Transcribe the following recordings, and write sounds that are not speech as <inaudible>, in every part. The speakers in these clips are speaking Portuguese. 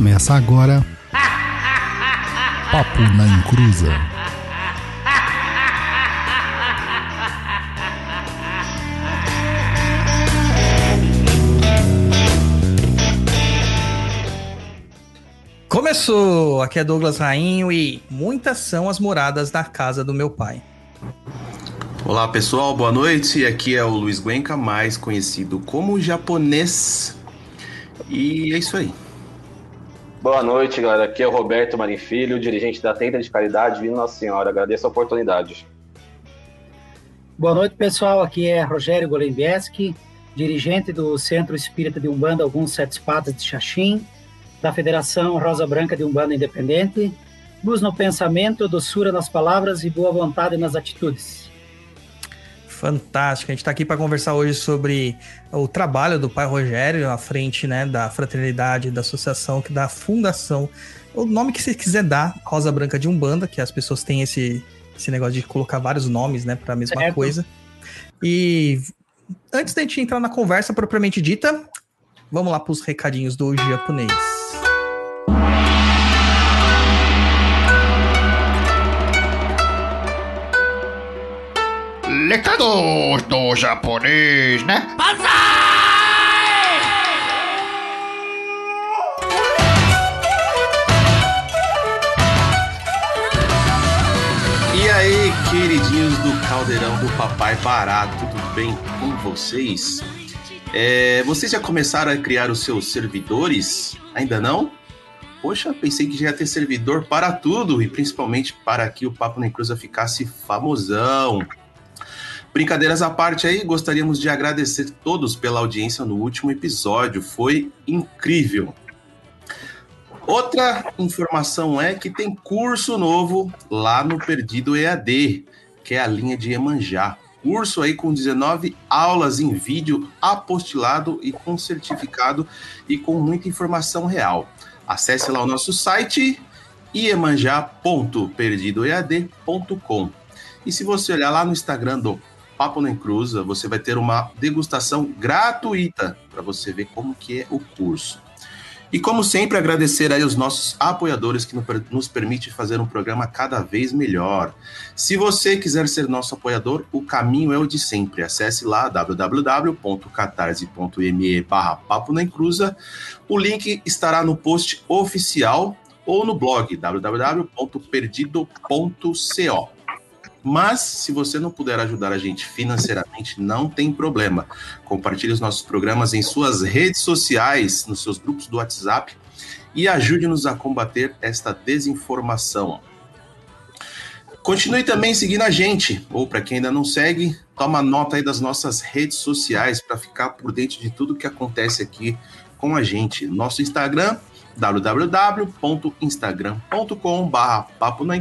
Começa agora. Papo na Encruza. Começou! Aqui é Douglas Rainho e muitas são as moradas da casa do meu pai. Olá pessoal, boa noite. Aqui é o Luiz Guenca, mais conhecido como japonês. E é isso aí. Boa noite, galera. Aqui é o Roberto Marim Filho, dirigente da Tenda de Caridade Vindo Nossa Senhora. Agradeço a oportunidade. Boa noite, pessoal. Aqui é Rogério Golembieski, dirigente do Centro Espírita de Umbanda Alguns Sete Espadas de Xaxim, da Federação Rosa Branca de Umbanda Independente. Luz no pensamento, doçura nas palavras e boa vontade nas atitudes. Fantástico. A gente está aqui para conversar hoje sobre o trabalho do pai Rogério à frente né, da fraternidade, da associação, da fundação. O nome que você quiser dar, Rosa Branca de Umbanda, que as pessoas têm esse, esse negócio de colocar vários nomes né, para a mesma certo. coisa. E antes da gente entrar na conversa propriamente dita, vamos lá para os recadinhos do japonês. Recados do japonês, né? E aí, queridinhos do caldeirão do Papai Pará, tudo bem com vocês? É, vocês já começaram a criar os seus servidores? Ainda não? Poxa, pensei que já ia ter servidor para tudo e principalmente para que o Papo Nem Cruza ficasse famosão. Brincadeiras à parte aí, gostaríamos de agradecer todos pela audiência no último episódio, foi incrível. Outra informação é que tem curso novo lá no Perdido EAD, que é a linha de Emanjá. Curso aí com 19 aulas em vídeo apostilado e com certificado e com muita informação real. Acesse lá o nosso site iemanjá.perdidoead.com. E se você olhar lá no Instagram do Papo na Cruza, você vai ter uma degustação gratuita para você ver como que é o curso. E como sempre, agradecer aí os nossos apoiadores que nos permite fazer um programa cada vez melhor. Se você quiser ser nosso apoiador, o caminho é o de sempre. Acesse lá www.catarse.me barra Papo na Encruza. O link estará no post oficial ou no blog www.perdido.co. Mas, se você não puder ajudar a gente financeiramente, não tem problema. Compartilhe os nossos programas em suas redes sociais, nos seus grupos do WhatsApp e ajude-nos a combater esta desinformação. Continue também seguindo a gente, ou para quem ainda não segue, toma nota aí das nossas redes sociais para ficar por dentro de tudo que acontece aqui com a gente. Nosso Instagram, www.instagram.com/papo na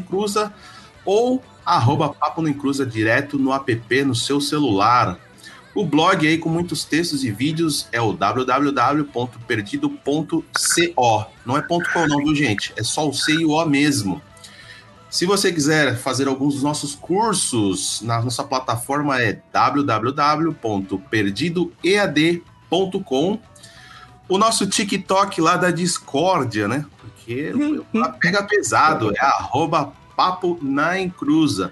ou arroba Papo no Inclusa direto no app no seu celular. O blog aí com muitos textos e vídeos é o www.perdido.co. Não é ponto .com não, viu gente? É só o C e o O mesmo. Se você quiser fazer alguns dos nossos cursos, na nossa plataforma é www.perdidoead.com. O nosso TikTok lá da Discórdia, né? Porque <laughs> pega pesado, é arroba Papo na Encruza.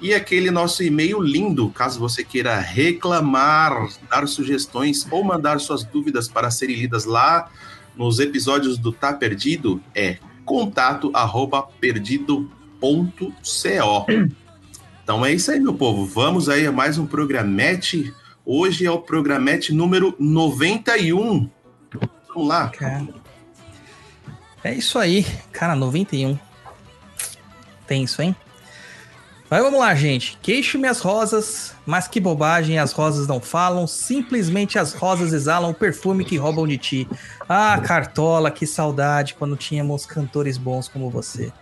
E aquele nosso e-mail lindo, caso você queira reclamar, dar sugestões ou mandar suas dúvidas para serem lidas lá nos episódios do Tá Perdido, é contato arroba perdido.co. Então é isso aí, meu povo. Vamos aí a mais um programete. Hoje é o programete número 91. Vamos lá. É isso aí, cara, 91 tenso, hein? Mas vamos lá, gente. Queixo-me as rosas, mas que bobagem, as rosas não falam, simplesmente as rosas exalam o perfume que roubam de ti. Ah, Cartola, que saudade quando tínhamos cantores bons como você.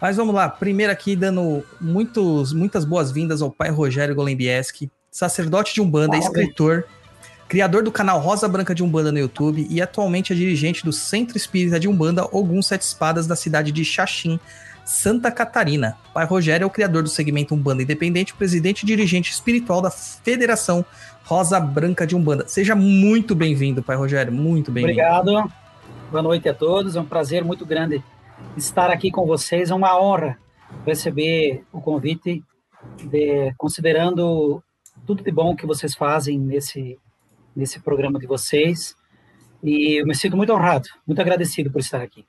Mas vamos lá, primeiro aqui dando muitos, muitas boas-vindas ao pai Rogério Golembieski, sacerdote de Umbanda, escritor, criador do canal Rosa Branca de Umbanda no YouTube e atualmente é dirigente do Centro Espírita de Umbanda Ogum Sete Espadas da cidade de Xaxim, Santa Catarina. Pai Rogério é o criador do segmento Umbanda Independente, presidente e dirigente espiritual da Federação Rosa Branca de Umbanda. Seja muito bem-vindo, Pai Rogério, muito bem-vindo. Obrigado. Boa noite a todos. É um prazer muito grande estar aqui com vocês. É uma honra receber o convite, de, considerando tudo de bom que vocês fazem nesse, nesse programa de vocês. E eu me sinto muito honrado, muito agradecido por estar aqui.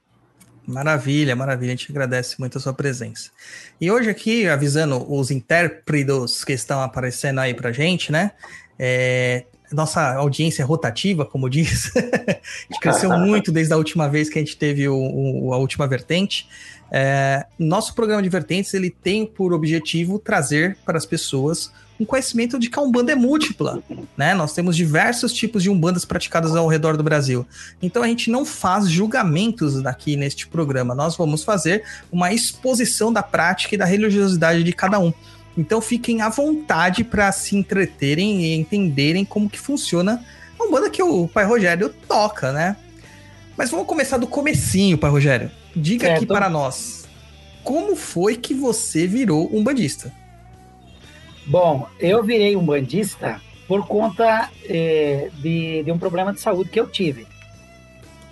Maravilha, maravilha. A gente agradece muito a sua presença. E hoje aqui, avisando os intérpretos que estão aparecendo aí pra gente, né? É, nossa audiência é rotativa, como diz. <laughs> a gente cresceu <laughs> muito desde a última vez que a gente teve o, o, a última vertente. É, nosso programa de vertentes ele tem por objetivo trazer para as pessoas um conhecimento de que a Umbanda é múltipla, né? Nós temos diversos tipos de Umbandas praticadas ao redor do Brasil. Então a gente não faz julgamentos aqui neste programa, nós vamos fazer uma exposição da prática e da religiosidade de cada um. Então fiquem à vontade para se entreterem e entenderem como que funciona a Umbanda que o Pai Rogério toca, né? Mas vamos começar do comecinho, Pai Rogério. Diga certo. aqui para nós, como foi que você virou um bandista? Bom, eu virei um bandista por conta é, de, de, um problema de saúde que eu tive.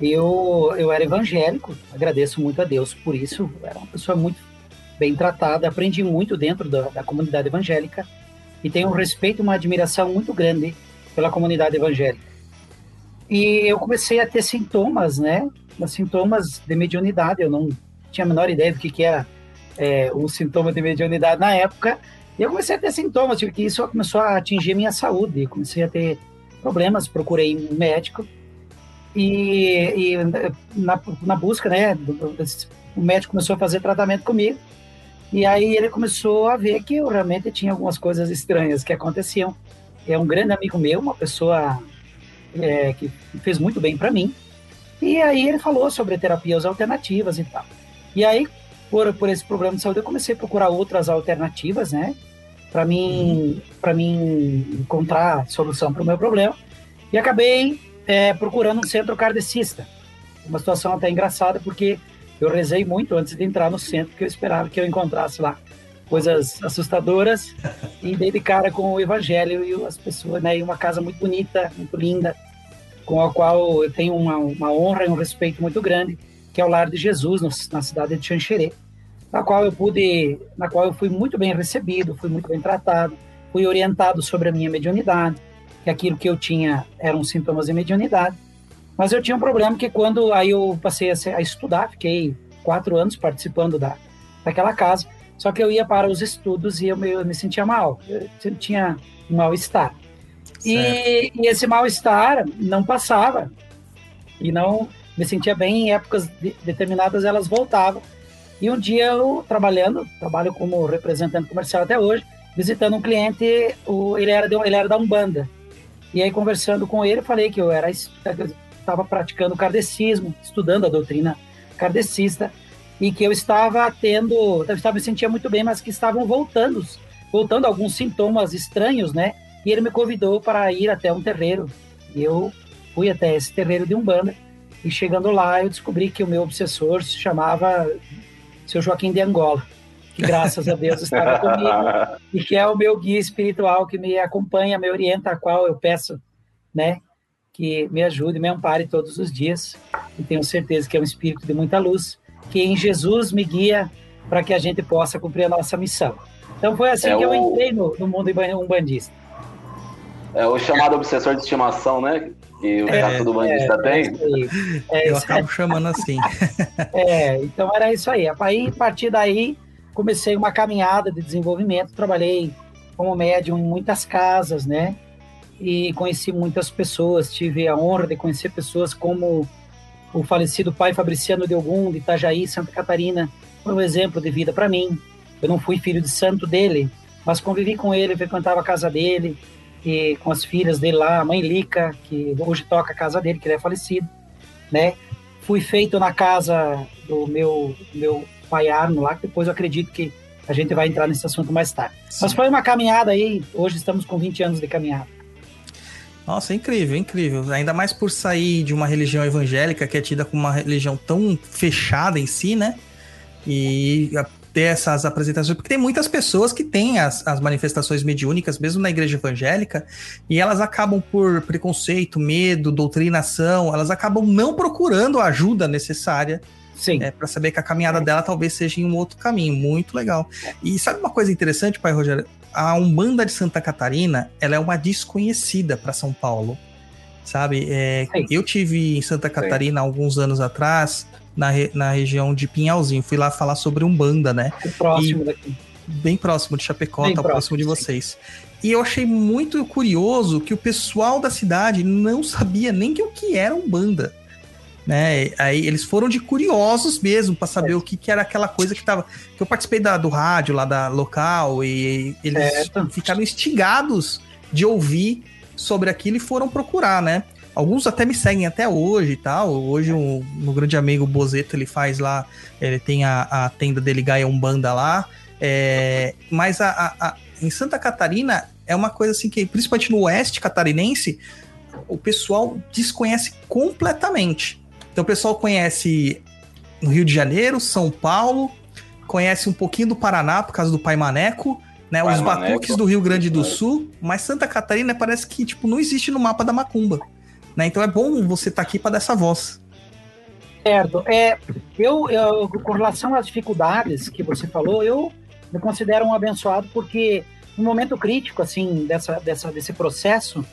Eu, eu era evangélico, agradeço muito a Deus por isso, era uma pessoa muito bem tratada, aprendi muito dentro da, da comunidade evangélica e tenho um respeito e uma admiração muito grande pela comunidade evangélica. E eu comecei a ter sintomas, né? Sintomas de mediunidade. Eu não tinha a menor ideia do que, que era é, um sintoma de mediunidade na época, e eu comecei a ter sintomas, porque isso começou a atingir minha saúde. Comecei a ter problemas, procurei um médico. E, e na, na, busca, né, o médico começou a fazer tratamento comigo. E aí ele começou a ver que eu realmente tinha algumas coisas estranhas que aconteciam. É um grande amigo meu, uma pessoa é, que fez muito bem para mim. E aí ele falou sobre terapias alternativas e tal. E aí por, por esse problema de saúde, eu comecei a procurar outras alternativas, né? Para mim, para mim encontrar solução para o meu problema. E acabei é, procurando um centro kardecista. Uma situação até engraçada, porque eu rezei muito antes de entrar no centro, porque eu esperava que eu encontrasse lá coisas assustadoras <laughs> e dei de cara com o evangelho e as pessoas, né? E uma casa muito bonita, muito linda, com a qual eu tenho uma, uma honra e um respeito muito grande que é o Lar de Jesus, na cidade de Xanxerê, na qual eu pude, na qual eu fui muito bem recebido, fui muito bem tratado, fui orientado sobre a minha mediunidade, que aquilo que eu tinha eram sintomas de mediunidade. Mas eu tinha um problema que quando aí eu passei a, estudar, fiquei quatro anos participando da, daquela casa, só que eu ia para os estudos e eu me, eu me sentia mal, eu tinha um mal-estar. E, e, esse mal-estar não passava, e não me sentia bem em épocas de, determinadas, elas voltavam. E um dia eu trabalhando, trabalho como representante comercial até hoje, visitando um cliente, o, ele, era de, ele era da Umbanda. E aí conversando com ele, falei que eu era estava praticando kardecismo, estudando a doutrina kardecista, e que eu estava tendo, eu estava me sentia muito bem, mas que estavam voltando, voltando alguns sintomas estranhos, né? E ele me convidou para ir até um terreiro. E eu fui até esse terreiro de Umbanda e chegando lá, eu descobri que o meu obsessor se chamava seu Joaquim de Angola, que graças a Deus estava comigo <laughs> e que é o meu guia espiritual que me acompanha, me orienta, a qual eu peço, né, que me ajude, me ampare todos os dias. E tenho certeza que é um espírito de muita luz, que em Jesus me guia para que a gente possa cumprir a nossa missão. Então foi assim é que o... eu entrei no, no mundo umbandista. É o chamado obsessor de estimação, né? Que o é, gato do bandista é, tem. É, eu acabo chamando assim. <laughs> É, então era isso aí. Aí, a partir daí, comecei uma caminhada de desenvolvimento, trabalhei como médium em muitas casas, né? E conheci muitas pessoas, tive a honra de conhecer pessoas como o falecido pai Fabriciano de Ogum, de Itajaí, Santa Catarina, foi um exemplo de vida para mim. Eu não fui filho de santo dele, mas convivi com ele, frequentava a casa dele, e com as filhas dele lá, a mãe Lica, que hoje toca a casa dele, que ele é falecido, né? Fui feito na casa do meu, meu pai Arno lá, que depois eu acredito que a gente vai entrar nesse assunto mais tarde. Sim. Mas foi uma caminhada aí, hoje estamos com 20 anos de caminhada. Nossa, é incrível, incrível. Ainda mais por sair de uma religião evangélica que é tida como uma religião tão fechada em si, né? E ter essas apresentações, porque tem muitas pessoas que têm as, as manifestações mediúnicas, mesmo na igreja evangélica, e elas acabam por preconceito, medo, doutrinação, elas acabam não procurando a ajuda necessária Sim. é, para saber que a caminhada dela talvez seja em um outro caminho. Muito legal. E sabe uma coisa interessante, pai Rogério? A Umbanda de Santa Catarina, ela é uma desconhecida para São Paulo. Sabe? É, Sim. eu tive em Santa Catarina alguns anos atrás, na, re- na região de Pinhalzinho. Fui lá falar sobre Umbanda, né? O próximo daqui. Bem próximo de Chapecó, Bem tá próximo, próximo, de sim. vocês. E eu achei muito curioso que o pessoal da cidade não sabia nem que o que era Umbanda. Né? Aí eles foram de curiosos mesmo para saber o que, que era aquela coisa que tava. Que eu participei da, do rádio lá da local e eles Certo. ficaram instigados de ouvir sobre aquilo e foram procurar, né? Alguns até me seguem até hoje e tal. Hoje o meu grande amigo Bozeto ele faz lá, ele tem a, a tenda dele Gaia Umbanda lá. É, mas a, a- a- em Santa Catarina é uma coisa assim que, principalmente no oeste catarinense, o pessoal desconhece completamente. Então o pessoal conhece no Rio de Janeiro, São Paulo, conhece um pouquinho do Paraná por causa do Pai Maneco, né? Pai os Maneco. batuques do Rio Grande do Sul, mas Santa Catarina parece que tipo não existe no mapa da macumba, né? Então é bom você estar aqui para dar essa voz. Certo. É, eu, eu, com relação às dificuldades que você falou, eu me considero um abençoado porque no momento crítico assim dessa, dessa desse processo,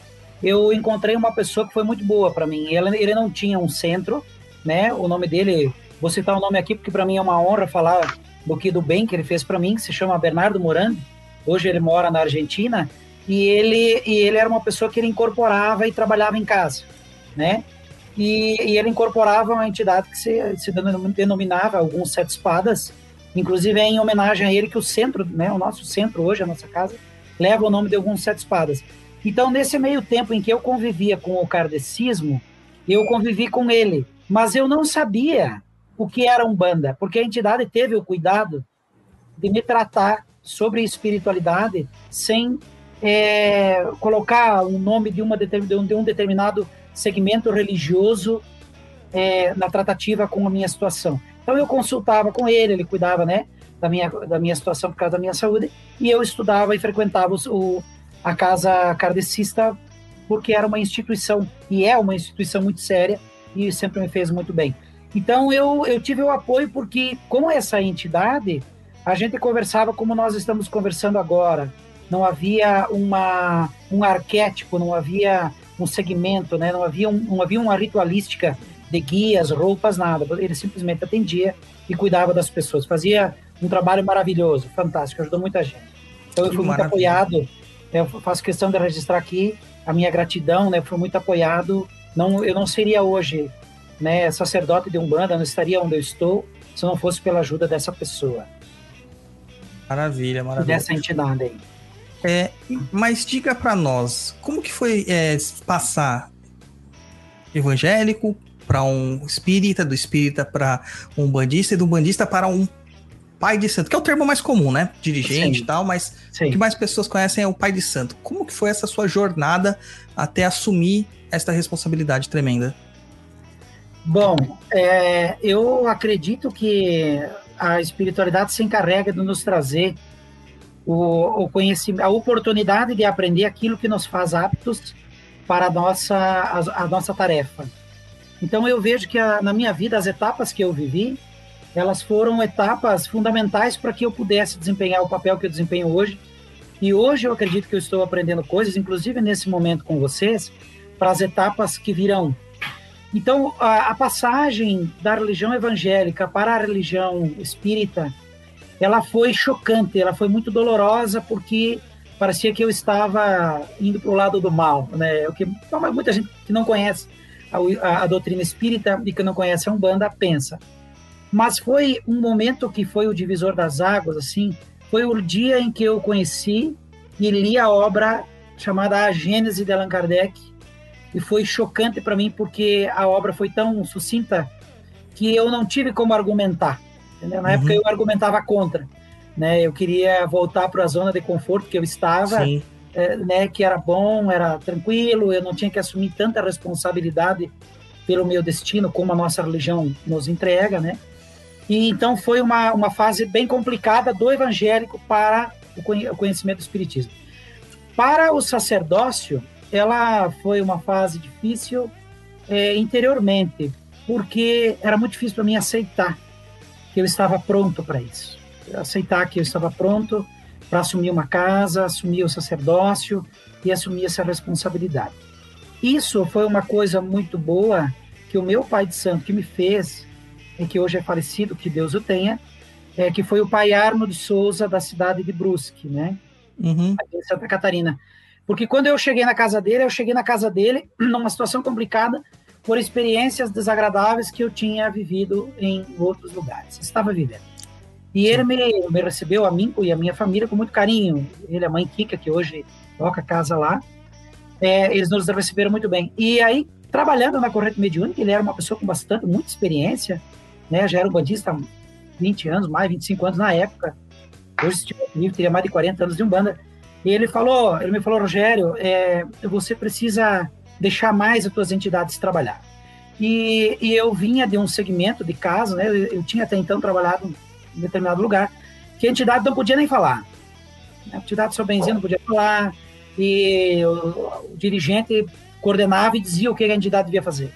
eu encontrei uma pessoa que foi muito boa para mim. Ele, ele não tinha um centro, né? O nome dele, vou citar o nome aqui porque para mim é uma honra falar do que do bem que ele fez para mim, que se chama Bernardo Morandi. Hoje ele mora na Argentina e ele e ele era uma pessoa que ele incorporava e trabalhava em casa, né? E, e ele incorporava uma entidade que se, se denom- denominava alguns sete espadas, inclusive é em homenagem a ele que o centro, né, o nosso centro hoje, a nossa casa, leva o nome de alguns sete espadas. Então, nesse meio tempo em que eu convivia com o kardecismo, eu convivi com ele, mas eu não sabia o que era Umbanda, porque a entidade teve o cuidado de me tratar sobre espiritualidade sem é, colocar o nome de, uma de um- de determinado segmento religioso é, na tratativa com a minha situação. Então eu consultava com ele, ele cuidava, né, da minha da minha situação por causa da minha saúde, e eu estudava e frequentava o, a casa kardecista porque era uma instituição e é uma instituição muito séria e sempre me fez muito bem. Então eu eu tive o apoio porque com essa entidade a gente conversava como nós estamos conversando agora. Não havia uma um arquétipo, não havia um segmento, né? Não havia, um, não havia uma ritualística de guias, roupas, nada. Ele simplesmente atendia e cuidava das pessoas. Fazia um trabalho maravilhoso, fantástico, ajudou muita gente. Então eu fui muito apoiado. Eu faço questão de registrar aqui a minha gratidão, né? Fui muito apoiado. Não, eu não seria hoje, né, sacerdote de umbanda, não estaria onde eu estou se não fosse pela ajuda dessa pessoa, Maravilha, maravilha. dessa entidade aí. É, mas diga pra nós, como que foi é, passar evangélico para um espírita, do espírita para um bandista e do bandista para um pai de santo, que é o termo mais comum, né? Dirigente Sim. e tal, mas o Sim. que mais pessoas conhecem é o pai de santo. Como que foi essa sua jornada até assumir esta responsabilidade tremenda? Bom, é, eu acredito que a espiritualidade se encarrega de nos trazer o, o conhecimento, a oportunidade de aprender aquilo que nos faz aptos para a nossa, a, a nossa tarefa. Então eu vejo que a, na minha vida as etapas que eu vivi, elas foram etapas fundamentais para que eu pudesse desempenhar o papel que eu desempenho hoje. E hoje eu acredito que eu estou aprendendo coisas, inclusive nesse momento com vocês, para as etapas que virão. Então, a, a passagem da religião evangélica para a religião espírita, ela foi chocante, ela foi muito dolorosa, porque parecia que eu estava indo para o lado do mal, né? O que muita gente que não conhece a, a, a doutrina espírita e que não conhece a Umbanda pensa. Mas foi um momento que foi o divisor das águas, assim, foi o dia em que eu conheci e li a obra chamada A Gênese de Allan Kardec, e foi chocante para mim porque a obra foi tão sucinta que eu não tive como argumentar. Entendeu? Na Uhum. época eu argumentava contra, né? Eu queria voltar para a zona de conforto que eu estava, eh, né? Que era bom, era tranquilo, eu não tinha que assumir tanta responsabilidade pelo meu destino como a nossa religião nos entrega, né? E então foi uma, uma fase bem complicada do evangélico para o conhe- o conhecimento do espiritismo. Para o sacerdócio, ela foi uma fase difícil é, interiormente, porque era muito difícil para mim aceitar eu estava pronto para isso. Aceitar que eu estava pronto para assumir uma casa, assumir o sacerdócio e assumir essa responsabilidade. Isso foi uma coisa muito boa que o meu pai de santo que me fez, e que hoje é falecido, que Deus o tenha, é, que foi o pai Arno de Souza, da cidade de Brusque, né? Uhum. aqui em Santa Catarina. Porque quando eu cheguei na casa dele, eu cheguei na casa dele <clears throat> numa situação complicada por experiências desagradáveis que eu tinha vivido em outros lugares. Estava vivendo. E ele me, me recebeu, a mim e a minha família, com muito carinho. Ele, a mãe Kika, que hoje toca a casa lá, é, eles nos receberam muito bem. E aí, trabalhando na corrente mediúnica, ele era uma pessoa com bastante, muita experiência, né? Já era um bandista há 20 anos, mais 25 anos na época. Hoje, se teria mais de 40 anos de Umbanda. E ele falou, ele me falou, Rogério, é, você precisa deixar mais as tuas entidades trabalhar. E, e eu vinha de um segmento de casa, né? Eu, eu tinha até então trabalhado em determinado lugar, que a entidade não podia nem falar. A entidade só benzinho não podia falar, e o, o dirigente coordenava e dizia o que a entidade devia fazer.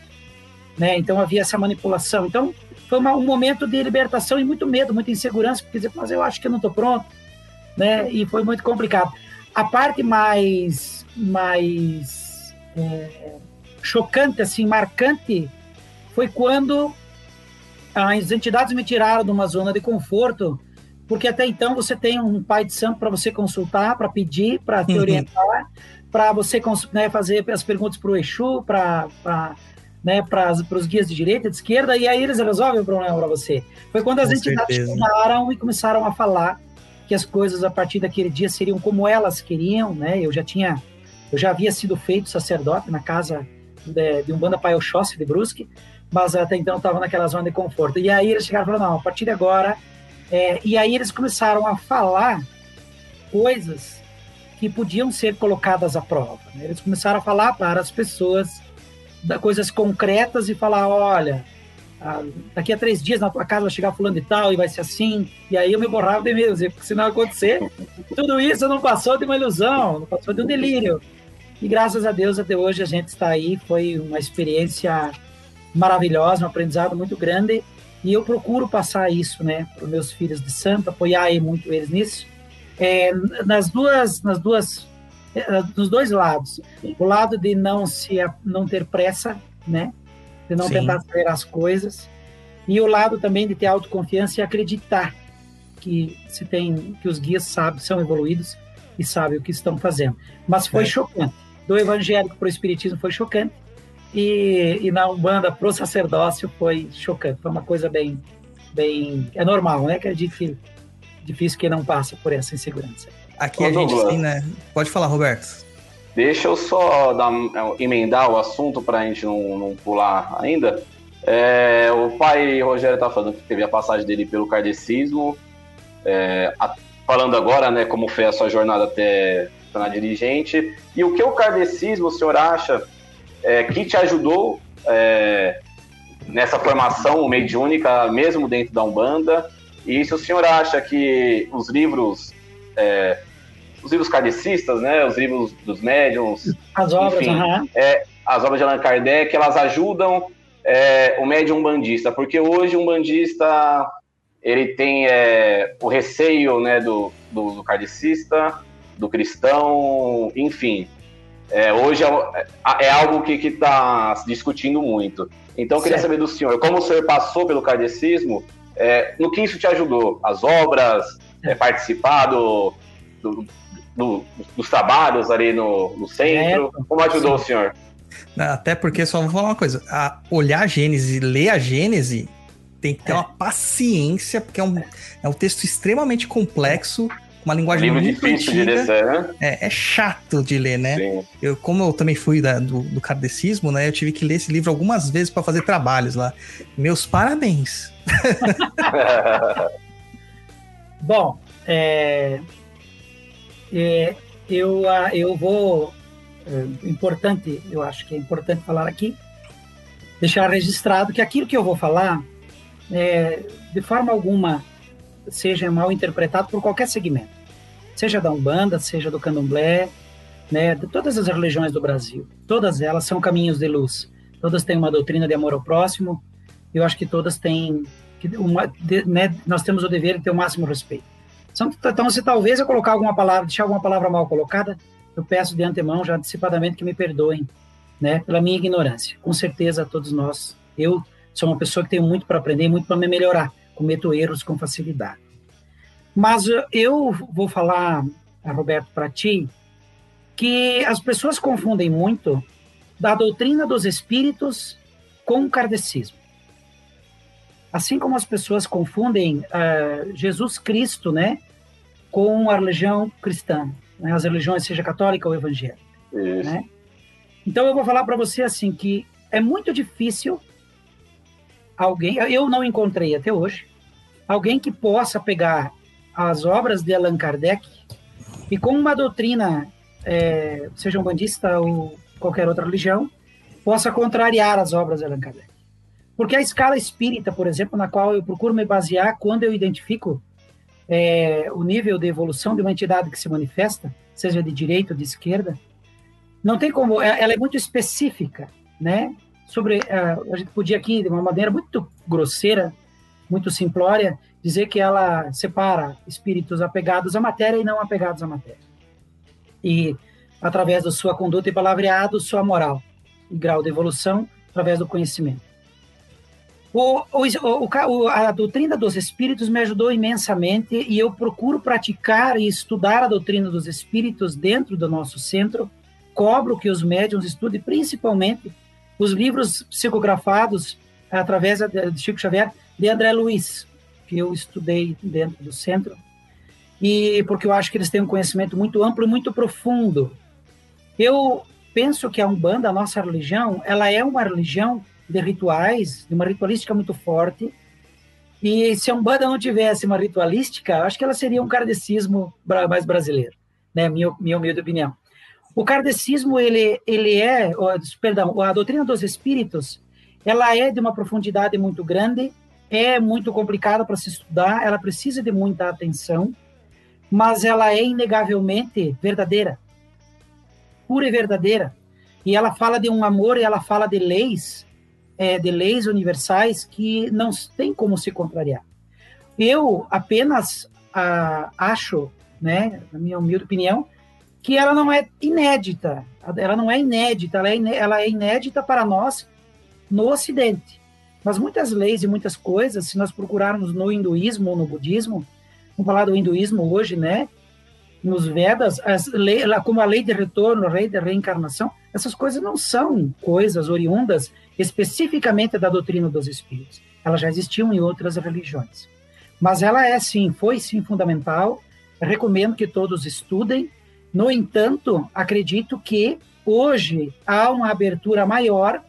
Né? Então havia essa manipulação. Então foi uma, um momento de libertação e muito medo, muita insegurança, porque dizer, mas eu acho que eu não estou pronto, né? E foi muito complicado. A parte mais mais é, chocante, assim, marcante, foi quando as entidades me tiraram de uma zona de conforto, porque até então você tem um pai de santo para você consultar, para pedir, para te Uhum. orientar, para você né, fazer as perguntas para o Exu, para né, para os guias de direita, de esquerda, e aí eles resolvem o problema para você. Foi quando as Com entidades certeza. chegaram e começaram a falar que as coisas a partir daquele dia seriam como elas queriam, né? Eu já tinha, eu já havia sido feito sacerdote na casa de, de Umbanda Pai Oxóssi de Brusque, mas até então estava naquela zona de conforto. E aí eles chegaram e falaram, não, a partir de agora... é, e aí eles começaram a falar coisas que podiam ser colocadas à prova. né? Eles começaram a falar para as pessoas da, coisas concretas e falar, olha, daqui a três dias na tua casa vai chegar fulano de tal e vai ser assim. E aí eu me borrava de medo, porque se não acontecer, tudo isso não passou de uma ilusão, não passou de um delírio. E graças a Deus até hoje a gente está aí, foi uma experiência maravilhosa, um aprendizado muito grande. E eu procuro passar isso, né, para os meus filhos de santo, apoiar muito eles nisso. É, nas duas, nas duas, nos dois lados, o lado de não se, não ter pressa, né, de não Sim. tentar acelerar as coisas, e o lado também de ter autoconfiança e acreditar que se tem, que os guias sabem, são evoluídos e sabem o que estão fazendo. Mas foi É. chocante. Do evangélico para o espiritismo foi chocante e, e na umbanda para o sacerdócio foi chocante. Foi uma coisa bem, bem é normal, né? Que difícil que não passa por essa insegurança. Aqui Ô, a gente tem, né? Pode falar, Roberto. Deixa eu só dar, emendar o assunto para a gente não, não pular ainda. É, o pai Rogério tá falando que teve a passagem dele pelo kardecismo. É, a- falando agora, né, como foi a sua jornada até tornar dirigente. E o que o kardecismo, o senhor acha é, que te ajudou é, nessa formação mediúnica, mesmo dentro da Umbanda? E se o senhor acha que os livros, é, os livros kardecistas, né, os livros dos médiums, As obras, Enfim. aham. as obras de Allan Kardec, elas ajudam é, o médium bandista, porque hoje um bandista ele tem é, o receio né, do, do, do kardecista, do cristão, enfim. É, hoje é, é algo que está se discutindo muito. Então eu queria Certo. saber do senhor, como o senhor passou pelo kardecismo, é, no que isso te ajudou? As obras, é, participar do, do- do- dos trabalhos ali no, no centro? Como ajudou o senhor? Até porque, só vou falar uma coisa: a olhar a Gênese e ler a Gênese tem que ter É. uma paciência, porque é um, é um texto extremamente complexo, com uma linguagem livro muito difícil de antiga. descer, né? É, é chato de ler, né? Sim. Eu, como eu também fui da- do, do kardecismo, né? Eu tive que ler esse livro algumas vezes para fazer trabalhos lá. Meus parabéns. <laughs> Bom, é, é, eu, eu vou. É, importante, eu acho que é importante falar aqui, deixar registrado que aquilo que eu vou falar é, de forma alguma, seja mal interpretado por qualquer segmento, seja da Umbanda, seja do Candomblé, né, de todas as religiões do Brasil. Todas elas são caminhos de luz. Todas têm uma doutrina de amor ao próximo. Eu acho que todas têm uma, de, né, nós temos o dever de ter o máximo respeito. Então, se talvez eu colocar alguma palavra, deixar alguma palavra mal colocada, eu peço de antemão, já antecipadamente, que me perdoem, né, pela minha ignorância. Com certeza, todos nós, eu sou uma pessoa que tenho muito para aprender, muito para me melhorar, cometo erros com facilidade. Mas eu vou falar, Roberto, para ti, que as pessoas confundem muito da doutrina dos espíritos com o kardecismo. Assim como as pessoas confundem uh, Jesus Cristo, né, com a religião cristã, né, as religiões, seja católica ou evangélica. Né? Então eu vou falar para você assim que é muito difícil alguém, eu não encontrei até hoje, alguém que possa pegar as obras de Allan Kardec e com uma doutrina, é, seja um bandista ou qualquer outra religião, possa contrariar as obras de Allan Kardec. Porque a escala espírita, por exemplo, na qual eu procuro me basear quando eu identifico é, o nível de evolução de uma entidade que se manifesta, seja de direita ou de esquerda, não tem como, é, ela é muito específica, né? Sobre, uh, a gente podia aqui, de uma maneira muito grosseira, muito simplória, dizer que ela separa espíritos apegados à matéria e não apegados à matéria. E através da sua conduta e palavreado, sua moral e grau de evolução através do conhecimento. O, o, o, a doutrina dos espíritos me ajudou imensamente e eu procuro praticar e estudar a doutrina dos espíritos dentro do nosso centro. Cobro que os médiums estudem principalmente os livros psicografados através de Chico Xavier de André Luiz, que eu estudei dentro do centro, e porque eu acho que eles têm um conhecimento muito amplo e muito profundo. Eu penso que a Umbanda, a nossa religião, ela é uma religião de rituais, de uma ritualística muito forte. E se a Umbanda não tivesse uma ritualística, acho que ela seria um kardecismo mais brasileiro, né? Minha, minha humilde opinião. O kardecismo, ele, ele é, perdão, a doutrina dos espíritos, ela é de uma profundidade muito grande, é muito complicada para se estudar, ela precisa de muita atenção, mas ela é inegavelmente verdadeira, pura e verdadeira. E ela fala de um amor e ela fala de leis é, de leis universais que não tem como se contrariar. Eu apenas ah, acho, né, na minha humilde opinião, que ela não é inédita. Ela não é inédita, ela é, ela é inédita para nós no Ocidente. Mas muitas leis e muitas coisas, se nós procurarmos no hinduísmo ou no budismo, vamos falar do hinduísmo hoje, né? Nos Vedas, como a lei de retorno, a lei de reencarnação, essas coisas não são coisas oriundas especificamente da doutrina dos espíritos. Elas já existiam em outras religiões. Mas ela é sim, foi sim fundamental. Recomendo que todos estudem. No entanto, acredito que hoje há uma abertura maior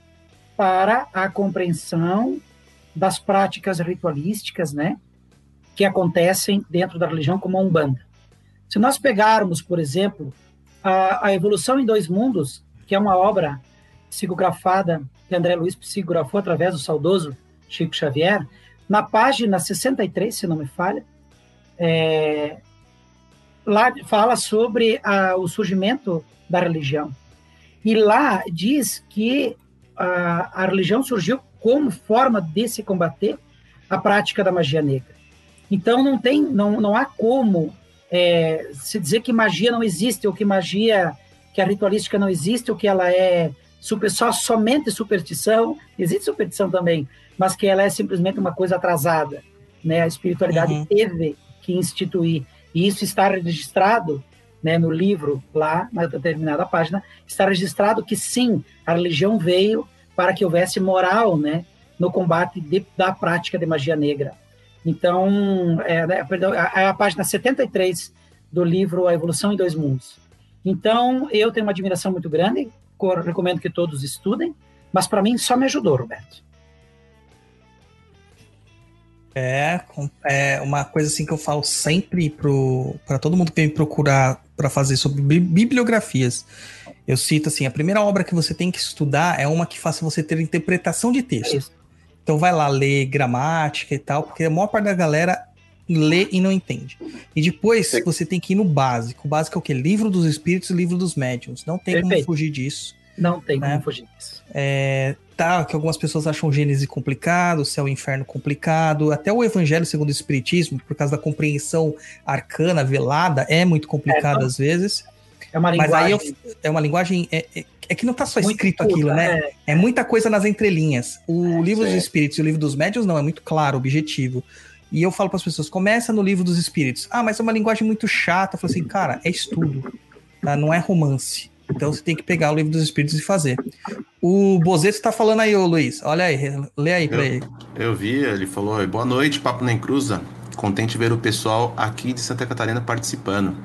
para a compreensão das práticas ritualísticas, né, que acontecem dentro da religião como a Umbanda. Se nós pegarmos, por exemplo, a, a Evolução em Dois Mundos, que é uma obra psicografada que André Luiz psicografou através do saudoso Chico Xavier, na página 63, se não me falha, é, lá fala sobre o surgimento da religião. E lá diz que a, a religião surgiu como forma de se combater a prática da magia negra. Então não tem, não, não há como é, se dizer que magia não existe ou que magia, que a ritualística não existe ou que ela é super, só somente superstição, existe superstição também, mas que ela é simplesmente uma coisa atrasada, né? A espiritualidade uhum. teve que instituir, e isso está registrado né, no livro, lá, na determinada página, está registrado que sim, a religião veio para que houvesse moral né, no combate de, da prática de magia negra. Então, é, né, perdão, é a página 73 do livro A Evolução em Dois Mundos. Então, eu tenho uma admiração muito grande recomendo que todos estudem, mas para mim só me ajudou, Roberto. É, é uma coisa assim que eu falo sempre para todo mundo que vem procurar para fazer sobre bibliografias. Eu cito assim, a primeira obra que você tem que estudar é uma que faça você ter interpretação de texto. Então vai lá ler gramática e tal, porque a maior parte da galera lê e não entende. E depois Sim. você tem que ir no básico. O básico é o quê? Livro dos Espíritos e Livro dos Médiuns. Não tem como Perfeito. fugir disso. Não tem como Né? fugir disso. É, tá, que algumas pessoas acham Gênesis complicado, céu e inferno complicado, até o Evangelho segundo o Espiritismo, por causa da compreensão arcana, velada, é muito complicado É, às vezes. É uma Mas aí linguagem eu- é uma linguagem. É, é- é que não tá só muito escrito curta, aquilo, né? é. É muita coisa nas entrelinhas. O livro dos espíritos e o livro dos médiuns não, é muito claro, objetivo. E eu falo para as pessoas, começa no livro dos espíritos. Ah, mas é uma linguagem muito chata. Eu falo assim, cara, é estudo, tá? não é romance. Então você tem que pegar o livro dos espíritos e fazer. O Bozeto tá falando aí, ô Luiz. Olha aí, lê aí pra Eu- ele. Eu vi, ele falou: boa noite, Papo Nem Cruza. Contente ver o pessoal aqui de Santa Catarina participando.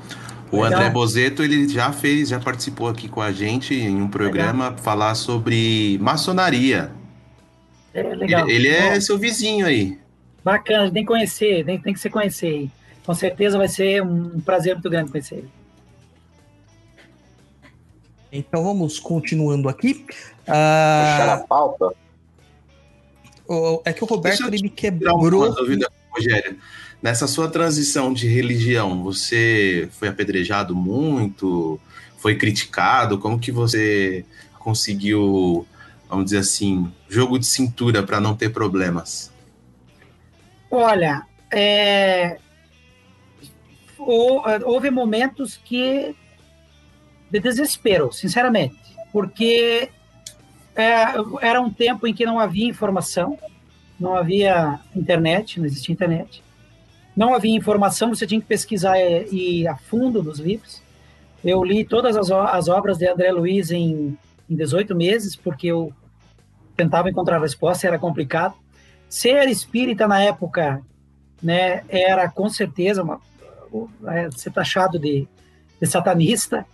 O Legal. André Bozeto, ele já fez, já participou aqui com a gente em um programa falar sobre maçonaria. É Ele, legal. ele é Bom, seu vizinho aí. bacana, tem que conhecer, tem, tem que se conhecer. Com certeza vai ser um prazer muito grande conhecer ele. Então vamos continuando aqui. Puxar a Ah, pauta. é que o Roberto ele me Tirar uma quebrou. dúvida, Rogério. Nessa sua transição de religião, você foi apedrejado muito? Foi criticado? Como que você conseguiu, vamos dizer assim, jogo de cintura para não ter problemas? Olha, é, hou- houve momentos que de desespero, sinceramente, porque é, era um tempo em que não havia informação, não havia internet, não existia internet, não havia informação, você tinha que pesquisar e e ir a fundo nos livros. Eu li todas as, as obras de André Luiz em, em 18 meses, porque eu tentava encontrar resposta, era complicado. Ser espírita na época, né, era com certeza uma, é, ser taxado de, de satanista,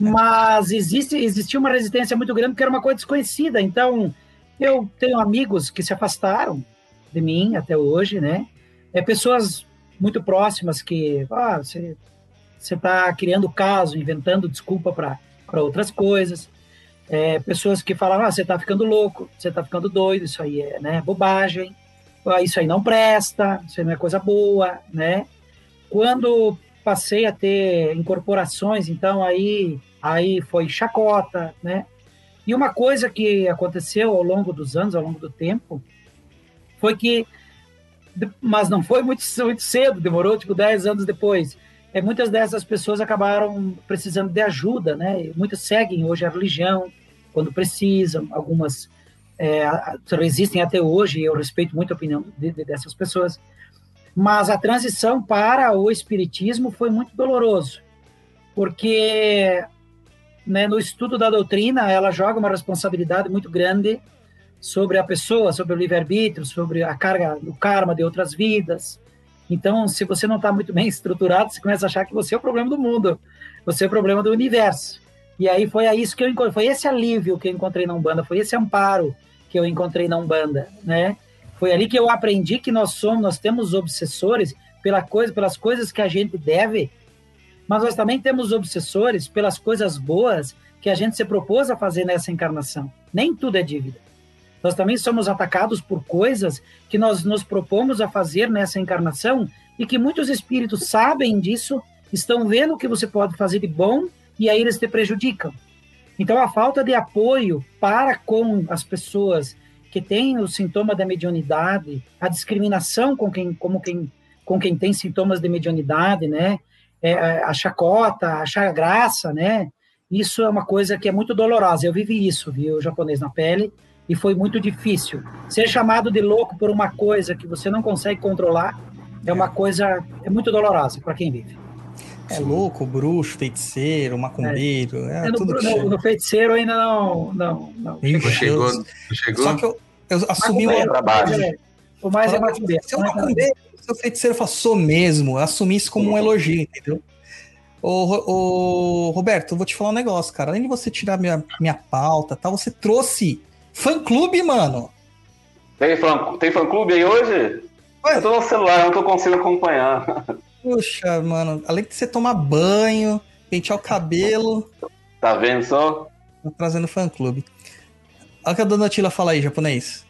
mas existe, existia uma resistência muito grande porque era uma coisa desconhecida. Então, eu tenho amigos que se afastaram de mim até hoje, né? É pessoas muito próximas que, ah, você está criando caso, inventando desculpa para outras coisas. É, pessoas que falam, ah, você está ficando louco, você está ficando doido, isso aí é né, bobagem, ah, isso aí não presta, isso aí não é coisa boa, né? Quando passei a ter incorporações, então aí, aí foi chacota, né? E uma coisa que aconteceu ao longo dos anos, ao longo do tempo, foi que, mas não foi muito, <laughs> muito cedo, demorou tipo 10 anos depois, é, muitas dessas pessoas acabaram precisando de ajuda, né? Muitas seguem hoje a religião quando precisam, algumas é, resistem até hoje, e eu respeito muito a opinião de, de, dessas pessoas. Mas a transição para o espiritismo foi muito doloroso, porque né, no estudo da doutrina ela joga uma responsabilidade muito grande sobre a pessoa, sobre o livre-arbítrio, sobre a carga, o karma de outras vidas. Então, se você não está muito bem <laughs> estruturado, você começa a achar que você é o problema do mundo, você é o problema do universo. E aí foi isso que eu encontrei, foi esse alívio que eu encontrei na Umbanda, foi esse amparo que eu encontrei na Umbanda, né? Foi ali que eu aprendi que nós somos, nós temos obsessores pela coisa, pelas coisas que a gente deve, mas nós também temos obsessores pelas coisas boas que a gente se propôs a fazer nessa encarnação. Nem tudo é dívida. Nós também somos atacados por coisas que nós nos propomos a fazer nessa encarnação e que muitos espíritos sabem disso, estão vendo o que você pode fazer de bom e aí eles te prejudicam. Então a falta de apoio para com as pessoas que têm o sintoma da mediunidade, a discriminação com quem, como quem, com quem tem sintomas de mediunidade, né? É, a chacota, achar graça, né? Isso é uma coisa que é muito dolorosa. Eu vivi isso, vi o japonês na pele e foi muito difícil. Ser chamado de louco por uma coisa que você não consegue controlar é uma coisa é muito dolorosa para quem vive. É louco, bruxo, feiticeiro, macumbeiro, é, É, no, tudo que no, chega. no feiticeiro ainda não, não, não. Ixi, chegou? chegou? Só que eu, eu assumi uma. pra baixo. É, o mais é macumbeiro. Seu macumbeiro, seu feiticeiro fala, sou mesmo. Eu assumi isso como um elogio, entendeu? Ô, ô, Roberto, eu vou te falar um negócio, cara. Além de você tirar minha, minha pauta, tá, você trouxe fã-clube, mano. Tem fã, tem fã clube aí hoje? Ué? Eu tô no celular, não tô conseguindo acompanhar. Puxa, mano, além de você tomar banho, pentear o cabelo, Tá vendo só? tá trazendo fã-clube. Olha o que a dona Tila fala aí, japonês.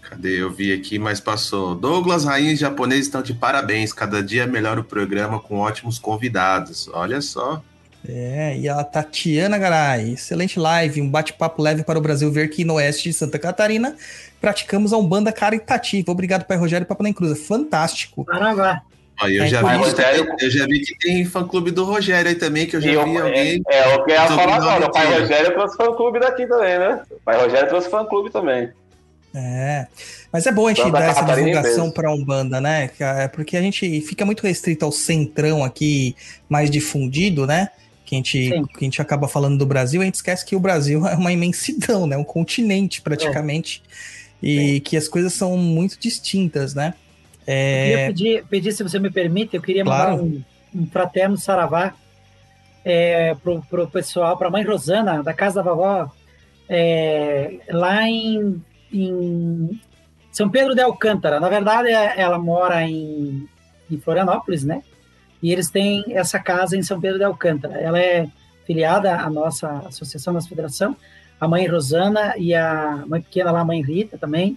Cadê? Eu vi aqui, mas passou. Douglas, rainhas japoneses estão de parabéns. Cada dia melhora o programa com ótimos convidados. Olha só. É, e a Tatiana Garay, excelente live, um bate-papo leve para o Brasil ver que no oeste de Santa Catarina praticamos a Umbanda caritativa. Obrigado, Pai Rogério e Papo Cruz. Fantástico. Parabéns. Aí eu, É, já vi, Rogério- eu já vi que tem fã-clube do Rogério aí também, que eu já E vi alguém... é, é o que eu ia falar agora. O pai. Rogério trouxe fã-clube daqui também, né? O pai Rogério trouxe fã-clube também. É, mas é bom a gente Santa dar essa Catarina divulgação para a Umbanda, né? Que é Porque a gente fica muito restrito ao centrão aqui, mais difundido, né? Que a, gente, Sim. que a gente acaba falando do Brasil, a gente esquece que o Brasil <laughs> é uma imensidão, né? Um continente, praticamente. E que as coisas são muito distintas, né? Eu queria É, pedir, pedir, se você me permite, eu queria Claro. mandar um, um fraterno saravá é, pro, pro pessoal, pra mãe Rosana, da casa da vovó, é, lá em, em São Pedro de Alcântara. Na verdade, é- ela mora em, em Florianópolis, né? E eles têm essa casa em São Pedro de Alcântara. Ela é filiada à nossa Associação das Federação, a mãe Rosana e a mãe pequena lá, a mãe Rita também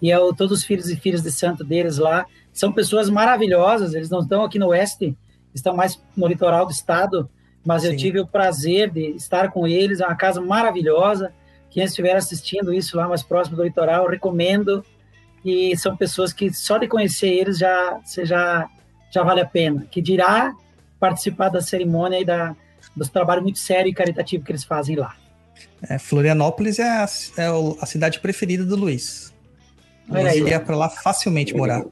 e é o, todos os filhos e filhas de santo deles lá. São pessoas maravilhosas, eles não estão aqui no oeste, estão mais no litoral do estado, mas eu Sim. tive o prazer de estar com eles, é uma casa maravilhosa. Quem estiver assistindo isso lá mais próximo do litoral, eu recomendo. E são pessoas que só de conhecer eles já, você já, já vale a pena. Que dirá participar da cerimônia e da, dos trabalhos muito sério e caritativo que eles fazem lá. é, Florianópolis é a, é a cidade preferida do Luiz. Ele ia para lá facilmente morar.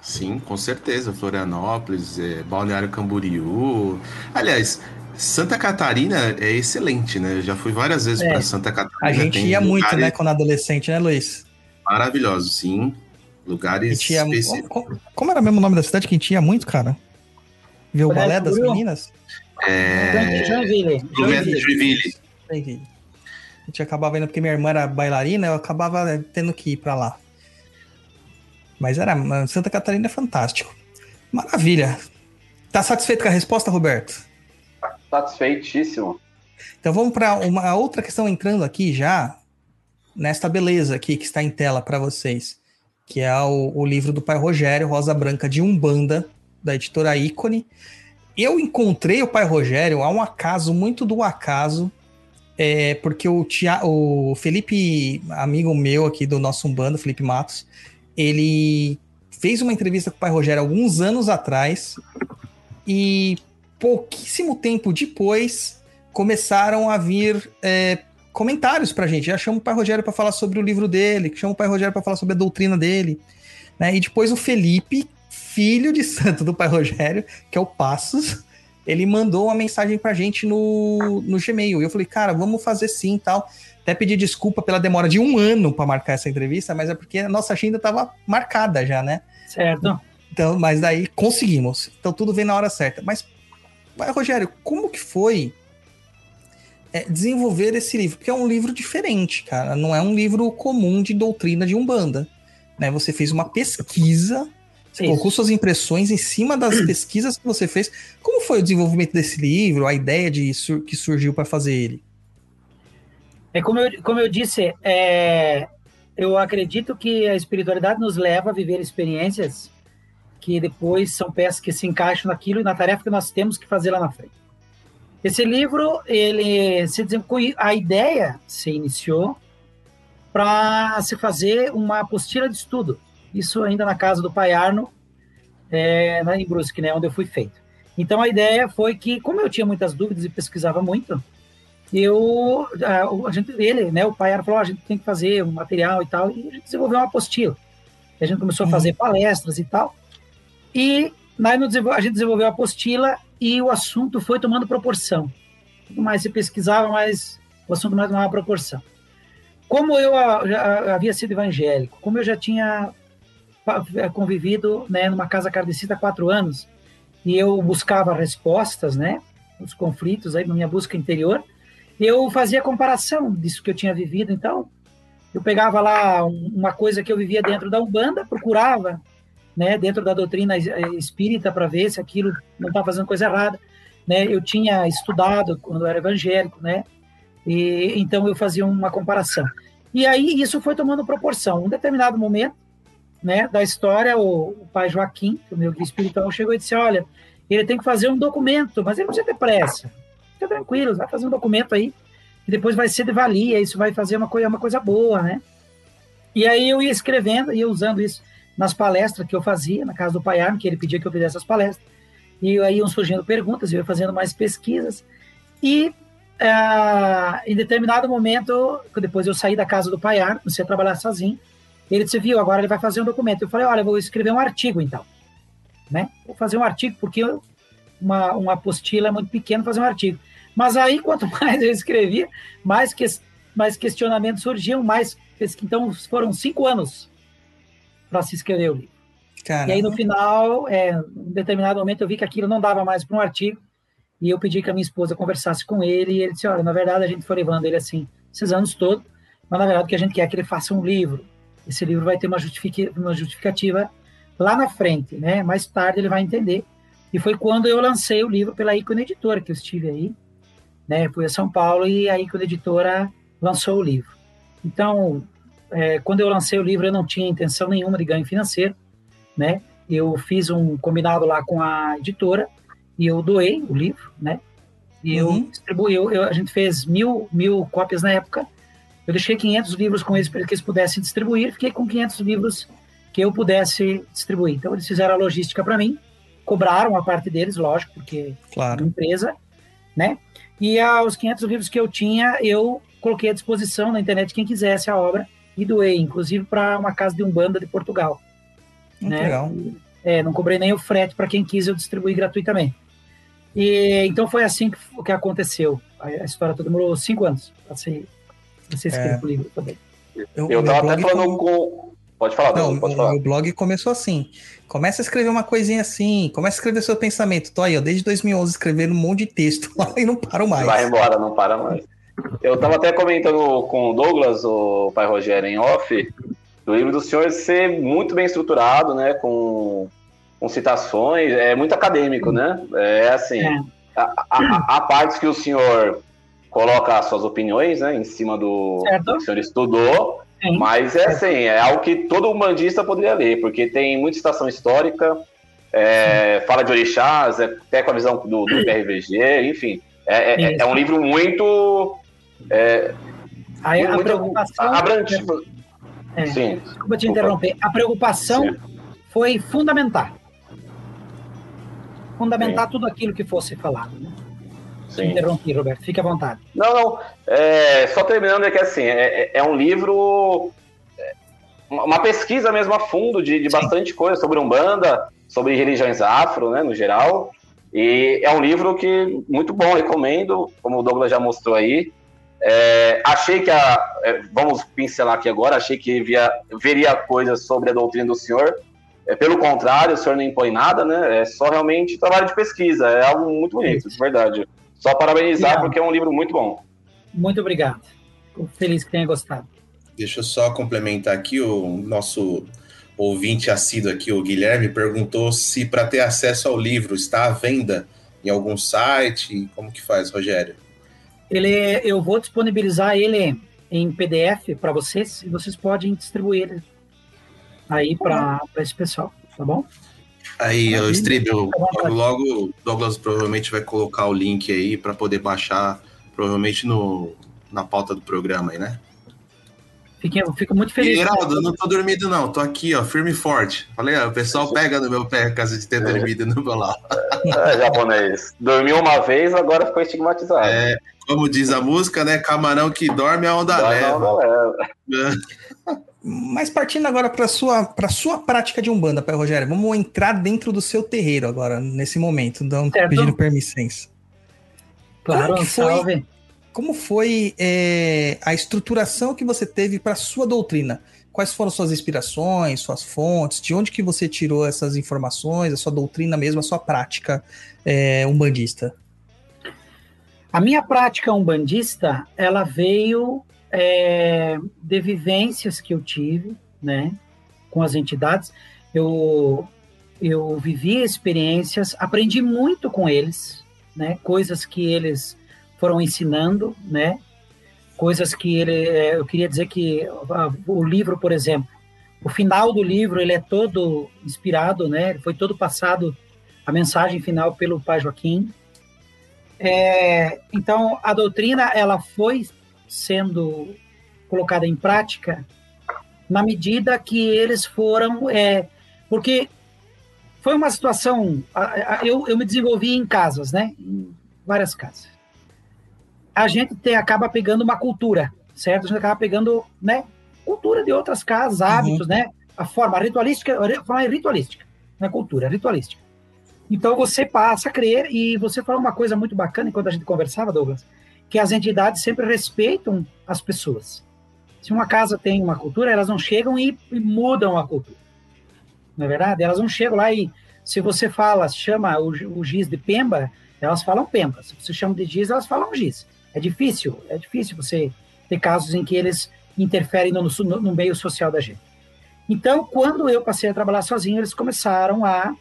Sim, com certeza. Florianópolis, é, Balneário Camboriú. Aliás, Santa Catarina é excelente, né? Eu já fui várias vezes É. para Santa Catarina. A gente ia muito, lugares né, quando adolescente, né, Luiz? Maravilhosos, sim. Lugares ia, específicos. como, como era mesmo o nome da cidade que a gente ia muito, cara? Ver o balé das meninas? É... Joinville. Joinville. Joinville. A gente acabava indo porque minha irmã era bailarina, eu acabava tendo que ir pra lá. Mas era, Santa Catarina é fantástico. Maravilha. Tá satisfeito com a resposta, Roberto? Satisfeitíssimo. Então vamos para uma outra questão entrando aqui já, nesta beleza aqui que está em tela para vocês, que é o, o livro do pai Rogério, Rosa Branca de Umbanda, da editora Ícone. Eu encontrei o pai Rogério a um acaso, muito do acaso, é, porque o, Tia, o Felipe, amigo meu aqui do nosso Umbanda, Felipe Matos, ele fez uma entrevista com o pai Rogério alguns anos atrás e pouquíssimo tempo depois começaram a vir é, comentários pra gente. Já chama o pai Rogério para falar sobre o livro dele, chama o pai Rogério para falar sobre a doutrina dele. Né? E depois o Felipe, filho de santo do pai Rogério, que é o Passos, ele mandou uma mensagem pra gente no, no Gmail. E eu falei, cara, vamos fazer sim e tal. Até pedi desculpa pela demora de um ano para marcar essa entrevista, mas é porque a nossa agenda estava marcada já, né? Certo. Então, mas daí conseguimos. Então tudo vem na hora certa. Mas, Rogério, como que foi é, desenvolver esse livro? Porque é um livro diferente, cara. Não é um livro comum de doutrina de Umbanda. Né? Você fez uma pesquisa, você Isso. colocou suas impressões em cima das <clears throat> pesquisas que você fez. Como foi o desenvolvimento desse livro, a ideia de sur- que surgiu para fazer ele? É como eu, como eu disse, é, eu acredito que a espiritualidade nos leva a viver experiências que depois são peças que se encaixam naquilo e na tarefa que nós temos que fazer lá na frente. Esse livro, ele se a ideia se iniciou para se fazer uma apostila de estudo. Isso ainda na casa do Pai Arno, é, em Brusque, né, onde eu fui feito. Então a ideia foi que, como eu tinha muitas dúvidas e pesquisava muito, eu a, gente ele né o pai Arno falou "Ó, a gente tem que fazer um material e tal e a gente desenvolveu uma apostila. A gente começou a fazer palestras e tal. E desenvol- a gente desenvolveu a apostila e o assunto foi tomando proporção. Quanto mais se pesquisava mais o assunto mais tomava proporção. Como eu já havia sido evangélico como eu já tinha pa- convivido né numa casa kardecista há quatro anos e eu buscava respostas né os conflitos aí na minha busca interior eu fazia comparação disso que eu tinha vivido. Então, eu pegava lá um- uma coisa que eu vivia dentro da Umbanda, procurava, né, dentro da doutrina eh, espírita para ver se aquilo não estava fazendo coisa errada, né? Eu tinha estudado quando eu era evangélico, né? E então eu fazia uma comparação. E aí isso foi tomando proporção. Um determinado momento, né, da história, o, o pai Joaquim, o meu guia espiritual, chegou e disse: Olha, ele tem que fazer um documento, mas ele não precisa ter pressa. Fica tranquilo, vai fazer um documento aí, que depois vai ser de valia, isso vai fazer uma coisa, uma coisa boa, né? E aí eu ia escrevendo, ia usando isso nas palestras que eu fazia, na casa do Pai Arme, que ele pedia que eu fizesse as palestras. E aí iam surgindo perguntas, eu ia fazendo mais pesquisas. E ah, em determinado momento, depois eu saí da casa do Pai Arme, comecei a trabalhar sozinho, ele disse, viu, agora ele vai fazer um documento. Eu falei, olha, eu vou escrever um artigo então. Né? Vou fazer um artigo, porque uma, uma apostila é muito pequena fazer um artigo. Mas aí, quanto <laughs> mais eu escrevia, mais, que, mais questionamentos surgiam, mais. Então, foram cinco anos para se escrever o livro. Caramba. E aí, no final, é, em determinado momento, eu vi que aquilo não dava mais para um artigo, e eu pedi que a minha esposa conversasse com ele, e ele disse: Olha, na verdade, a gente foi levando ele assim, esses anos todos, mas na verdade, o que a gente quer é que ele faça um livro. Esse livro vai ter uma, justific... uma justificativa lá na frente, né? Mais tarde ele vai entender. E foi quando eu lancei o livro pela Icon Editora, que eu estive aí, né? Fui a São Paulo e a Icon Editora lançou o livro. Então, é, quando eu lancei o livro, eu não tinha intenção nenhuma de ganho financeiro, né? Eu fiz um combinado lá com a editora e eu doei o livro, né? E Uhum. eu distribuí, eu, eu- a gente fez mil, mil cópias na época. Eu deixei 500 livros com eles para que eles pudessem distribuir. Fiquei com 500 livros que eu pudesse distribuir. Então, eles fizeram a logística para mim, cobraram a parte deles, lógico, porque uma Claro. empresa, né? E ah, os 500 livros que eu tinha, eu coloquei à disposição na internet quem quisesse a obra e doei, inclusive para uma casa de umbanda de Portugal. Muito né? legal. É, não cobrei nem o frete para quem quis, eu distribuí gratuitamente. E então foi assim que, que aconteceu. A, a história toda demorou cinco anos para ser, pra ser escrito o livro também. Eu, Eu meu tava até falando com. Pode falar, Não, pode o falar. meu blog começou assim. Começa a escrever uma coisinha assim, começa a escrever seu pensamento. Tô aí, ó, desde 2011 escrevendo um monte de texto <laughs> lá e não paro mais. Vai embora, não para mais. Eu tava até comentando com o Douglas, o pai Rogério, em off, do livro do senhor ser muito bem estruturado, né? Com, com citações, é muito acadêmico, né? É assim, É. há, há partes que o senhor coloca as suas opiniões, né? Em cima do Certo. que o senhor estudou, Sim. mas é assim, é algo que todo humanista poderia ler, porque tem muita citação histórica, é, fala de orixás, é, até com a visão do, do PRVG, enfim. É, é- é um livro muito é, Aí a muito preocupação. abrangente. É. Sim, Desculpa te interromper. A preocupação Sim. foi fundamentar. Fundamentar tudo aquilo que fosse falado. Né? Sim. interrompi, Roberto. Fique à vontade. Não, não. É, só terminando é que assim, é, é- é um livro, é, uma uma pesquisa mesmo a fundo de, de bastante coisa sobre Umbanda, sobre religiões afro, né, no geral. E é um livro que muito bom, recomendo, como o Douglas já mostrou aí. É, achei que a. é, vamos pincelar aqui agora, achei que via, veria coisas sobre a doutrina do senhor. É, pelo contrário, o senhor não impõe nada, né? É só realmente trabalho de pesquisa. É algo muito bonito, de verdade. Só parabenizar, Obrigado. porque é um livro muito bom. Muito obrigado. Fico feliz que tenha gostado. Deixa eu só complementar aqui, o nosso ouvinte assíduo aqui, o Guilherme, perguntou se para ter acesso ao livro está à venda em algum site, como que faz, Rogério? Ele, eu vou disponibilizar ele em PDF para vocês e vocês podem distribuir ele aí para esse pessoal, tá bom? Aí, o. Strib, logo o Douglas provavelmente vai colocar o link aí para poder baixar, provavelmente no, na pauta do programa aí, né? Fiquei, eu fico muito feliz. Geraldo, eu não tô dormindo não, tô aqui, ó, firme e forte. Falei, ó, o pessoal pega no meu pé caso de ter dormido no meu lado. É, japonês. Dormiu uma vez, agora ficou estigmatizado. É, como diz a música, né, camarão que dorme a onda Dá leva. uma leva. <laughs> Mas partindo agora para sua para sua prática de umbanda, Pai Rogério, vamos entrar dentro do seu terreiro agora nesse momento, dando Certo. pedindo permissões. Claro, Como que foi? salve. Como foi é, a estruturação que você teve para sua doutrina? Quais foram suas inspirações, suas fontes? De onde que você tirou essas informações, a sua doutrina mesmo, a sua prática é, umbandista? A minha prática umbandista, ela veio é, de vivências que eu tive, né, com as entidades. Eu, eu vivi experiências, aprendi muito com eles, né, coisas que eles foram ensinando, né, coisas que ele, é, eu queria dizer que o livro, por exemplo, o final do livro ele é todo inspirado, né? Foi todo passado a mensagem final pelo Pai Joaquim. É, então a doutrina ela foi sendo colocada em prática na medida que eles foram, é, porque foi uma situação, eu, eu me desenvolvi em casas, né? Em várias casas. A gente tem, acaba pegando uma cultura, certo? A gente acaba pegando, né? Cultura de outras casas, uhum. hábitos, uhum. né? A forma ritualística, a forma ritualística, não é cultura, é ritualística. Então você passa a crer, e você falou uma coisa muito bacana enquanto a gente conversava, Douglas, que as entidades sempre respeitam as pessoas. Se uma casa tem uma cultura, elas não chegam e, e mudam a cultura não é verdade? Elas não chegam lá e, se você fala, chama o, o giz de Pemba, elas falam Pemba. Se você chama de giz, elas falam giz. É difícil, é difícil você ter casos em que eles interferem no, no, no meio social da gente. Então, quando eu passei a trabalhar sozinho, eles começaram a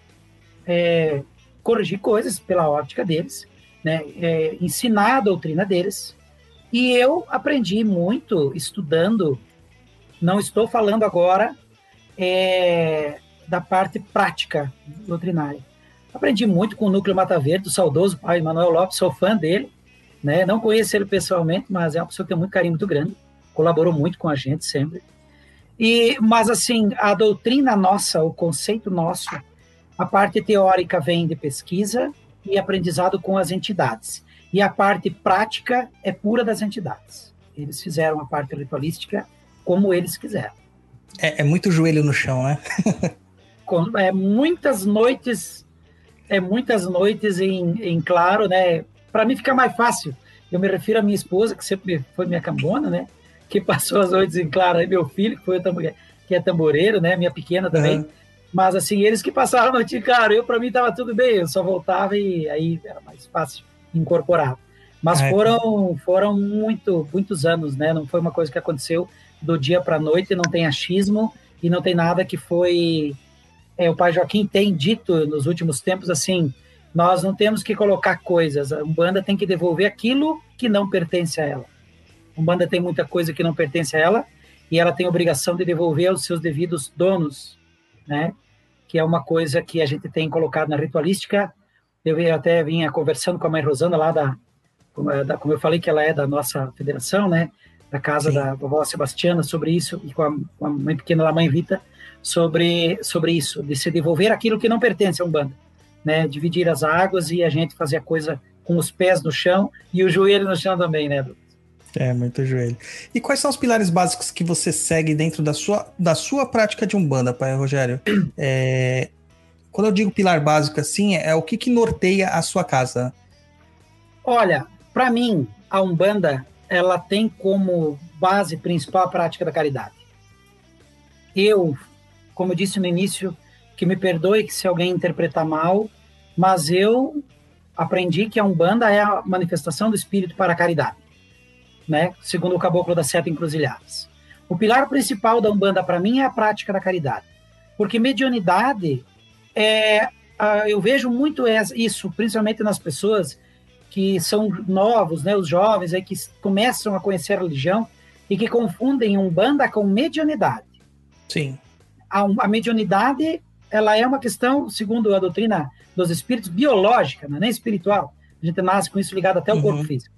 é, corrigir coisas pela óptica deles, né, é, ensinar a doutrina deles, e eu aprendi muito estudando. Não estou falando agora é, da parte prática doutrinária. Aprendi muito com o Núcleo Mata Verde, do saudoso pai Manuel Lopes, sou fã dele, né? Não conheço ele pessoalmente, mas é uma pessoa que tem muito carinho muito grande, colaborou muito com a gente sempre. E, mas assim, a doutrina nossa, o conceito nosso, a parte teórica vem de pesquisa e aprendizado com as entidades. E a parte prática é pura das entidades. Eles fizeram a parte ritualística como eles quiseram. É, é muito joelho no chão, né? <laughs> é, muitas noites, é muitas noites em, em claro, né? Para mim fica mais fácil. Eu me refiro à minha esposa, que sempre foi minha cambona, né? Que passou as noites em claro, aí meu filho, que foi o tambor, que é tamboreiro, né? Minha pequena também. Uhum. Mas assim, eles que passaram a noite claro, eu para mim tava tudo bem, eu só voltava e aí era mais fácil incorporar. Mas foram foram muito muitos anos, né? Não foi uma coisa que aconteceu do dia para noite, não tem achismo e não tem nada que foi é, o pai Joaquim tem dito nos últimos tempos assim: nós não temos que colocar coisas, a Umbanda tem que devolver aquilo que não pertence a ela. A Umbanda tem muita coisa que não pertence a ela e ela tem a obrigação de devolver aos seus devidos donos, né? Que é uma coisa que a gente tem colocado na ritualística. Eu até vinha conversando com a mãe Rosana lá da, como eu falei que ela é da nossa federação, né? Da casa Sim. da vovó Sebastiana sobre isso e com a, com a mãe pequena da mãe Rita sobre, sobre isso, de se devolver aquilo que não pertence a Umbanda, né? Dividir as águas e a gente fazer a coisa com os pés no chão e o joelho no chão também, né, É, muito joelho. E quais são os pilares básicos que você segue dentro da sua, da sua prática de Umbanda, pai Rogério? É, quando eu digo pilar básico assim, é o que, que norteia a sua casa? Olha, para mim, a Umbanda, ela tem como base principal a prática da caridade. Eu como eu disse no início, que me perdoe que se alguém interpretar mal, mas eu aprendi que a Umbanda é a manifestação do espírito para a caridade, né? Segundo o caboclo das sete encruzilhadas. O pilar principal da Umbanda para mim é a prática da caridade, porque mediunidade é, eu vejo muito isso, principalmente nas pessoas que são novos, né, os jovens aí que começam a conhecer a religião e que confundem Umbanda com mediunidade. Sim a, a mediunidade ela é uma questão, segundo a doutrina dos espíritos, biológica, não é nem espiritual. A gente nasce com isso ligado até ao uhum. corpo físico.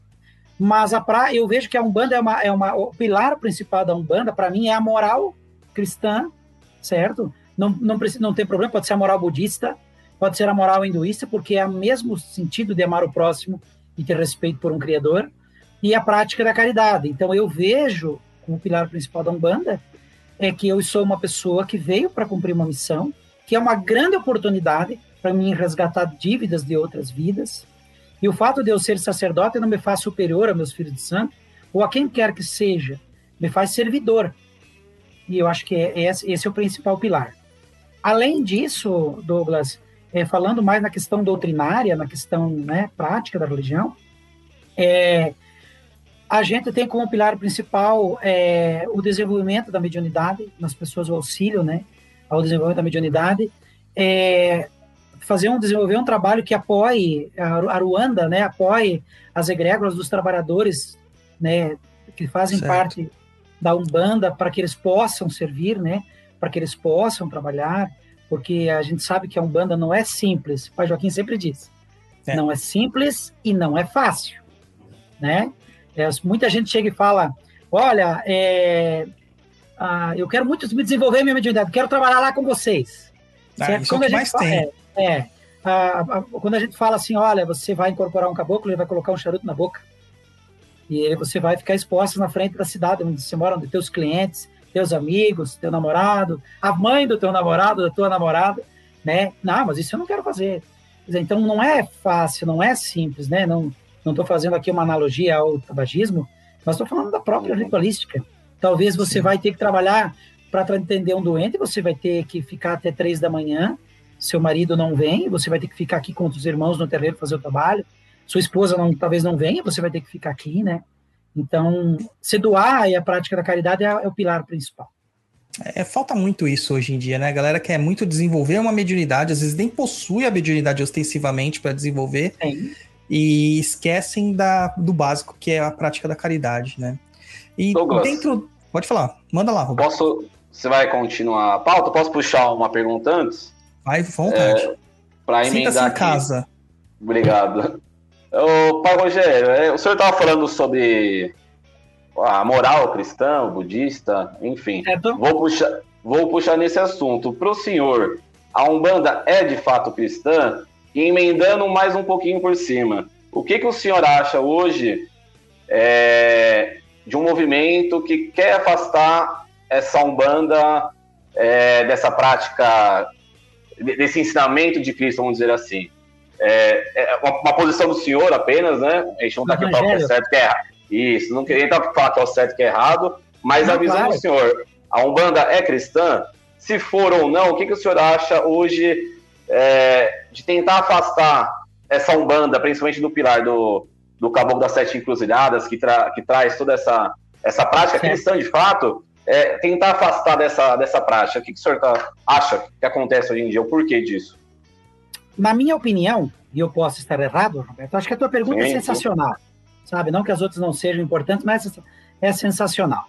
Mas a pra, eu vejo que a Umbanda é uma, é uma o pilar principal da Umbanda, para mim, é a moral cristã, certo? Não, não, precisa, não tem problema, pode ser a moral budista, pode ser a moral hinduísta, porque é o mesmo sentido de amar o próximo e ter respeito por um Criador, e a prática da caridade. Então, eu vejo como pilar principal da Umbanda é que eu sou uma pessoa que veio para cumprir uma missão, que é uma grande oportunidade para mim resgatar dívidas de outras vidas. E o fato de eu ser sacerdote não me faz superior a meus filhos de santo, ou a quem quer que seja, me faz servidor. E eu acho que é, esse, esse é o principal pilar. Além disso, Douglas, é, falando mais na questão doutrinária, na questão né, prática da religião, é, a gente tem como pilar principal é, o desenvolvimento da mediunidade nas pessoas, o auxílio, né, ao desenvolvimento da mediunidade, é, fazer um desenvolver um trabalho que apoie a Ruanda, né, apoie as egrégoras dos trabalhadores, né, que fazem Certo. parte da Umbanda para que eles possam servir, né? Para que eles possam trabalhar, porque a gente sabe que a Umbanda não é simples. O Pai Joaquim sempre diz, É. não é simples e não é fácil, né? É, muita gente chega e fala, olha, é, ah, eu quero muito me desenvolver minha mediunidade, quero trabalhar lá com vocês. Ah, Certo? isso é o que a mais gente fa- tem. É. A- a- quando a gente fala assim, olha, você vai incorporar um caboclo, ele vai colocar um charuto na boca. E você vai ficar exposto na frente da cidade onde você mora, onde teus clientes, teus amigos, teu namorado, a mãe do teu namorado, da tua namorada, né? Não, mas isso eu não quero fazer. Então não é fácil, não é simples, né? Não não estou fazendo aqui uma analogia ao tabagismo, mas estou falando da própria ritualística. Talvez você Sim. vai ter que trabalhar para atender um doente, você vai ter que ficar até três da manhã, seu marido não vem, você vai ter que ficar aqui com os irmãos no terreiro fazer o trabalho, sua esposa não, talvez não venha, você vai ter que ficar aqui, né? Então, se doar e a prática da caridade é, é o pilar principal. É, falta muito isso hoje em dia, né? A galera quer muito desenvolver uma mediunidade, às vezes nem possui a mediunidade ostensivamente para desenvolver Tem. e esquecem da, do básico, que é a prática da caridade, né? E Douglas. dentro. Pode falar, manda lá, Roberto. Posso. Você vai continuar a pauta? Posso puxar uma pergunta antes? Vai, vontade. Para Sinta-se emendar em aqui. casa. Obrigado. Ô, pai Rogério, é, o senhor estava falando sobre a moral cristã, budista, enfim. Certo? Vou puxar, vou puxar nesse assunto. Para o senhor, a Umbanda é de fato cristã? E emendando mais um pouquinho por cima, o que, que o senhor acha hoje é, de um movimento que quer afastar essa Umbanda é, dessa prática, desse ensinamento de Cristo, vamos dizer assim? É, é uma, uma posição do senhor apenas, né? A gente não está aqui para falar que é certo que é errado. Isso, não queria para falar que é o certo que é errado, mas Não, a visão claro. do senhor, a Umbanda é cristã? Se for ou não, o que, que o senhor acha hoje é, de tentar afastar essa Umbanda, principalmente do pilar do, do Caboclo das Sete Encruzilhadas, que, tra, que traz toda essa, essa prática Certo. cristã de fato, é, tentar afastar dessa, dessa prática. O que, que o senhor tá- acha que acontece hoje em dia? O porquê disso? Na minha opinião, e eu posso estar errado, Roberto, acho que a tua pergunta é Sim, sim. sensacional. Sabe? Não que as outras não sejam importantes, mas é sensacional.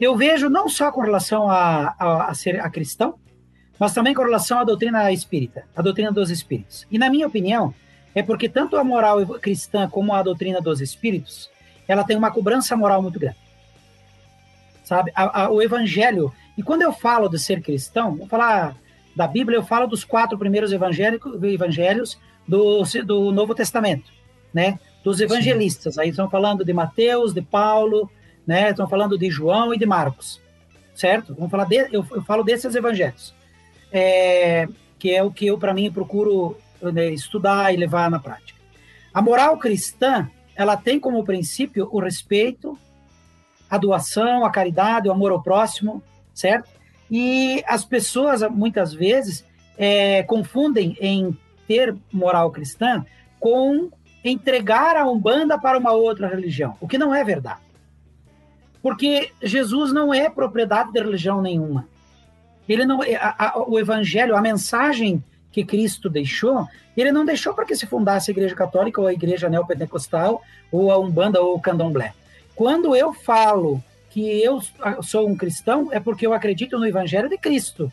Eu vejo não só com relação a, a, a ser a cristão, mas também com relação à doutrina espírita, a doutrina dos espíritos. E na minha opinião, é porque tanto a moral cristã como a doutrina dos espíritos, ela tem uma cobrança moral muito grande. Sabe? A- a- o evangelho, e quando eu falo de ser cristão, vou falar da Bíblia, eu falo dos quatro primeiros evangelhos do, do Novo Testamento, né? Dos evangelistas. Aí estão falando de Mateus, de Paulo, né? Estão falando de João e de Marcos, certo? Vamos falar de, eu, eu falo desses evangelhos, é, que é o que eu para mim procuro né, estudar e levar na prática. A moral cristã, ela tem como princípio o respeito, a doação, a caridade, o amor ao próximo, certo? E as pessoas, muitas vezes, é, confundem em ter moral cristã com entregar a Umbanda para uma outra religião, o que não é verdade. Porque Jesus não é propriedade de religião nenhuma. Ele não, a- a- o evangelho, a mensagem que Cristo deixou, ele não deixou para que se fundasse a Igreja Católica ou a Igreja Neopentecostal ou a Umbanda ou o Candomblé. Quando eu falo que eu sou um cristão, é porque eu acredito no Evangelho de Cristo.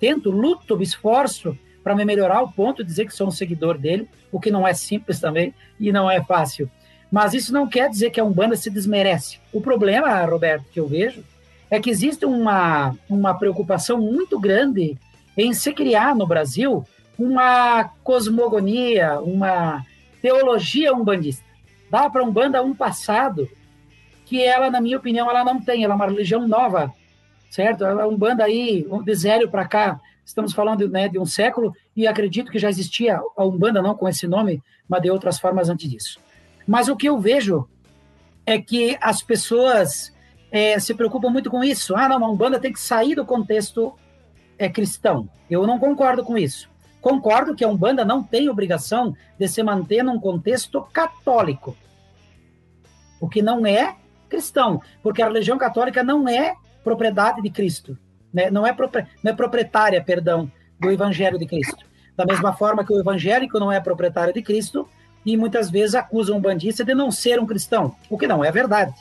Tento, luto, me esforço para me melhorar ao ponto de dizer que sou um seguidor dele, o que não é simples também e não é fácil. Mas isso não quer dizer que a Umbanda se desmerece. O problema, Roberto, que eu vejo, é que existe uma, uma preocupação muito grande em se criar no Brasil uma cosmogonia, uma teologia umbandista. Dá para a Umbanda um passado que ela, na minha opinião, ela não tem. Ela é uma religião nova, certo? A Umbanda aí, de zero para cá, estamos falando né, de um século, e acredito que já existia a Umbanda, não com esse nome, mas de outras formas antes disso. Mas o que eu vejo é que as pessoas é, se preocupam muito com isso. Ah, não, a Umbanda tem que sair do contexto é, cristão. Eu não concordo com isso. Concordo que a Umbanda não tem obrigação de se manter num contexto católico, o que não é cristão, porque a religião católica não é propriedade de Cristo, né? não, é não é proprietária, perdão, do Evangelho de Cristo. Da mesma forma que o evangélico não é proprietário de Cristo e muitas vezes acusam um bandista de não ser um cristão, o que não é verdade.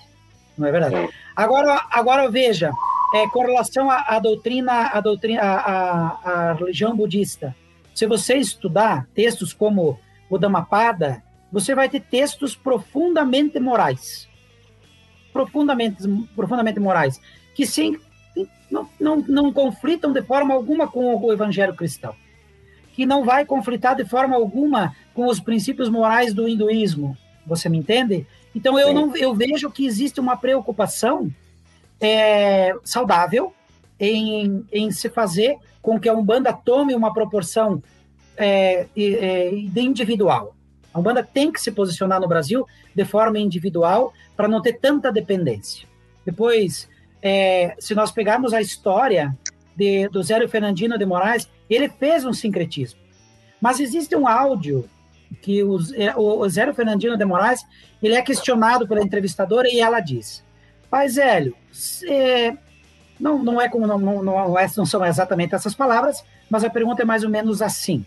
Não é verdade? Agora, agora veja, é, com relação à, à doutrina, à doutrina, à- à religião budista, se você estudar textos como o Dhammapada, você vai ter textos profundamente morais, profundamente, profundamente morais, que sim, não, não, não conflitam de forma alguma com o evangelho cristão, que não vai conflitar de forma alguma com os princípios morais do hinduísmo. Você me entende? Então eu não eu vejo que existe uma preocupação é, saudável em, em se fazer com que a Umbanda tome uma proporção é, é, de individual. A Umbanda tem que se posicionar no Brasil de forma individual para não ter tanta dependência. Depois, é, se nós pegarmos a história de, do Zélio Fernandino de Moraes, ele fez um sincretismo. Mas existe um áudio que os- é, o, o Zélio Fernandino de Moraes ele é questionado pela entrevistadora e ela diz: Pai Zélio, cê- não, não é como não, não, não, é- não são exatamente essas palavras, mas a pergunta é mais ou menos assim.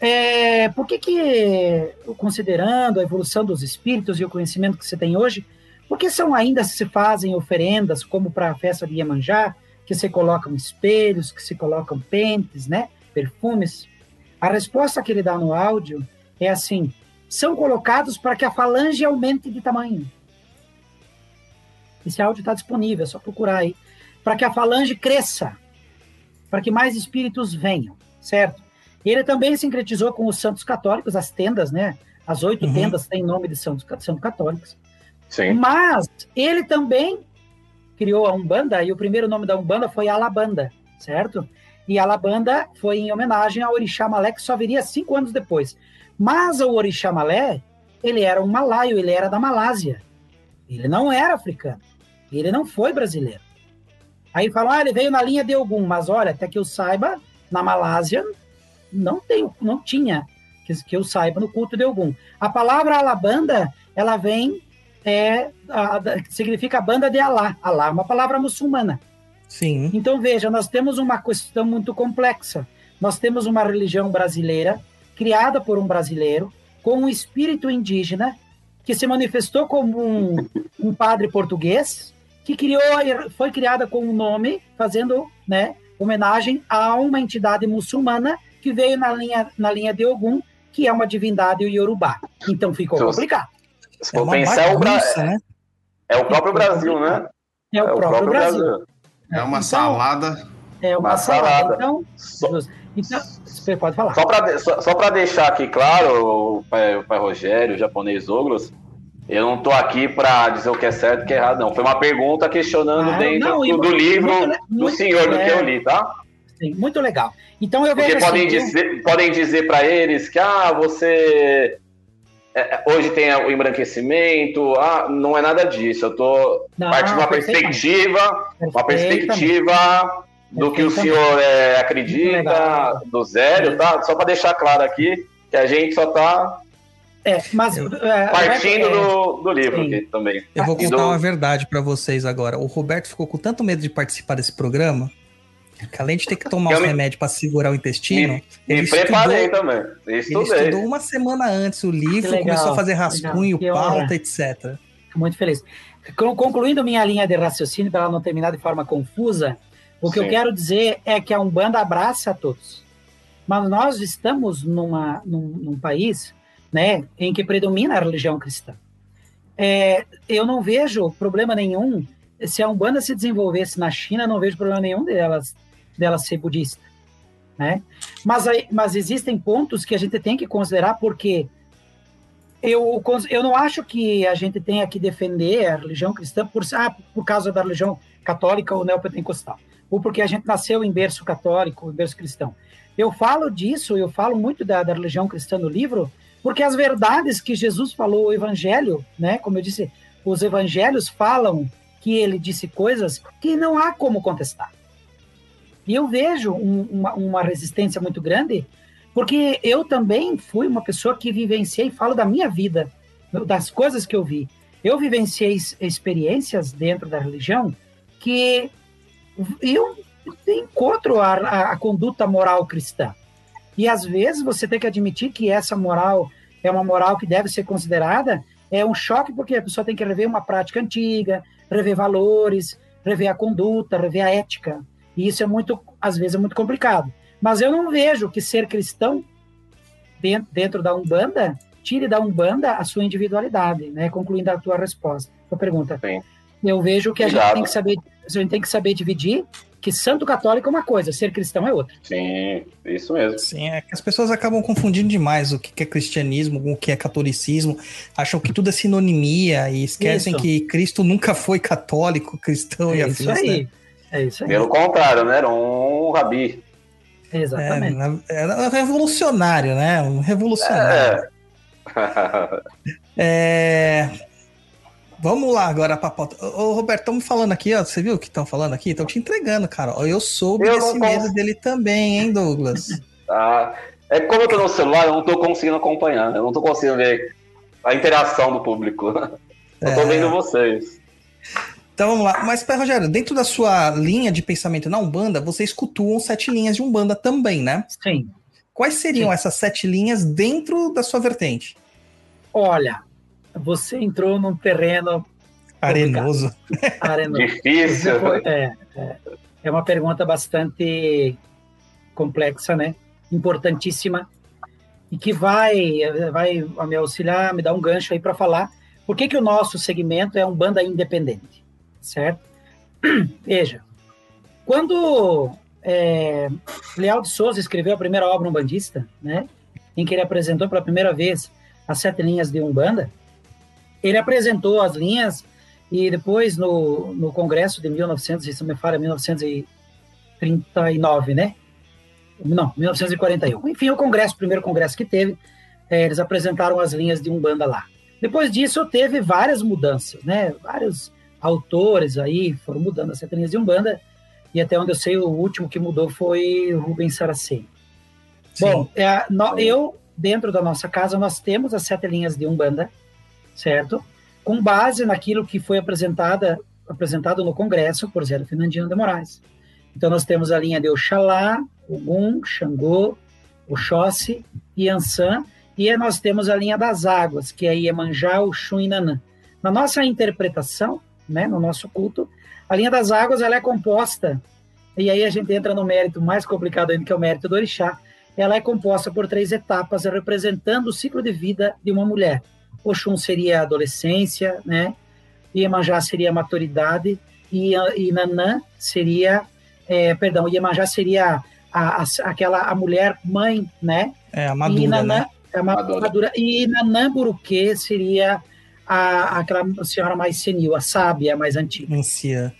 É, por que que, considerando a evolução dos espíritos e o conhecimento que você tem hoje, por que são ainda se fazem oferendas como para a festa de Iemanjá, que se colocam espelhos, que se colocam pentes, né, perfumes? A resposta que ele dá no áudio é assim: são colocados para que a falange aumente de tamanho. Esse áudio está disponível, é só procurar aí. Para que a falange cresça, para que mais espíritos venham, certo? Ele também sincretizou com os santos católicos, as tendas, né? As oito Uhum. tendas têm nome de santos, santos católicos. Sim. Mas ele também criou a Umbanda, e o primeiro nome da Umbanda foi Alabanda, certo? E Alabanda foi em homenagem ao Orixá Malé, que só viria cinco anos depois. Mas o Orixá Malé, ele era um malaio, ele era da Malásia. Ele não era africano. Ele não foi brasileiro. Aí falam, ah, ele veio na linha de Ogum, mas olha, até que eu saiba, na Malásia não tem, não tinha, que, que eu saiba, no culto de Ogum. A palavra Alabanda, ela vem é, a- a- significa banda de Alá. Alá é uma palavra muçulmana. Sim. Então, veja, nós temos uma questão muito complexa. Nós temos uma religião brasileira, criada por um brasileiro, com um espírito indígena, que se manifestou como um, um padre português, que criou, foi criada com um nome, fazendo né, homenagem a uma entidade muçulmana que veio na linha, na linha de Ogum, que é uma divindade Yorubá. Então ficou Então, complicado. Se É for uma pensar, é o, Bra- né? é o próprio Brasil, né? É o, próprio, Brasil. É uma Então, salada. É uma, Uma salada. salada. Então, Só, então, você pode falar. só para só, só pra deixar aqui claro, o pai, o pai Rogério, o japonês Ogros, eu não tô aqui para dizer o que é certo e o que é errado, não. Foi uma pergunta questionando Ah, dentro não, do, do livro muito do muito- senhor do que é. eu li, tá? Sim, muito legal. Então eu vejo Porque podem assim, eu- dizer, podem dizer para eles que ah, você é, é, hoje tem o embranquecimento, ah, não é nada disso. Eu tô Não, partindo de uma perspectiva, uma perspectiva do que o senhor é, acredita, do zero, tá? Só para deixar claro aqui que a gente só tá É, mas Eu- é, partindo é, do, do livro aqui também. Eu vou contar do- uma verdade pra vocês agora. O Roberto ficou com tanto medo de participar desse programa além de ter que tomar <laughs> Eu os me- remédios pra segurar o intestino, Me ele preparei estudou, também. ele Estudei. estudou uma semana antes o livro, legal, começou a fazer rascunho, pauta, etc. Muito feliz. Con- Concluindo minha linha de raciocínio, para ela não terminar de forma confusa, o que eu Sim. quero dizer é que a Umbanda abraça a todos. Mas nós estamos numa, num, num país né, em que predomina a religião cristã. É, eu não vejo problema nenhum se a Umbanda se desenvolvesse na China, não vejo problema nenhum delas, delas ser budista. Né? Mas, mas existem pontos que a gente tem que considerar porque eu, eu não acho que a gente tenha que defender a religião cristã por, ah, por causa da religião católica ou neopentecostal, ou porque a gente nasceu em berço católico, em berço cristão. Eu falo disso, eu falo muito da, da religião cristã no livro, porque as verdades que Jesus falou, o evangelho, né, como eu disse, os evangelhos falam que ele disse coisas que não há como contestar. E eu vejo um- uma, uma resistência muito grande, porque eu também fui uma pessoa que vivenciei, falo da minha vida, das coisas que eu vi. Eu vivenciei experiências dentro da religião que eu encontro a, a, a conduta moral cristã. E às vezes você tem que admitir que essa moral é uma moral que deve ser considerada, é um choque porque a pessoa tem que rever uma prática antiga, rever valores, rever a conduta, rever a ética. E isso é muito, às vezes, é muito complicado. Mas eu não vejo que ser cristão dentro, dentro da Umbanda tire da Umbanda a sua individualidade, né? Concluindo a tua resposta, a tua pergunta. Sim. Eu vejo que a gente tem que saber, a gente tem que saber dividir que santo católico é uma coisa, ser cristão é outra. Sim, isso mesmo. Sim, é que as pessoas acabam confundindo demais o que é cristianismo com o que é catolicismo, acham que tudo é sinonimia e esquecem Isso. que Cristo nunca foi católico, cristão e É afins, isso né? aí. É isso aí. Pelo contrário, né? Era um rabi. É, Exatamente. é revolucionário, né? Um revolucionário. É. É, Vamos lá agora pra pauta. Ô, ô, Roberto, estamos falando aqui, ó. Você viu o que estão falando aqui? Estão te entregando, cara. Ó, Eu soube Eu desse não medo dele também, hein, Douglas? <laughs> Ah, é como eu tô no celular, eu não tô conseguindo acompanhar. Eu não tô conseguindo ver a interação do público. <laughs> Eu tô É. vendo vocês. Então vamos lá. Mas, Pé Rogério, dentro da sua linha de pensamento na Umbanda, vocês cultuam sete linhas de Umbanda também, né? Sim. Quais seriam Sim. essas sete linhas dentro da sua vertente? Olha, você entrou num terreno Arenoso. <laughs> arenoso. Difícil. É, é, é uma pergunta bastante complexa, né? Importantíssima e que vai vai me auxiliar, me dar um gancho aí para falar por que, que o nosso segmento é um banda independente, certo? <clears throat> Veja, quando é, Leal de Souza escreveu a primeira obra umbandista, né? Em que ele apresentou pela primeira vez as sete linhas de Umbanda, ele apresentou as linhas e depois no, no congresso de 1900, se me falha, 1939, né? Não, 1941. Enfim, o congresso, o primeiro congresso que teve, eh, eles apresentaram as linhas de Umbanda lá. Depois disso, teve várias mudanças, né? Vários autores aí foram mudando as sete linhas de Umbanda, e até onde eu sei, o último que mudou foi Rubens Saraceni. Bom, é, no- eu, dentro da nossa casa, nós temos as sete linhas de Umbanda, certo? Com base naquilo que foi apresentada, apresentado no Congresso por Zé Fernandino de Moraes. Então, nós temos a linha de Oxalá, Ogum, Xangô, Oxóssi e Ansan, e nós temos a linha das águas, que é Iemanjá, Oxum e Nanã. Na nossa interpretação, né, no nosso culto, a linha das águas ela é composta, e aí a gente entra no mérito mais complicado ainda, que é o mérito do orixá, ela é composta por três etapas, representando o ciclo de vida de uma mulher. Oxum seria a adolescência, né? Iemanjá seria a maturidade, e, e Nanã seria, é, perdão, Iemanjá seria a, a, aquela a mulher mãe, né? É, a e madura, Nanã, né? é uma Madura. madura. E Nanã Buruquê seria a, aquela senhora mais senil, a sábia mais antiga. Ancia.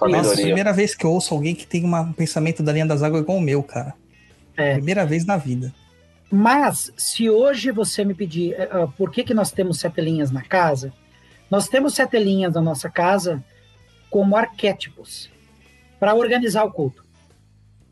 Nossa, Sabedoria. primeira vez que eu ouço alguém que tem uma- um pensamento da linha das águas igual o meu, cara. É. Primeira vez na vida. Mas, se hoje você me pedir ah, por que, que nós temos sete linhas na casa, nós temos sete linhas na nossa casa como arquétipos para organizar o culto.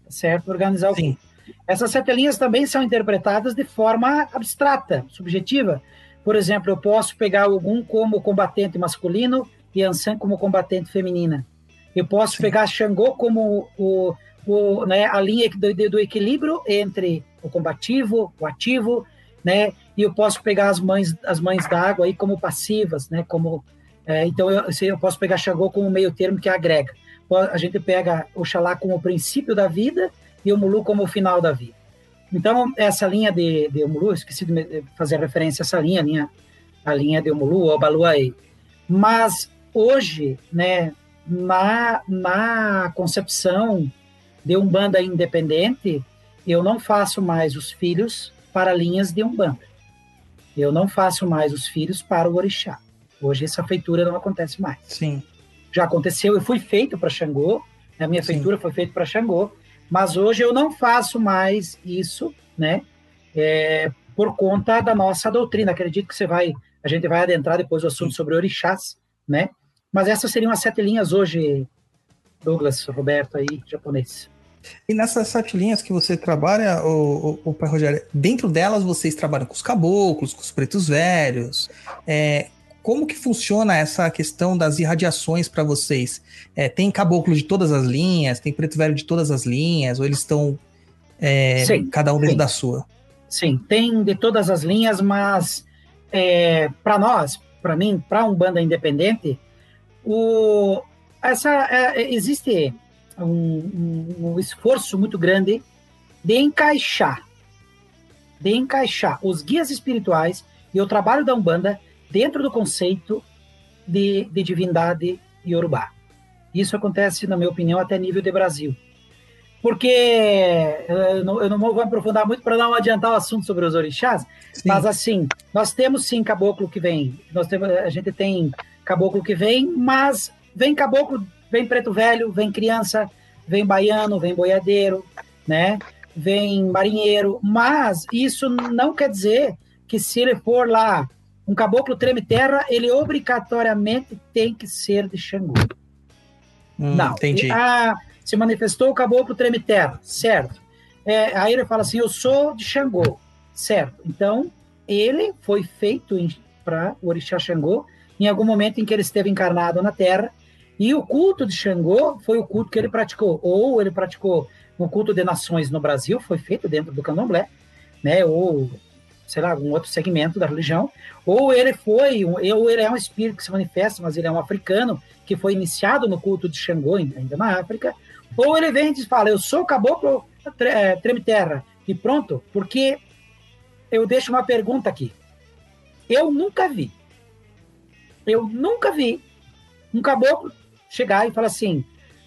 Certo? Organizar o Sim. culto. Essas sete linhas também são interpretadas de forma abstrata, subjetiva. Por exemplo, eu posso pegar algum como combatente masculino e Ansan como combatente feminina. Eu posso Sim. pegar Xangô como o, o, né, a linha do, do equilíbrio entre o combativo, o ativo, né? E eu posso pegar as mães, as mães d'água aí como passivas, né? Como é, então eu, se eu posso pegar Xangô como meio termo que agrega. A gente pega Oxalá como o princípio da vida e o Mulu como o final da vida. Então essa linha de, de Omulu, esqueci de fazer referência a essa linha, a linha, a linha de Omulu, o Baluaê. Mas hoje, né? Na, na concepção de Umbanda independente, eu não faço mais os filhos para linhas de Umbanda. Eu não faço mais os filhos para o Orixá. Hoje essa feitura não acontece mais. Sim. Já aconteceu, eu fui feito para Xangô, a minha Sim. feitura foi feita para Xangô, mas hoje eu não faço mais isso, né? É, por conta da nossa doutrina. Acredito que você vai, a gente vai adentrar depois o assunto sobre orixás, né? Mas essas seriam as sete linhas hoje, Douglas, Roberto aí, japonês. E nessas sete linhas que você trabalha, o, o, o Pai Rogério, dentro delas vocês trabalham com os caboclos, com os pretos velhos. É, como que funciona essa questão das irradiações para vocês? É, tem caboclo de todas as linhas, tem preto velho de todas as linhas, ou eles estão é, Sim, cada um dentro sim. da sua? Sim, tem de todas as linhas, mas é, para nós, para mim, para um banda independente, o, essa, é, existe um, um, um esforço muito grande de encaixar, de encaixar os guias espirituais e o trabalho da Umbanda dentro do conceito de, de divindade iorubá. Isso acontece, na minha opinião, até nível de Brasil. Porque eu não, eu não vou aprofundar muito para não adiantar o assunto sobre os orixás, Sim. mas assim, nós temos sim caboclo que vem, nós temos, a gente tem caboclo que vem, mas vem caboclo, vem preto velho, vem criança, vem baiano, vem boiadeiro, né? Vem marinheiro, mas isso não quer dizer que se ele for lá um caboclo treme terra, ele obrigatoriamente tem que ser de Xangô. Hum, Não. Entendi. Ah, se manifestou o caboclo treme terra, certo. É, aí ele fala assim, eu sou de Xangô, certo. Então, ele foi feito para o orixá Xangô em algum momento em que ele esteve encarnado na Terra, e o culto de Xangô foi o culto que ele praticou, ou ele praticou o culto de nações no Brasil, foi feito dentro do candomblé, né, ou, sei lá, algum outro segmento da religião, ou ele foi, ou ele é um espírito que se manifesta, mas ele é um africano, que foi iniciado no culto de Xangô, ainda na África, ou ele vem e diz, fala, eu sou caboclo tre- eh, treme terra, e pronto, porque eu deixo uma pergunta aqui. Eu nunca vi, eu nunca vi um caboclo chegar e falar assim,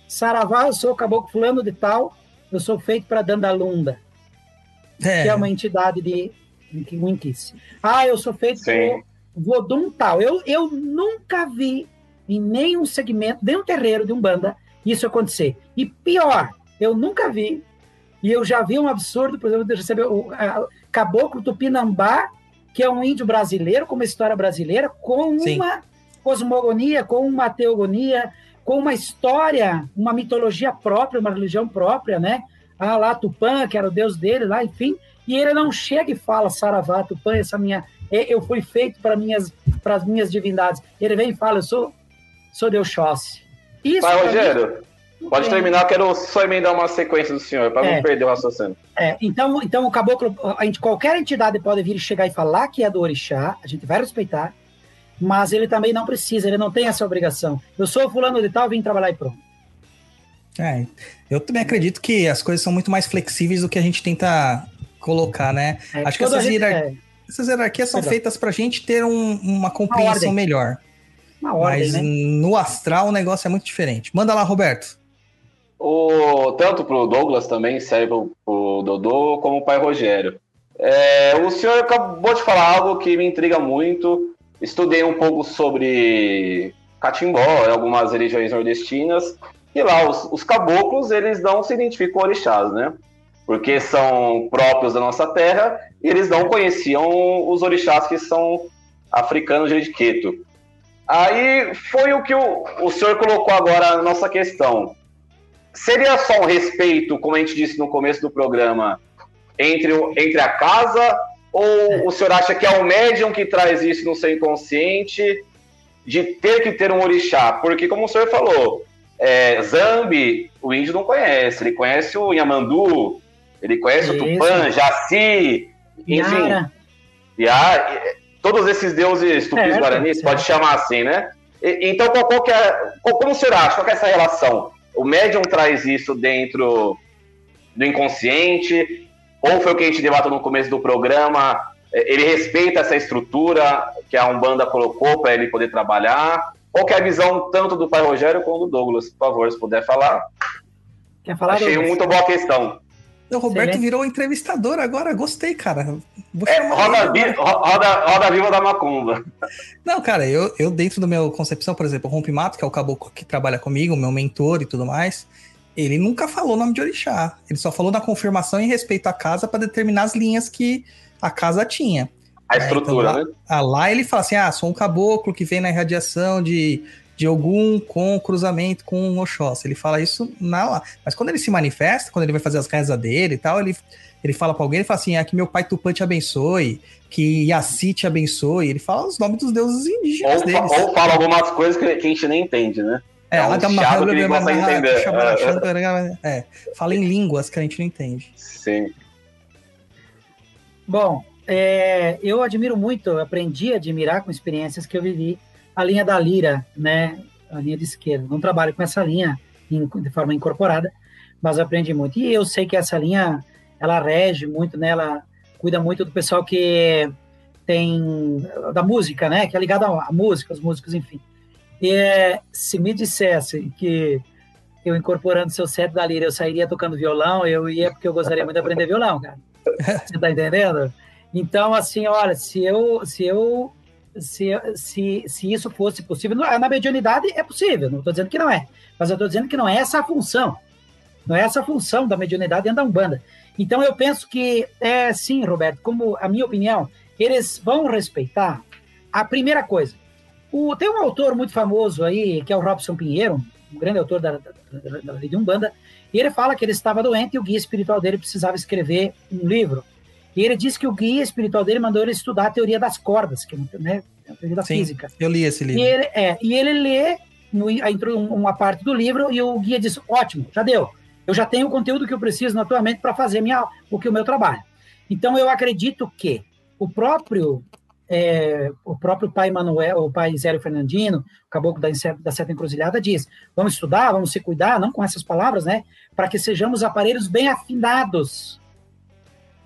Saravá, eu sou o caboclo fulano de tal, eu sou feito para Dandalunda, que é É, uma entidade de Winkice. Ah, eu sou feito Sim. por Vodum tal. Eu, eu nunca vi em nenhum segmento, nenhum terreiro de Umbanda, isso acontecer. E pior, eu nunca vi, e eu já vi um absurdo, por exemplo, de receber o a- Caboclo Tupinambá, que é um índio brasileiro, com uma história brasileira, com Sim. uma cosmogonia, com uma teogonia, com uma história, uma mitologia própria, uma religião própria, né? Ah, lá Tupã, que era o deus dele, lá, enfim. E ele não chega e fala, Saravá, Tupã, essa minha, eu fui feito para minhas, para as minhas divindades. Ele vem e fala, eu sou, sou Deus Xóssi. Isso. Vai, pra mim, Rogério, pode terminar, eu quero só emendar uma sequência do senhor, para É. não perder o raciocínio. É, então, então o caboclo, a gente, qualquer entidade pode vir e chegar e falar que é do orixá, a gente vai respeitar, mas ele também não precisa, ele não tem essa obrigação. Eu sou fulano de tal, vim trabalhar e pronto. é, eu também acredito que as coisas são muito mais flexíveis do que a gente tenta colocar, né? É, Acho que essas a hierar- é, Essas hierarquias são Perdão. feitas pra gente ter um- uma compreensão ordem. melhor. uma ordem, Mas né? no astral o negócio é muito diferente. Manda lá, Roberto. O, tanto pro Douglas também serve pro, pro Dodô, como o pai Rogério. É, o senhor acabou de falar algo que me intriga muito. Estudei um pouco sobre catimbó, algumas religiões nordestinas, e lá os, os caboclos, eles não se identificam com orixás, né? Porque são próprios da nossa terra, e eles não conheciam os orixás que são africanos de Queto. Aí foi o que o, o senhor colocou agora na nossa questão seria só um respeito, como a gente disse no começo do programa, entre, o- entre a casa? Ou o senhor acha que é o médium que traz isso no seu inconsciente de ter que ter um orixá? Porque, como o senhor falou, é, Zambi, o índio não conhece. Ele conhece o Yamandu, ele conhece o Isso. Tupã, Jaci, enfim. Yara, todos esses deuses tupis guaranis, pode chamar assim, né? E- então, qual, qual que é, qual- como o senhor acha? Qual que é essa relação? O médium traz isso dentro do inconsciente? Ou foi o que a gente debateu no começo do programa? é, Ele respeita essa estrutura que a Umbanda colocou para ele poder trabalhar? Qual que é a visão tanto do pai Rogério como do Douglas? Por favor, se puder falar. quer falar? Achei Douglas? muito boa a questão. O Roberto Excelente. virou entrevistador agora, gostei, cara. Vou É, roda, ele vi- agora. ro- roda, roda viva da macumba. Não, cara, eu, eu dentro do meu concepção, por exemplo, o Rompimato, que é o caboclo que trabalha comigo, meu mentor e tudo mais, ele nunca falou o nome de orixá. Ele só falou na confirmação em respeito à casa para determinar as linhas que a casa tinha. A É, estrutura, então, né? Ah, lá ele fala assim: ah, sou um caboclo que vem na irradiação de, de Ogum com cruzamento com um Oxóssi. Ele fala isso na lá. Mas quando ele se manifesta, quando ele vai fazer as rezas dele e tal, ele, ele fala pra alguém, ele fala assim: ah, que meu pai Tupã te abençoe, que Yassi te abençoe. Ele fala os nomes dos deuses indígenas Ou, deles. ou fala algumas coisas que, que a gente nem entende, né? É, é um Adama- chato que consegue <laughs> É, fala em línguas que a gente não entende. Sim. Bom, é, eu admiro muito, eu aprendi a admirar com experiências que eu vivi a linha da lira, né? a linha de esquerda. Não trabalho com essa linha de forma incorporada, mas aprendi muito. E eu sei que essa linha, ela rege muito, né? Ela cuida muito do pessoal que tem da música, né? Que é ligado à música, os músicos, enfim. E é, se me dissesse que eu incorporando seu set da lira, eu sairia tocando violão, eu ia porque eu gostaria muito de aprender violão, cara. Você tá entendendo? Então, assim, olha, se eu, se eu, se, se, se isso fosse possível, na mediunidade é possível, não estou dizendo que não é, mas eu estou dizendo que não é essa a função, não é essa a função da mediunidade dentro da Umbanda. Então, eu penso que, é sim, Roberto, como a minha opinião, eles vão respeitar a primeira coisa. O, tem um autor muito famoso aí, que é o Robson Pinheiro, um grande autor da, da, da, da Umbanda, e ele fala que ele estava doente e o guia espiritual dele precisava escrever um livro. E ele disse que o guia espiritual dele mandou ele estudar a teoria das cordas, que né, é a teoria da Sim, física. Eu li esse livro. E ele, é, e ele lê no, entrou uma parte do livro e o guia disse: ótimo, já deu. Eu já tenho o conteúdo que eu preciso na tua mente para fazer minha, o que o meu trabalho. Então eu acredito que o próprio é, o próprio pai Manuel, o pai Zélio Fernandino, o caboclo da, da Seta Encruzilhada, diz: vamos estudar, vamos se cuidar, não com essas palavras, né? Para que sejamos aparelhos bem afinados.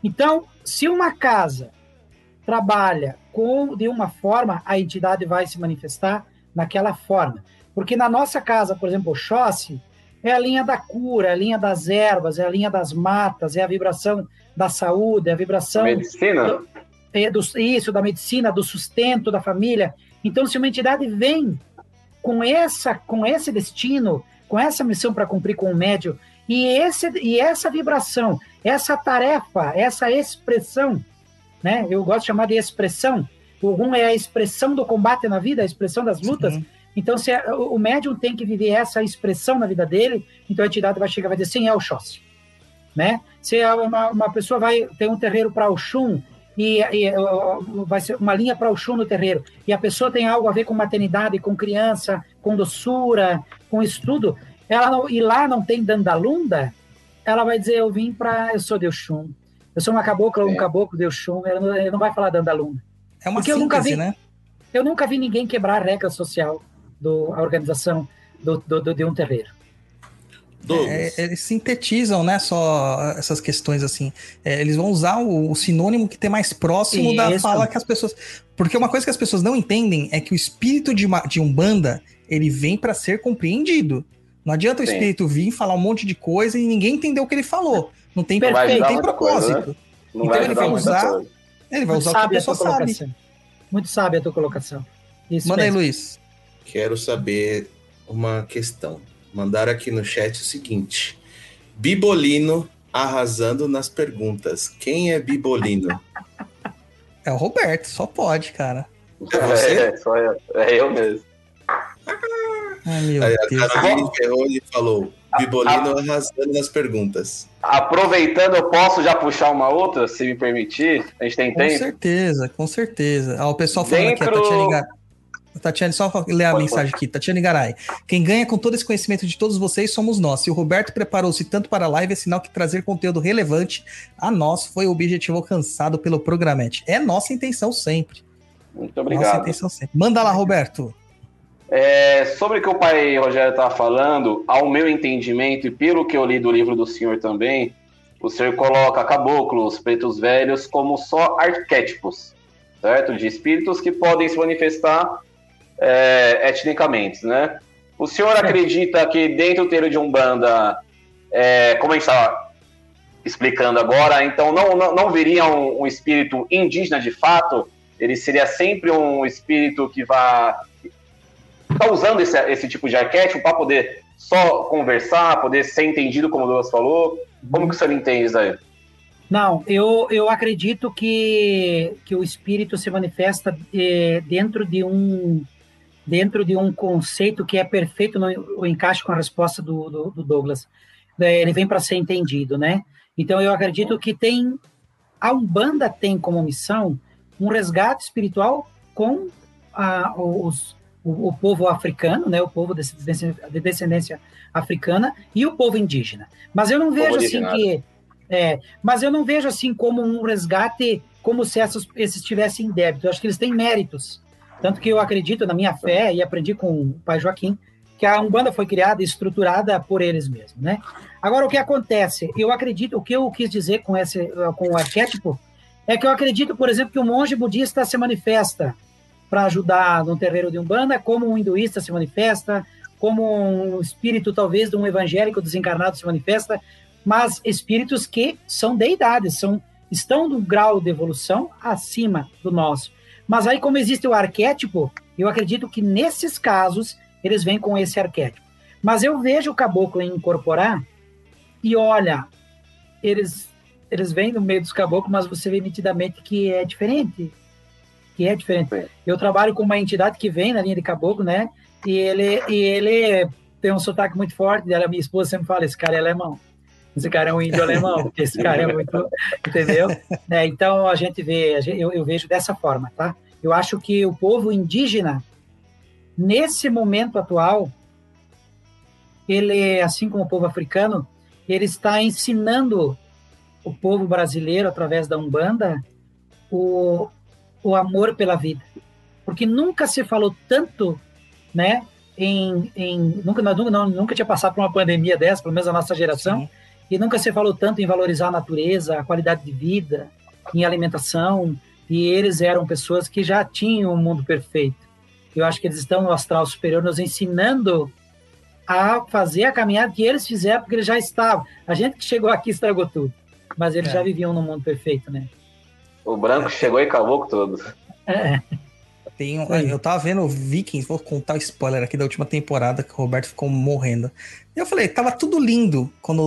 Então, se uma casa trabalha com de uma forma, a entidade vai se manifestar naquela forma. Porque na nossa casa, por exemplo, o Xóssi é a linha da cura, é a linha das ervas, é a linha das matas, é a vibração da saúde, é a vibração. Medicina? Do, é, do, isso, da medicina, do sustento da família. Então, se uma entidade vem com, essa, com esse destino, com essa missão para cumprir com o médio, e, esse, e essa vibração, essa tarefa, essa expressão, né? Eu gosto de chamar de expressão. O rum é a expressão do combate na vida, a expressão das lutas. Sim. Então, se a, o médium tem que viver essa expressão na vida dele, então a entidade vai chegar e vai dizer, sim, é o Xóssi. Né? Se uma, uma pessoa vai ter um terreiro para o Xum e, e, vai ser uma linha para o Xum no terreiro, e a pessoa tem algo a ver com maternidade, com criança, com doçura, com estudo, ela não, e lá não tem Dandalunda, ela vai dizer, eu vim para, eu sou de Oxum, eu sou uma cabocla, um caboclo de Oxum, ela não, ela não vai falar Dandalunda. É uma Porque síntese, eu nunca vi, né? Eu nunca vi ninguém quebrar a regra social da organização do, do, do, de um terreiro. É, eles sintetizam, né, só essas questões assim. É, eles vão usar o, o, sinônimo que tem mais próximo Isso. da fala que as pessoas. Porque uma coisa que as pessoas não entendem é que o espírito de, uma, de Umbanda ele vem para ser compreendido. Não adianta Sim. o espírito vir falar um monte de coisa e ninguém entender o que ele falou. Não tem, não tem propósito. Coisa, né? Então vai ele vai usar. Ele vai usar o que a pessoa sabe. Muito sábia a tua colocação. Isso Manda mesmo. aí, Luiz. Quero saber uma questão. Mandaram aqui no chat o seguinte: Bibolino arrasando nas perguntas. Quem é Bibolino? <laughs> É o Roberto, só pode, cara. É, você? é, só eu, é eu mesmo. Ai, meu Aí, Deus. A Caroline ferrou e falou: Bibolino a, arrasando nas perguntas. Aproveitando, eu posso já puxar uma outra, se me permitir? A gente tem com tempo? Com certeza, com certeza. Ah, o pessoal falando Dentro... aqui, a Tatiana Tatiane, só ler a mensagem aqui. Tatiane Garay. Quem ganha com todo esse conhecimento de todos vocês somos nós. Se o Roberto preparou-se tanto para a live, é sinal que trazer conteúdo relevante a nós foi o objetivo alcançado pelo Programete. É nossa intenção sempre. Muito obrigado. Nossa intenção sempre. Manda lá, Roberto. É, sobre o que o pai Rogério estava falando, ao meu entendimento e pelo que eu li do livro do senhor também, o senhor coloca caboclos, pretos velhos como só arquétipos, certo? De espíritos que podem se manifestar é, etnicamente, né? O senhor acredita que dentro do terreiro de Umbanda, é, como a gente está explicando agora, então não, não, não viria um, um, espírito indígena de fato? Ele seria sempre um espírito que vai tá usando esse, esse tipo de arquétipo para poder só conversar, poder ser entendido, como o Douglas falou? Como que senhor entende isso aí? Não, eu, eu acredito que, que o espírito se manifesta eh, dentro de um dentro de um conceito que é perfeito no encaixe com a resposta do, do, do Douglas. É, ele vem para ser entendido, né? Então eu acredito que tem a Umbanda tem como missão um resgate espiritual com a, os, o, o, povo africano, né? O povo de descendência, de descendência africana e o povo indígena. Mas eu não vejo assim que é, mas eu não vejo assim como um resgate como se essas, esses tivessem débito. Eu acho que eles têm méritos tanto que eu acredito na minha fé e aprendi com o pai Joaquim, que a Umbanda foi criada e estruturada por eles mesmos, né? Agora, o que acontece? Eu acredito, o que eu quis dizer com, esse, com o arquétipo, é que eu acredito, por exemplo, que o monge budista se manifesta para ajudar no terreiro de Umbanda, como um hinduísta se manifesta, como um espírito, talvez, de um evangélico desencarnado se manifesta, mas espíritos que são deidades, são, estão no grau de evolução acima do nosso. Mas aí, como existe o arquétipo, eu acredito que nesses casos eles vêm com esse arquétipo. Mas eu vejo o caboclo incorporar e olha, eles eles vêm no meio dos caboclos, mas você vê nitidamente que é diferente. Que é diferente. Eu trabalho com uma entidade que vem na linha de caboclo, né? E ele, e ele tem um sotaque muito forte dela. Minha esposa sempre fala: esse cara é alemão. Esse cara é um índio alemão, esse cara é muito. <laughs> Entendeu? É, então a gente vê, eu, eu vejo dessa forma, tá? Eu acho que o povo indígena, nesse momento atual, ele, assim como o povo africano, ele está ensinando o povo brasileiro, através da Umbanda, o, o amor pela vida. Porque nunca se falou tanto, né, em, em nunca, nunca, não, nunca tinha passado por uma pandemia dessa, pelo menos a nossa geração, Sim. e nunca se falou tanto em valorizar a natureza, a qualidade de vida, em alimentação, e eles eram pessoas que já tinham um mundo perfeito. Eu acho que eles estão no astral superior nos ensinando a fazer a caminhada que eles fizeram, porque eles já estavam. A gente que chegou aqui estragou tudo, mas eles é. já viviam num mundo perfeito, né? O branco é. chegou e acabou com tudo. É. Tem um, eu tava vendo Vikings, vou contar o spoiler aqui da última temporada que o Roberto ficou morrendo. Eu falei, tava tudo lindo quando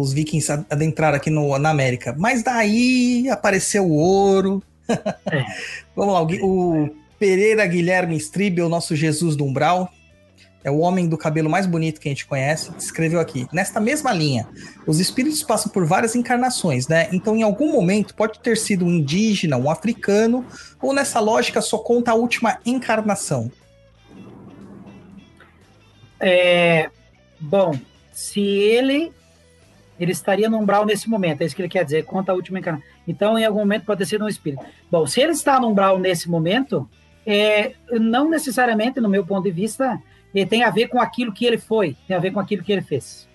os Vikings adentraram aqui no, na América, mas daí apareceu o ouro, é. <laughs> Vamos lá, o, o Pereira Guilherme Stribel, o nosso Jesus do Umbral, é o homem do cabelo mais bonito que a gente conhece, escreveu aqui. Nesta mesma linha, os espíritos passam por várias encarnações, né? Então, em algum momento, pode ter sido um indígena, um africano, ou nessa lógica só conta a última encarnação. É, bom, se ele ele estaria no umbral nesse momento, é isso que ele quer dizer, conta a última encarnação. Então, em algum momento pode ter sido um espírito. Bom, se ele está no umbral nesse momento, é, não necessariamente, no meu ponto de vista, ele tem a ver com aquilo que ele foi, tem a ver com aquilo que ele fez,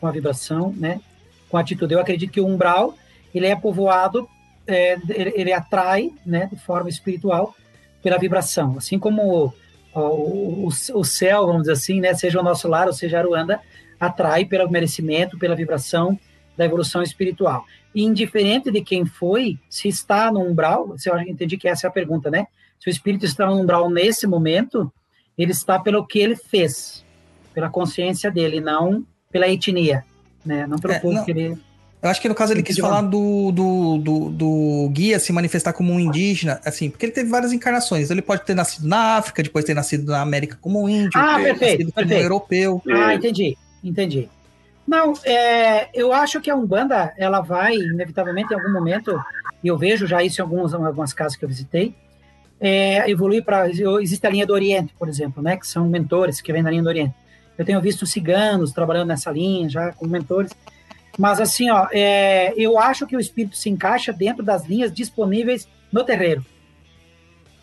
com a vibração, né? Com a atitude. Eu acredito que o umbral ele é povoado, é, ele, ele, atrai, né, de forma espiritual pela vibração, assim como o, o, o, céu, vamos dizer assim, né, seja o nosso lar ou seja Aruanda, atrai pelo merecimento, pela vibração da evolução espiritual. E indiferente de quem foi, se está no umbral, se eu entendi que essa é a pergunta, né? Se o espírito está no umbral nesse momento, ele está pelo que ele fez, pela consciência dele, não pela etnia, né? Não pelo é, povo não. que ele. Eu acho que no caso ele quis falar do, do, do, do, guia se manifestar como um indígena, assim, porque ele teve várias encarnações. Ele pode ter nascido na África, depois ter nascido na América como um índio, ah, perfeito, perfeito. como um europeu. Ah, entendi, entendi. Não, é, eu acho que a Umbanda, ela vai, inevitavelmente, em algum momento, e eu vejo já isso em alguns, algumas casas que eu visitei, é, evoluir para. Existe a linha do Oriente, por exemplo, né, que são mentores que vêm da linha do Oriente. Eu tenho visto ciganos trabalhando nessa linha, já como mentores. Mas, assim, ó, é, eu acho que o espírito se encaixa dentro das linhas disponíveis no terreiro.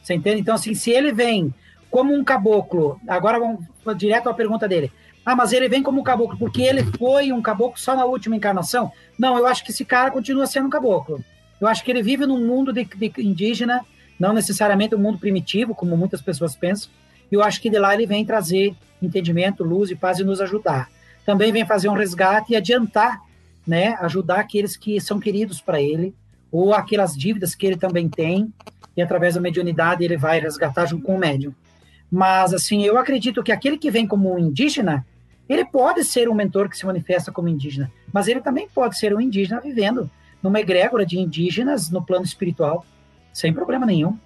Você entende? Então, assim, se ele vem como um caboclo, agora vamos direto à pergunta dele. Ah, mas ele vem como um caboclo porque ele foi um caboclo só na última encarnação? Não, eu acho que esse cara continua sendo um caboclo. Eu acho que ele vive num mundo de, de indígena não necessariamente um mundo primitivo, como muitas pessoas pensam. E eu acho que de lá ele vem trazer entendimento, luz e paz e nos ajudar. Também vem fazer um resgate e adiantar, né, ajudar aqueles que são queridos para ele, ou aquelas dívidas que ele também tem, e através da mediunidade ele vai resgatar junto com o médium. Mas, assim, eu acredito que aquele que vem como um indígena, ele pode ser um mentor que se manifesta como indígena, mas ele também pode ser um indígena vivendo numa egrégora de indígenas no plano espiritual sem problema nenhum.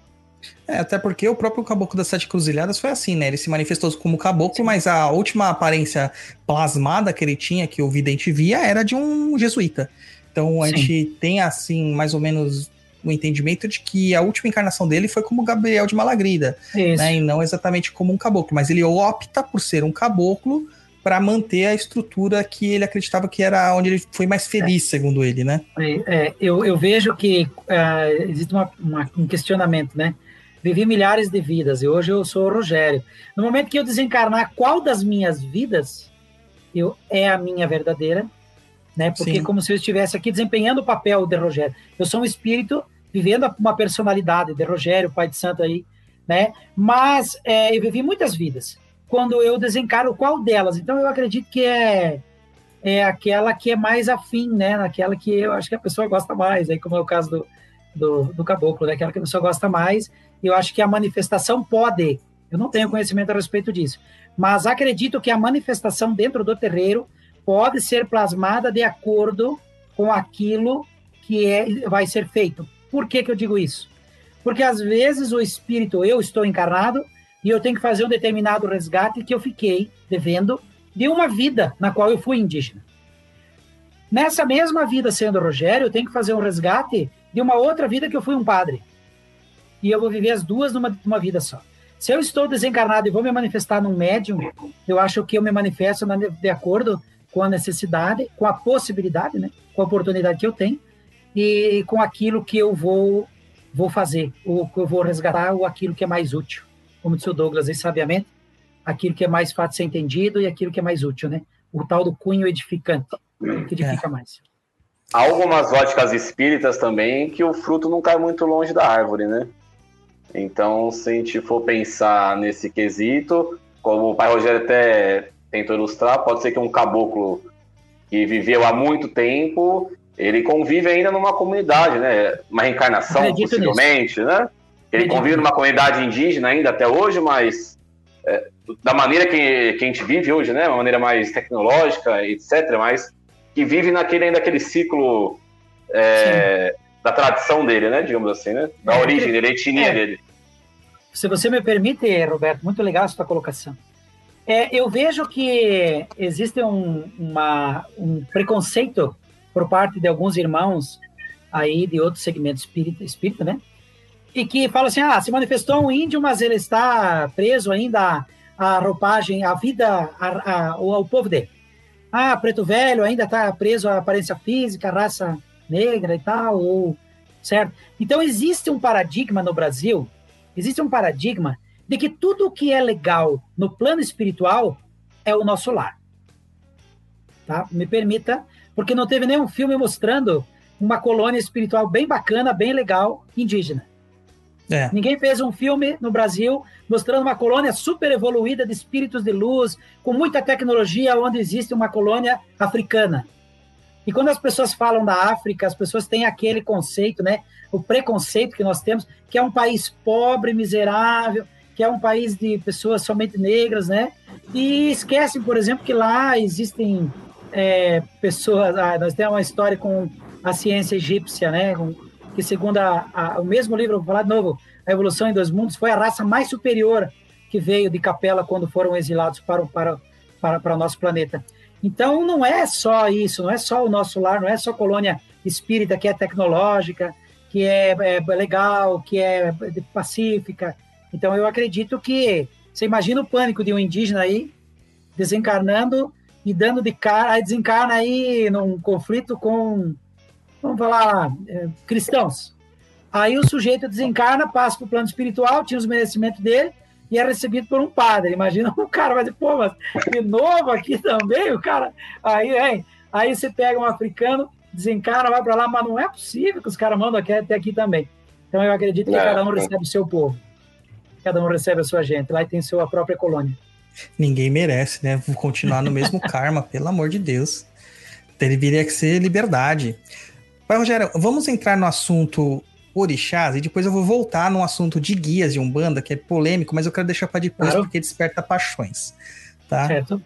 É, até porque o próprio Caboclo das Sete Cruzilhadas foi assim, né? Ele se manifestou como caboclo, Sim. mas a última aparência plasmada que ele tinha, que o vidente via, era de um jesuíta. Então a Sim. gente tem, assim, mais ou menos o entendimento de que a última encarnação dele foi como Gabriel de Malagrida, né? E não exatamente como um caboclo, mas ele opta por ser um caboclo para manter a estrutura que ele acreditava que era onde ele foi mais feliz, é. segundo ele, né? É, é, eu, eu vejo que uh, existe uma, uma, um questionamento, né? vivi milhares de vidas e hoje eu sou o Rogério. No momento que eu desencarnar, qual das minhas vidas eu é a minha verdadeira, né? Porque Sim. como se eu estivesse aqui desempenhando o papel de Rogério. Eu sou um espírito vivendo uma personalidade de Rogério, pai de santo aí, né? Mas é, eu vivi muitas vidas. Quando eu desencarno, qual delas? Então eu acredito que é é aquela que é mais afim, né? Naquela que eu acho que a pessoa gosta mais, aí como é o caso do, do, do caboclo, né? Aquela que a pessoa gosta mais. Eu acho que a manifestação pode. Eu não tenho conhecimento a respeito disso, mas acredito que a manifestação dentro do terreiro pode ser plasmada de acordo com aquilo que é, vai ser feito. Por que, que eu digo isso? Porque às vezes o espírito, eu estou encarnado e eu tenho que fazer um determinado resgate que eu fiquei devendo de uma vida na qual eu fui indígena. Nessa mesma vida sendo Rogério, eu tenho que fazer um resgate de uma outra vida que eu fui um padre. E eu vou viver as duas numa, numa vida só. Se eu estou desencarnado e vou me manifestar num médium, eu acho que eu me manifesto na- de acordo com a necessidade, com a possibilidade, né? com a oportunidade que eu tenho e com aquilo que eu vou vou fazer, ou que eu vou resgatar, ou aquilo que é mais útil. Como disse o Douglas aí, sabiamente, aquilo que é mais fácil de ser entendido e aquilo que é mais útil, né? O tal do cunho edificante, que edifica mais. Há algumas óticas espíritas também que o fruto não cai muito longe da árvore, né? Então, se a gente for pensar nesse quesito, como o pai Rogério até tentou ilustrar, pode ser que um caboclo que viveu há muito tempo, ele convive ainda numa comunidade, né? Uma reencarnação, Acredito possivelmente, né? Ele convive numa comunidade indígena ainda até hoje, mas é, da maneira que, que a gente vive hoje, né? Uma maneira mais tecnológica, etc., mas que vive naquele ainda aquele ciclo é, da tradição dele, né? Digamos assim, né? Da origem dele, a etnia é. dele. Se você me permite, Roberto, muito legal a sua colocação. É, eu vejo que existe um, uma, um preconceito por parte de alguns irmãos aí de outros segmentos espírita, espírita, né? E que falam assim, ah, se manifestou um índio, mas ele está preso ainda à roupagem, à vida, a, ao, ao povo dele. Ah, preto velho ainda está preso à aparência física, à raça negra e tal, ou, certo? Então existe um paradigma no Brasil existe um paradigma de que tudo que é legal no plano espiritual é o nosso lar. Tá? Me permita, porque não teve nenhum filme mostrando uma colônia espiritual bem bacana, bem legal, indígena. É. Ninguém fez um filme no Brasil mostrando uma colônia super evoluída de espíritos de luz, com muita tecnologia, onde existe uma colônia africana. E quando as pessoas falam da África, as pessoas têm aquele conceito, né? O preconceito que nós temos, que é um país pobre, miserável, que é um país de pessoas somente negras, né? E esquecem, por exemplo, que lá existem é, pessoas. Ah, nós temos uma história com a ciência egípcia, né? Com, que segundo a, a, o mesmo livro, vou falar de novo, A Evolução em Dois Mundos, foi a raça mais superior que veio de Capela quando foram exilados para, para, para, para o nosso planeta. Então, não é só isso, não é só o nosso lar, não é só colônia espírita que é tecnológica, que é, é legal, que é pacífica. Então, eu acredito que você imagina o pânico de um indígena aí desencarnando e dando de cara, aí desencarna aí num conflito com, vamos falar, é, cristãos. Aí o sujeito desencarna, passa para o plano espiritual, tira os merecimentos dele e é recebido por um padre. Imagina <laughs> o cara vai dizer, pô, mas de novo aqui também, o cara. Aí, hein? Aí você pega um africano, desencarna, vai para lá, mas não é possível que os caras mandam aqui, até aqui também. Então eu acredito que É, cada um é. recebe o seu povo. Cada um recebe a sua gente. Lá tem sua própria colônia. Ninguém merece, né? Vou continuar no mesmo <laughs> karma, pelo amor de Deus. Deveria ser liberdade. Pai Rogério, vamos entrar no assunto orixás e depois eu vou voltar no assunto de guias de Umbanda, que é polêmico, mas eu quero deixar para depois Claro. porque desperta paixões. Tá? Certo?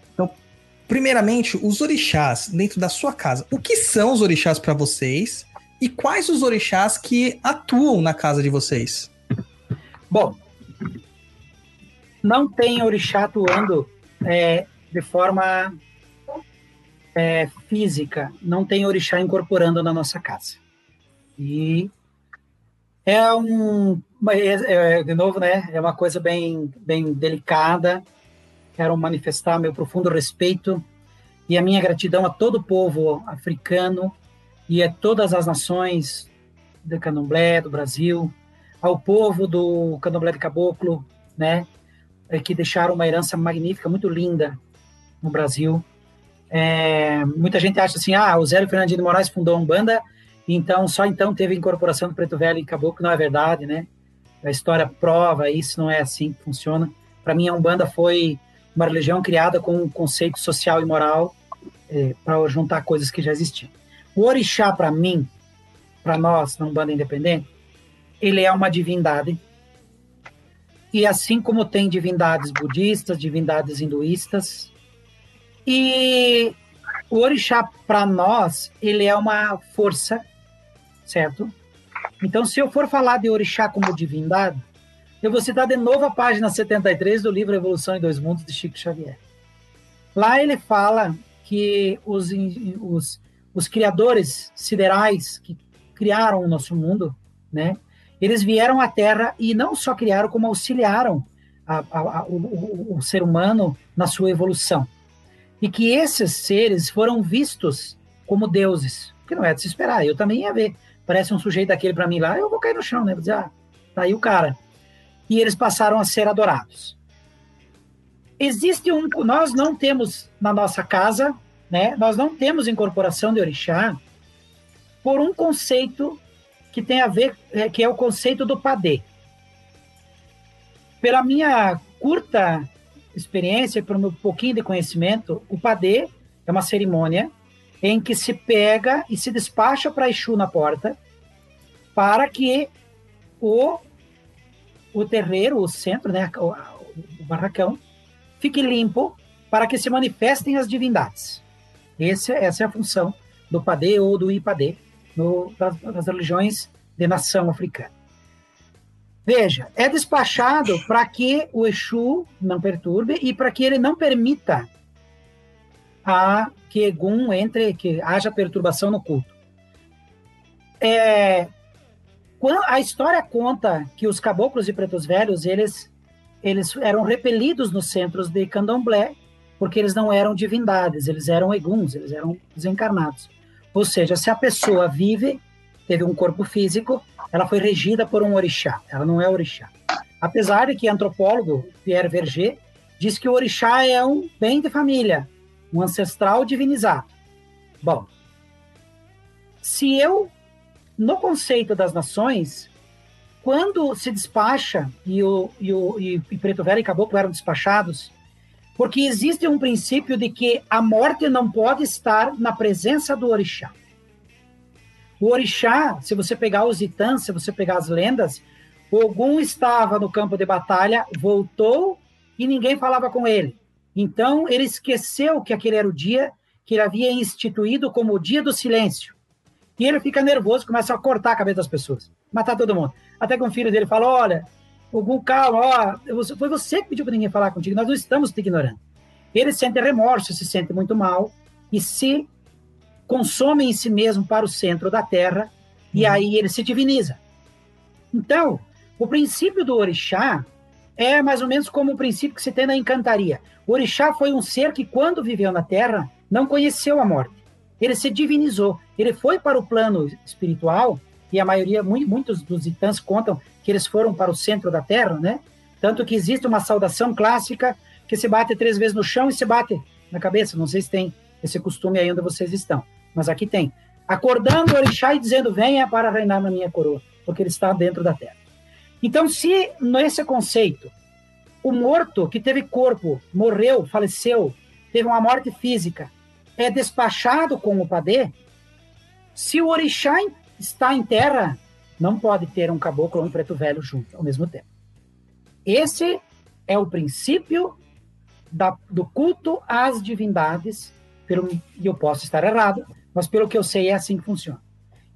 Primeiramente, os orixás dentro da sua casa. O que são os orixás para vocês? E quais os orixás que atuam na casa de vocês? Bom, não tem orixá atuando é, de forma é, física, não tem orixá incorporando na nossa casa. E é um, é- é, de novo, né? É uma coisa bem, bem delicada. Quero manifestar meu profundo respeito e a minha gratidão a todo o povo africano e a todas as nações do Candomblé, do Brasil, ao povo do Candomblé de Caboclo, né? é, que deixaram uma herança magnífica, muito linda no Brasil. É, muita gente acha assim, ah, o Zélio Fernandinho de Moraes fundou a Umbanda, então só então teve incorporação do Preto Velho e Caboclo, não é verdade, né? A história prova isso, não é assim que funciona. Para mim, a Umbanda foi uma religião criada com um conceito social e moral é, para juntar coisas que já existiam. O orixá, para mim, para nós, na Umbanda Independente, ele é uma divindade e assim como tem divindades budistas, divindades hinduístas, e o orixá para nós, ele é uma força, certo? Então, se eu for falar de orixá como divindade, eu vou citar de novo a página 73 do livro Evolução em Dois Mundos de Chico Xavier. Lá ele fala que os, os, os criadores siderais que criaram o nosso mundo, né, eles vieram à Terra e não só criaram, como auxiliaram a, a, a, o, o, ser humano na sua evolução. E que esses seres foram vistos como deuses, que não é de se esperar. Eu também ia ver. Parece um sujeito daquele para mim lá, eu vou cair no chão, né? Vou dizer, ah, tá aí o cara. E eles passaram a ser adorados. Existe um. Nós não temos na nossa casa, né? Nós não temos incorporação de orixá por um conceito que tem a ver, é, que é o conceito do padê. Pela minha curta experiência, pelo meu pouquinho de conhecimento, o padê é uma cerimônia em que se pega e se despacha para Exu na porta para que o, o terreiro, o centro, né, o, o barracão, fique limpo para que se manifestem as divindades. Esse, essa é a função do padê ou do ipadê no, das, das religiões de nação africana. Veja, é despachado para que o Exu não perturbe e para que ele não permita a que Egum entre, que haja perturbação no culto. É, a história conta que os caboclos e pretos velhos, eles, eles eram repelidos nos centros de candomblé, porque eles não eram divindades, eles eram eguns, eles eram desencarnados. Ou seja, se a pessoa vive, teve um corpo físico, ela foi regida por um orixá, ela não é orixá. Apesar de que antropólogo Pierre Verger diz que o orixá é um bem de família, um ancestral divinizado. Bom, se eu, no conceito das nações, quando se despacha, e o, e o e Preto Velho e Caboclo eram despachados, porque existe um princípio de que a morte não pode estar na presença do orixá. O orixá, se você pegar os itãs, se você pegar as lendas, Ogum estava no campo de batalha, voltou e ninguém falava com ele. Então ele esqueceu que aquele era o dia que ele havia instituído como o dia do silêncio. E ele fica nervoso, começa a cortar a cabeça das pessoas, matar todo mundo. Até que um filho dele fala: Olha, Ogum, calma, ó, foi você que pediu para ninguém falar contigo, nós não estamos te ignorando. Ele sente remorso, se sente muito mal e se consome em si mesmo para o centro da Terra e uhum. aí ele se diviniza. Então, o princípio do orixá é mais ou menos como o princípio que se tem na encantaria. O orixá foi um ser que, quando viveu na Terra, não conheceu a morte. Ele se divinizou. Ele foi para o plano espiritual, e a maioria, muitos dos itãs contam que eles foram para o centro da Terra, né? Tanto que existe uma saudação clássica que se bate três vezes no chão e se bate na cabeça. Não sei se tem esse costume aí onde vocês estão mas aqui tem. Acordando o orixá e dizendo, venha para reinar na minha coroa, porque ele está dentro da terra. Então, se nesse conceito, o morto que teve corpo, morreu, faleceu, teve uma morte física, é despachado com o padê, se o orixá está em terra, não pode ter um caboclo ou um preto velho junto ao mesmo tempo. Esse é o princípio da, do culto às divindades, pelo, e eu posso estar errado, mas pelo que eu sei, é assim que funciona.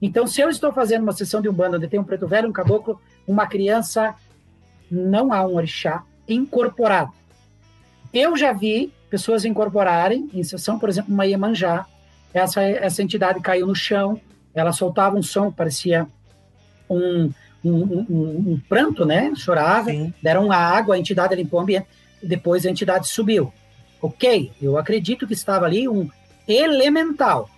Então, se eu estou fazendo uma sessão de umbanda onde tem um preto velho, um caboclo, uma criança, não há um orixá incorporado. Eu já vi pessoas incorporarem em sessão, por exemplo, uma Iemanjá. Essa, essa entidade caiu no chão, ela soltava um som, parecia um, um, um, um pranto, né? Chorava, Sim. deram água, a entidade limpou o ambiente, depois a entidade subiu. Ok, eu acredito que estava ali um elemental,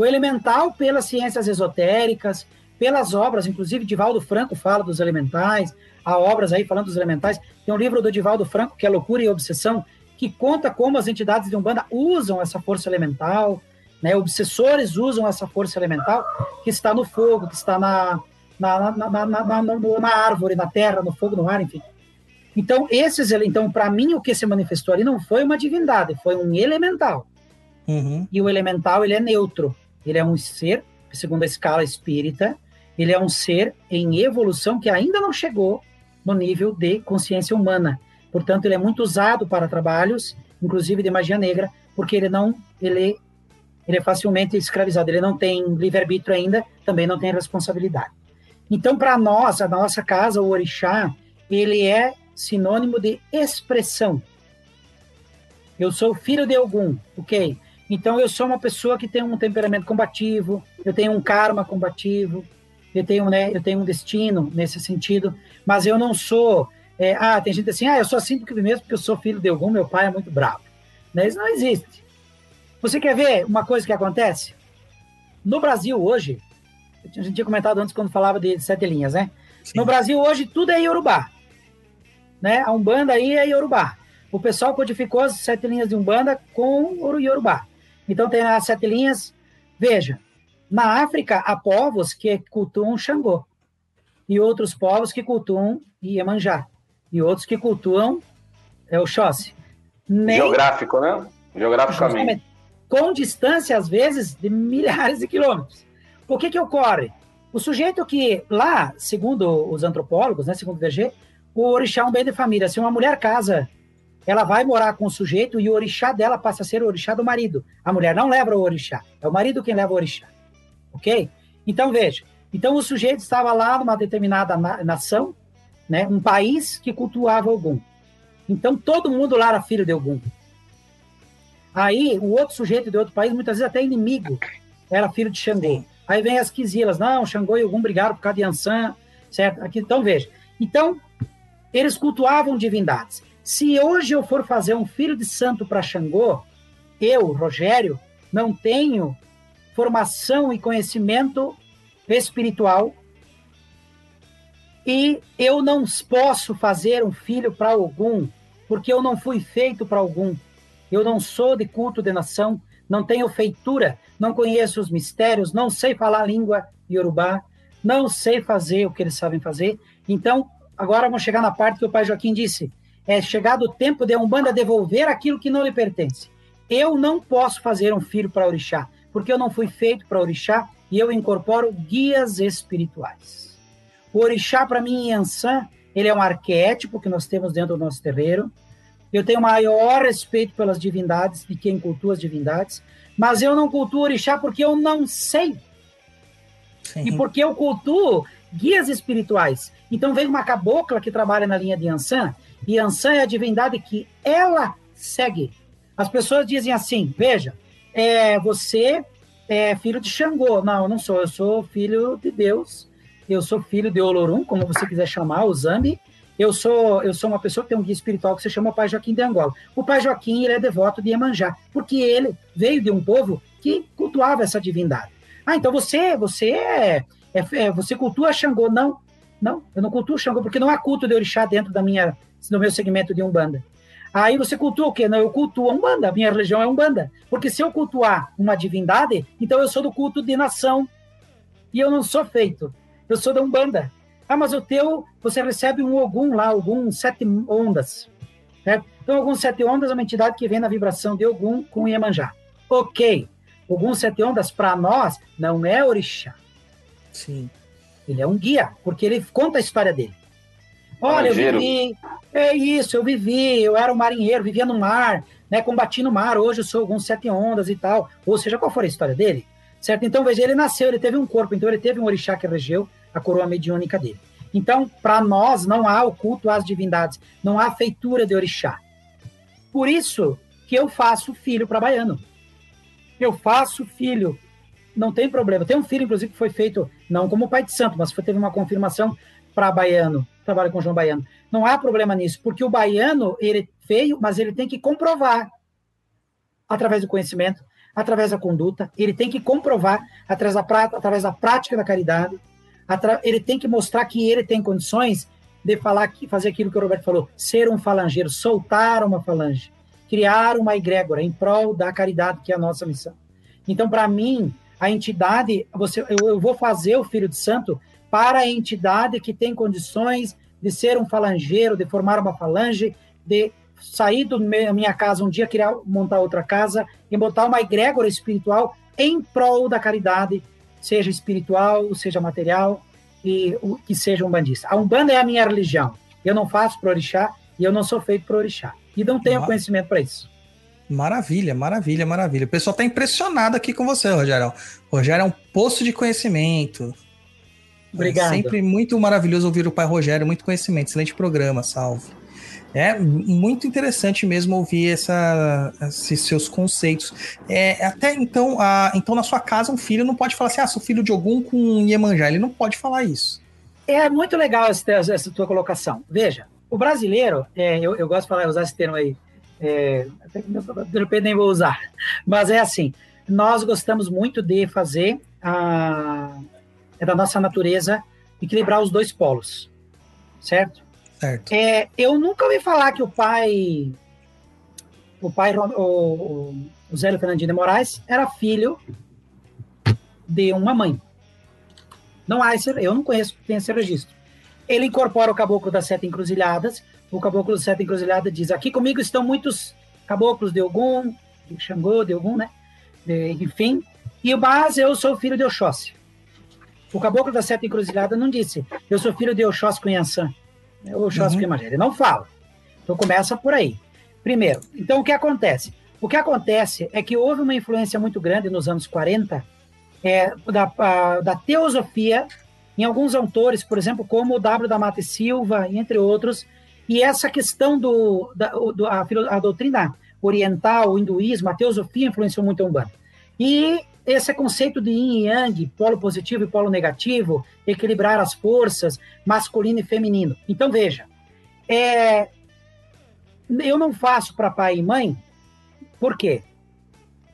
o elemental, pelas ciências esotéricas, pelas obras, inclusive Divaldo Franco fala dos elementais, há obras aí falando dos elementais. Tem um livro do Divaldo Franco, que é Loucura e Obsessão, que conta como as entidades de Umbanda usam essa força elemental, né? Obsessores usam essa força elemental que está no fogo, que está na, na, na, na, na, árvore, na terra, no fogo, no ar, enfim. Então, esses, então, para mim, o que se manifestou ali não foi uma divindade, foi um elemental. Uhum. E o elemental, ele é neutro. Ele é um ser, segundo a escala espírita, ele é um ser em evolução que ainda não chegou no nível de consciência humana. Portanto, ele é muito usado para trabalhos, inclusive de magia negra, porque ele não, ele, ele é facilmente escravizado. Ele não tem livre-arbítrio ainda, também não tem responsabilidade. Então, para nós, a nossa casa, o orixá, ele é sinônimo de expressão. Eu sou filho de algum, ok? Então eu sou uma pessoa que tem um temperamento combativo, eu tenho um karma combativo, eu tenho, né, eu tenho um destino nesse sentido, mas eu não sou. É, ah, tem gente assim, ah, eu sou assim porque mesmo porque eu sou filho de algum, meu pai é muito bravo. Né? Isso não existe. Você quer ver uma coisa que acontece? No Brasil hoje, a gente tinha comentado antes quando falava de sete linhas, né? Sim. No Brasil hoje tudo é Yorubá. Né? A Umbanda aí é Yorubá. O pessoal codificou as sete linhas de Umbanda com o Yorubá. Então tem as sete linhas. Veja, na África há povos que cultuam Xangô e outros povos que cultuam Iemanjá e outros que cultuam é o Xóssi. Nem... Geográfico, né? Geograficamente. Com distância, às vezes, de milhares de quilômetros. O que que ocorre? O sujeito que lá, segundo os antropólogos, né, segundo o VG, o orixá é um bem de família. Se uma mulher casa ela vai morar com o sujeito e o orixá dela passa a ser o orixá do marido. A mulher não leva o orixá, é o marido quem leva o orixá. Ok? Então veja, então o sujeito estava lá numa determinada na nação, né, um país que cultuava Ogum. Então todo mundo lá era filho de Ogum. Aí o outro sujeito de outro país, muitas vezes até inimigo, era filho de Xangô. Aí vem as quisilas, não, Xangô e Ogum brigaram por causa de Ansan, certo? Aqui, então veja. Então eles cultuavam divindades. Se hoje eu for fazer um filho de santo para Xangô, eu, Rogério, não tenho formação e conhecimento espiritual e eu não posso fazer um filho para algum, porque eu não fui feito para algum. Eu não sou de culto de nação, não tenho feitura, não conheço os mistérios, não sei falar a língua iorubá, não sei fazer o que eles sabem fazer. Então, agora vamos chegar na parte que o pai Joaquim disse é chegado o tempo de a Umbanda devolver aquilo que não lhe pertence. Eu não posso fazer um filho para orixá, porque eu não fui feito para orixá e eu incorporo guias espirituais. O orixá, para mim, em Ansan, ele é um arquétipo que nós temos dentro do nosso terreiro. Eu tenho maior respeito pelas divindades, de quem cultua as divindades, mas eu não cultuo orixá porque eu não sei. Sim. E porque eu cultuo guias espirituais. Então vem uma cabocla que trabalha na linha de Ansan, e Ansan é a divindade que ela segue. As pessoas dizem assim: veja, é, você é filho de Xangô. Não, eu não sou, eu sou filho de Deus. Eu sou filho de Olorum, como você quiser chamar, o Zambi. Eu sou, eu sou uma pessoa que tem um guia espiritual que se chama Pai Joaquim de Angola. O Pai Joaquim ele é devoto de Iemanjá, porque ele veio de um povo que cultuava essa divindade. Ah, então você, você é, é, é você cultua Xangô? Não, não, eu não cultuo Xangô, porque não há culto de orixá dentro da minha no meu segmento de Umbanda. Aí você cultua o quê? Não, eu cultuo a Umbanda, a minha religião é Umbanda. Porque se eu cultuar uma divindade, então eu sou do culto de nação. E eu não sou feito. Eu sou da Umbanda. Ah, mas o teu, você recebe um Ogum lá, Ogum sete ondas. Certo? Então, Ogum sete ondas é uma entidade que vem na vibração de Ogum com Iemanjá. Ok. Ogum sete ondas, para nós, não é orixá. Sim. Ele é um guia, porque ele conta a história dele. Olha, eu vivi. É isso, eu vivi, eu era um marinheiro, vivia no mar, né? Combati no mar, hoje eu sou alguns sete ondas e tal. Ou seja, qual foi a história dele? Certo? Então, veja, ele nasceu, ele teve um corpo, então ele teve um orixá que regeu a coroa mediúnica dele. Então, para nós, não há o culto às divindades, não há feitura de orixá. Por isso que eu faço filho para baiano. Eu faço filho, não tem problema. Tem um filho, inclusive, que foi feito, não como pai de santo, mas foi, teve uma confirmação para baiano, trabalha com João Baiano. Não há problema nisso, porque o baiano, ele veio, mas ele tem que comprovar através do conhecimento, através da conduta, ele tem que comprovar através da, através da prática da caridade, atra- ele tem que mostrar que ele tem condições de falar que fazer aquilo que o Roberto falou, ser um falangeiro, soltar uma falange, criar uma egrégora em prol da caridade que é a nossa missão. Então, para mim, a entidade, você, eu, eu vou fazer o filho de santo para a entidade que tem condições de ser um falangeiro, de formar uma falange, de sair da minha casa um dia, criar, montar outra casa e botar uma egrégora espiritual em prol da caridade, seja espiritual, seja material e o que seja um bandista. A Umbanda é a minha religião. Eu não faço para orixá e eu não sou feito para orixá. E não tenho Ah. conhecimento para isso. Maravilha, maravilha, maravilha. O pessoal tá impressionado aqui com você, Rogério. Rogério é um poço de conhecimento. Obrigado. É sempre muito maravilhoso ouvir o pai Rogério, muito conhecimento, excelente programa, salve. É muito interessante mesmo ouvir essa, esses seus conceitos. É, até então, a, então, na sua casa, um filho não pode falar assim: ah, sou filho de algum com Iemanjá. Ele não pode falar isso. É muito legal essa, essa tua colocação. Veja, o brasileiro, é, eu, eu gosto de falar, usar esse termo aí, é, até que de repente nem vou usar, mas é assim, nós gostamos muito de fazer a, é da nossa natureza equilibrar os dois polos, certo? Certo. É, eu nunca ouvi falar que o pai, o pai, o, o, Zélio Fernandinho de Moraes, era filho de uma mãe. Não há esse, eu não conheço, tem esse registro. Ele incorpora o caboclo das sete encruzilhadas. O caboclo das sete encruzilhadas diz: aqui comigo estão muitos caboclos de Ogum, de Xangô, de Ogum, né? De, enfim. E o mas eu sou filho de Oxóssi. O caboclo das sete encruzilhadas não disse: eu sou filho de Oxóssi Cunhançã. Oxóssi uhum. Ele não fala. Então começa por aí. Primeiro, então o que acontece? O que acontece é que houve uma influência muito grande nos anos 40 é, da, a, da teosofia em alguns autores, por exemplo, como o W. da Mata e Silva, entre outros, e essa questão do, da do, a, a, doutrina oriental, o hinduísmo, a teosofia influenciou muito a Umbanda. E esse conceito de yin e yang, polo positivo e polo negativo, equilibrar as forças, masculino e feminino. Então, veja, é, eu não faço para pai e mãe, por quê?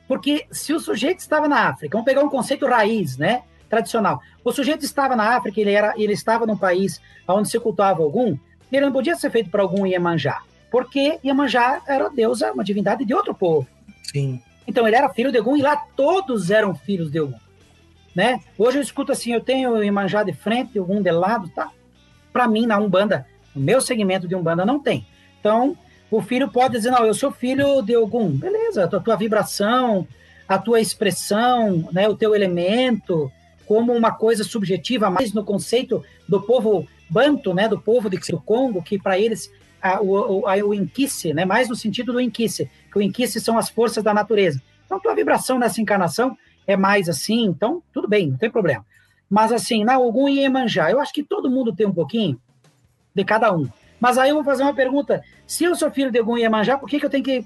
Porque se o sujeito estava na África, vamos pegar um conceito raiz, né? Tradicional. O sujeito estava na África, ele, era, ele estava num país onde se cultuava algum, ele não podia ser feito para algum Iemanjá, porque Iemanjá era deusa, uma divindade de outro povo. Sim. Então ele era filho de Ogum e lá todos eram filhos de Ogum. Né? Hoje eu escuto assim, eu tenho Iemanjá de frente, Ogum de lado, tá? Para mim, na Umbanda, no meu segmento de Umbanda não tem. Então, o filho pode dizer, não, eu sou filho de Ogum. Beleza, a tua, vibração, a tua expressão, né, o teu elemento, como uma coisa subjetiva, mais no conceito do povo banto, né, do povo de, Congo, que para eles a, o, a, o Inquice, né, mais no sentido do Inquice, que o Inquice são as forças da natureza. Então, tua vibração nessa encarnação é mais assim, então, tudo bem, não tem problema. Mas assim, na Ogum e Iemanjá, eu acho que todo mundo tem um pouquinho de cada um. Mas aí eu vou fazer uma pergunta, se eu sou filho de Ogum e Iemanjá, por que, que eu tenho que,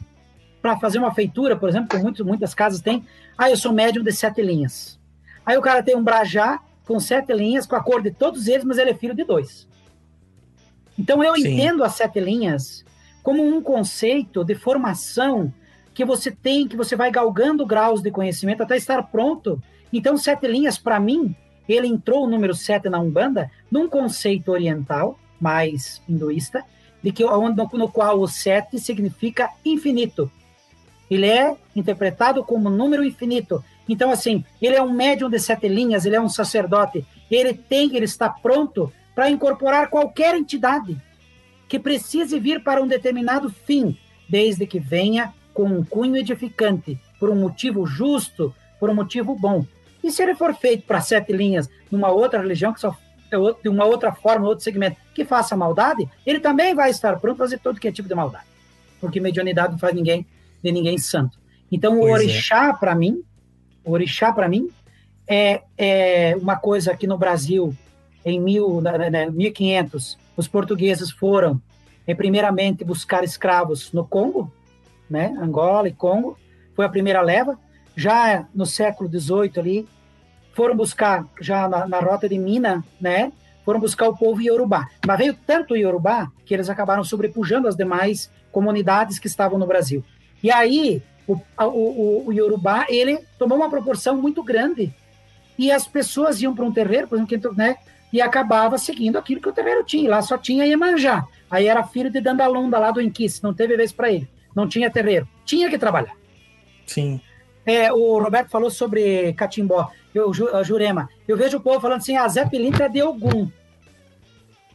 para fazer uma feitura, por exemplo, que muitas casas têm, ah, eu sou médium de sete linhas. Aí o cara tem um brajá com sete linhas, com a cor de todos eles, mas ele é filho de dois. Então eu Sim. entendo as sete linhas como um conceito de formação que você tem, que você vai galgando graus de conhecimento até estar pronto. Então, sete linhas, para mim, ele entrou o número sete na Umbanda num conceito oriental, mais hinduísta, de que no, no qual o sete significa infinito. Ele é interpretado como número infinito. Então, assim, ele é um médium de sete linhas, ele é um sacerdote. Ele tem, ele está pronto para incorporar qualquer entidade que precise vir para um determinado fim, desde que venha com um cunho edificante, por um motivo justo, por um motivo bom. E se ele for feito para sete linhas numa outra religião, que só é de uma outra forma, outro segmento, que faça maldade, ele também vai estar pronto para fazer todo que é tipo de maldade. Porque mediunidade não faz ninguém de ninguém santo. Então, pois o orixá, é. para mim, o orixá, para mim, é, é uma coisa que no Brasil, em mil, né, 1500, os portugueses foram, é, primeiramente, buscar escravos no Congo, né, Angola e Congo, foi a primeira leva. Já no século XVIII ali, foram buscar, já na, na rota de Mina, né, foram buscar o povo Yorubá. Mas veio tanto o Yorubá que eles acabaram sobrepujando as demais comunidades que estavam no Brasil. E aí, o, o, o Yorubá, ele tomou uma proporção muito grande. E as pessoas iam para um terreiro, por exemplo, né, e acabava seguindo aquilo que o terreiro tinha. Lá só tinha Iemanjá. Aí era filho de Dandalunda lá do Inquis, não teve vez para ele. Não tinha terreiro. Tinha que trabalhar. Sim. É, o Roberto falou sobre Catimbó, eu, Jurema. Eu vejo o povo falando assim, a Zé Pilintra é de Ogum.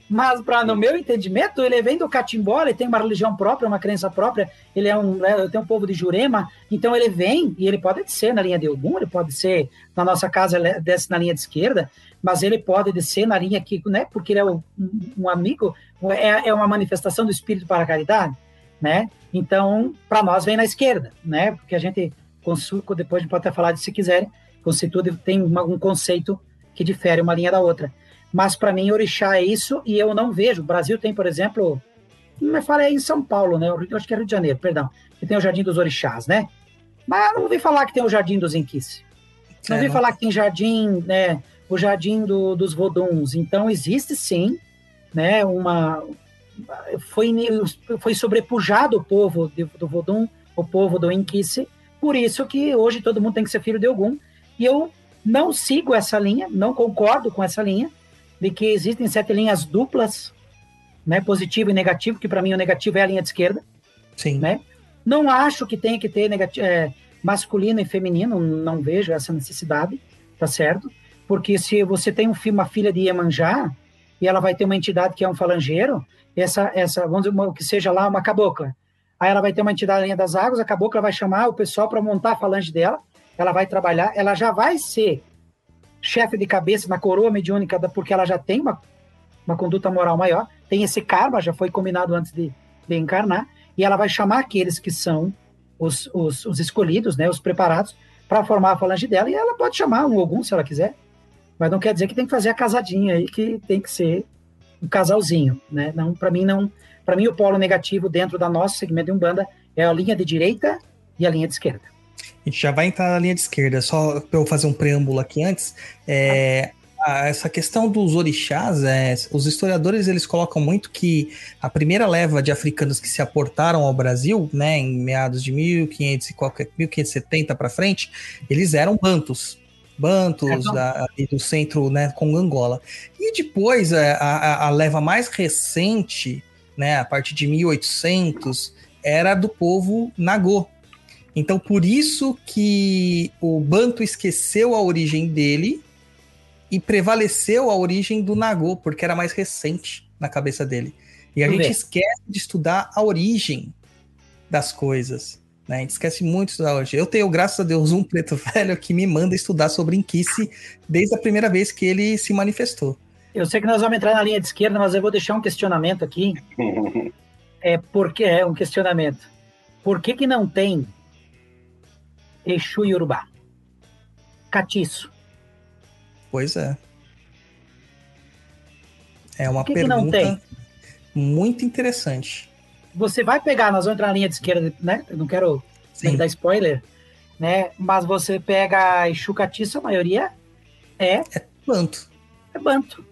Mas, pra, no meu entendimento, ele vem do Catimbó, ele tem uma religião própria, uma crença própria, ele é um, né, tem um povo de Jurema, então ele vem, e ele pode ser na linha de Ogum, ele pode ser, na nossa casa, desce na linha de esquerda, mas ele pode descer na linha que, né, porque ele é um, um amigo, é, é uma manifestação do espírito para a caridade, né? Então, para nós vem na esquerda, né? Porque a gente consulta, depois a gente pode até falar disso se quiserem, constitui tem uma- um conceito que difere uma linha da outra. Mas para mim, orixá é isso, e eu não vejo. O Brasil tem, por exemplo, me fala é em São Paulo, né? Eu acho que é Rio de Janeiro, perdão, que tem o Jardim dos Orixás, né? Mas não ouvi falar que tem o Jardim dos Enquis. Não É, ouvi não- falar que tem jardim, né? O Jardim do- dos Voduns. Então, existe sim, né? Uma. Foi, foi sobrepujado o povo de- do Vodun, o povo do Inquice, por isso que hoje todo mundo tem que ser filho de Ogum. E eu não sigo essa linha, não concordo com essa linha, de que existem sete linhas duplas, né? Positivo e negativo, que para mim o negativo é a linha de esquerda. Sim. né? Não acho que tenha que ter negati- é, masculino e feminino, não vejo essa necessidade, tá certo? Porque se você tem um uma filha de Iemanjá e ela vai ter uma entidade que é um falangeiro, essa, essa vamos dizer, uma- que seja lá uma cabocla. Aí ela vai ter uma entidade linha das águas, a cabocla vai chamar o pessoal para montar a falange dela, ela vai trabalhar, ela já vai ser chefe de cabeça na coroa mediúnica, porque ela já tem uma, uma conduta moral maior, tem esse karma, já foi combinado antes de, de encarnar, e ela vai chamar aqueles que são os, os, os escolhidos, né, os preparados, para formar a falange dela, e ela pode chamar um algum se ela quiser, mas não quer dizer que tem que fazer a casadinha aí, que tem que ser um casalzinho, né? Não, para mim não, para mim o polo negativo dentro da nosso segmento de umbanda é a linha de direita e a linha de esquerda. A gente já vai entrar na linha de esquerda, só para eu fazer um preâmbulo aqui antes. É, a- essa questão dos orixás, é, os historiadores eles colocam muito que a primeira leva de africanos que se aportaram ao Brasil, né, em meados de 1500 e qualquer 1570 para frente, eles eram bantus. Bantus É, da, do centro, né, com Angola. E depois é, a, a- leva mais recente, né, a partir de 1800, era do povo Nagô, então, por isso que o Banto esqueceu a origem dele e prevaleceu a origem do Nagô, porque era mais recente na cabeça dele. E a gente esquece de estudar a origem das coisas. Né? A gente esquece muito de estudar origem. Eu tenho, graças a Deus, um preto <laughs> velho que me manda estudar sobre Inquice desde a primeira vez que ele se manifestou. Eu sei que nós vamos entrar na linha de esquerda, mas eu vou deixar um questionamento aqui. É porque é um questionamento. Por que que não tem Exu e Urubá? Catiço. Pois é. É uma que que pergunta muito interessante. Você vai pegar, nós vamos entrar na linha de esquerda, né? Eu não quero Sim. dar spoiler, né? Mas você pega Catiço, a maioria é Banto. é banto.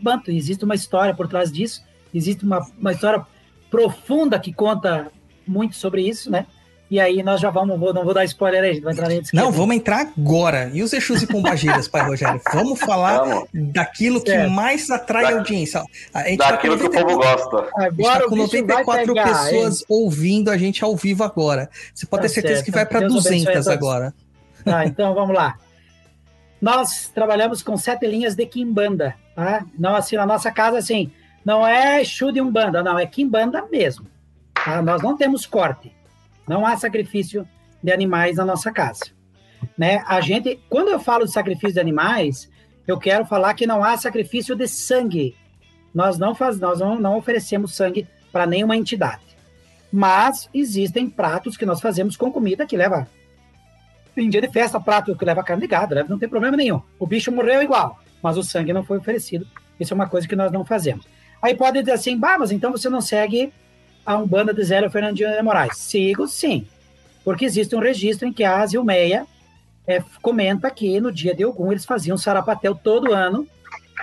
Banto. Existe uma história por trás disso. Existe uma, uma história profunda que conta muito sobre isso, né? E aí nós já vamos, vou, não vou dar spoiler aí, a gente vai entrar esquerda. Não, vamos entrar agora. E os Exus e Pombagiras, pai Rogério? Vamos falar Vamos. daquilo que mais atrai Da- audiência. A gente tá Daquilo com que o povo 94 gosta. a gente Agora tá o com bicho vai 94 pegar, pessoas hein? ouvindo a gente ao vivo agora. Você pode Tá ter certeza certo. que vai para Deus abençoe a 200 todos. agora. Tá, então vamos lá. Nós trabalhamos com sete linhas de Kimbanda, tá? Não assim, na nossa casa, assim, não é Exu de Umbanda, não, é Kimbanda mesmo. tá? Nós não temos corte. Não há sacrifício de animais na nossa casa. Né? A gente, quando eu falo de sacrifício de animais, eu quero falar que não há sacrifício de sangue. Nós não faz, nós não, não oferecemos sangue para nenhuma entidade. Mas existem pratos que nós fazemos com comida que leva em dia de festa, prato que leva carne de gado, leva- não tem problema nenhum. O bicho morreu igual, mas o sangue não foi oferecido. Isso é uma coisa que nós não fazemos. Aí pode dizer assim, bah, mas então você não segue a Umbanda de Zélio Fernandinho de Moraes. Sigo, sim. Porque existe um registro em que a Zilmeia é, comenta que no dia de Ogum eles faziam sarapatel todo ano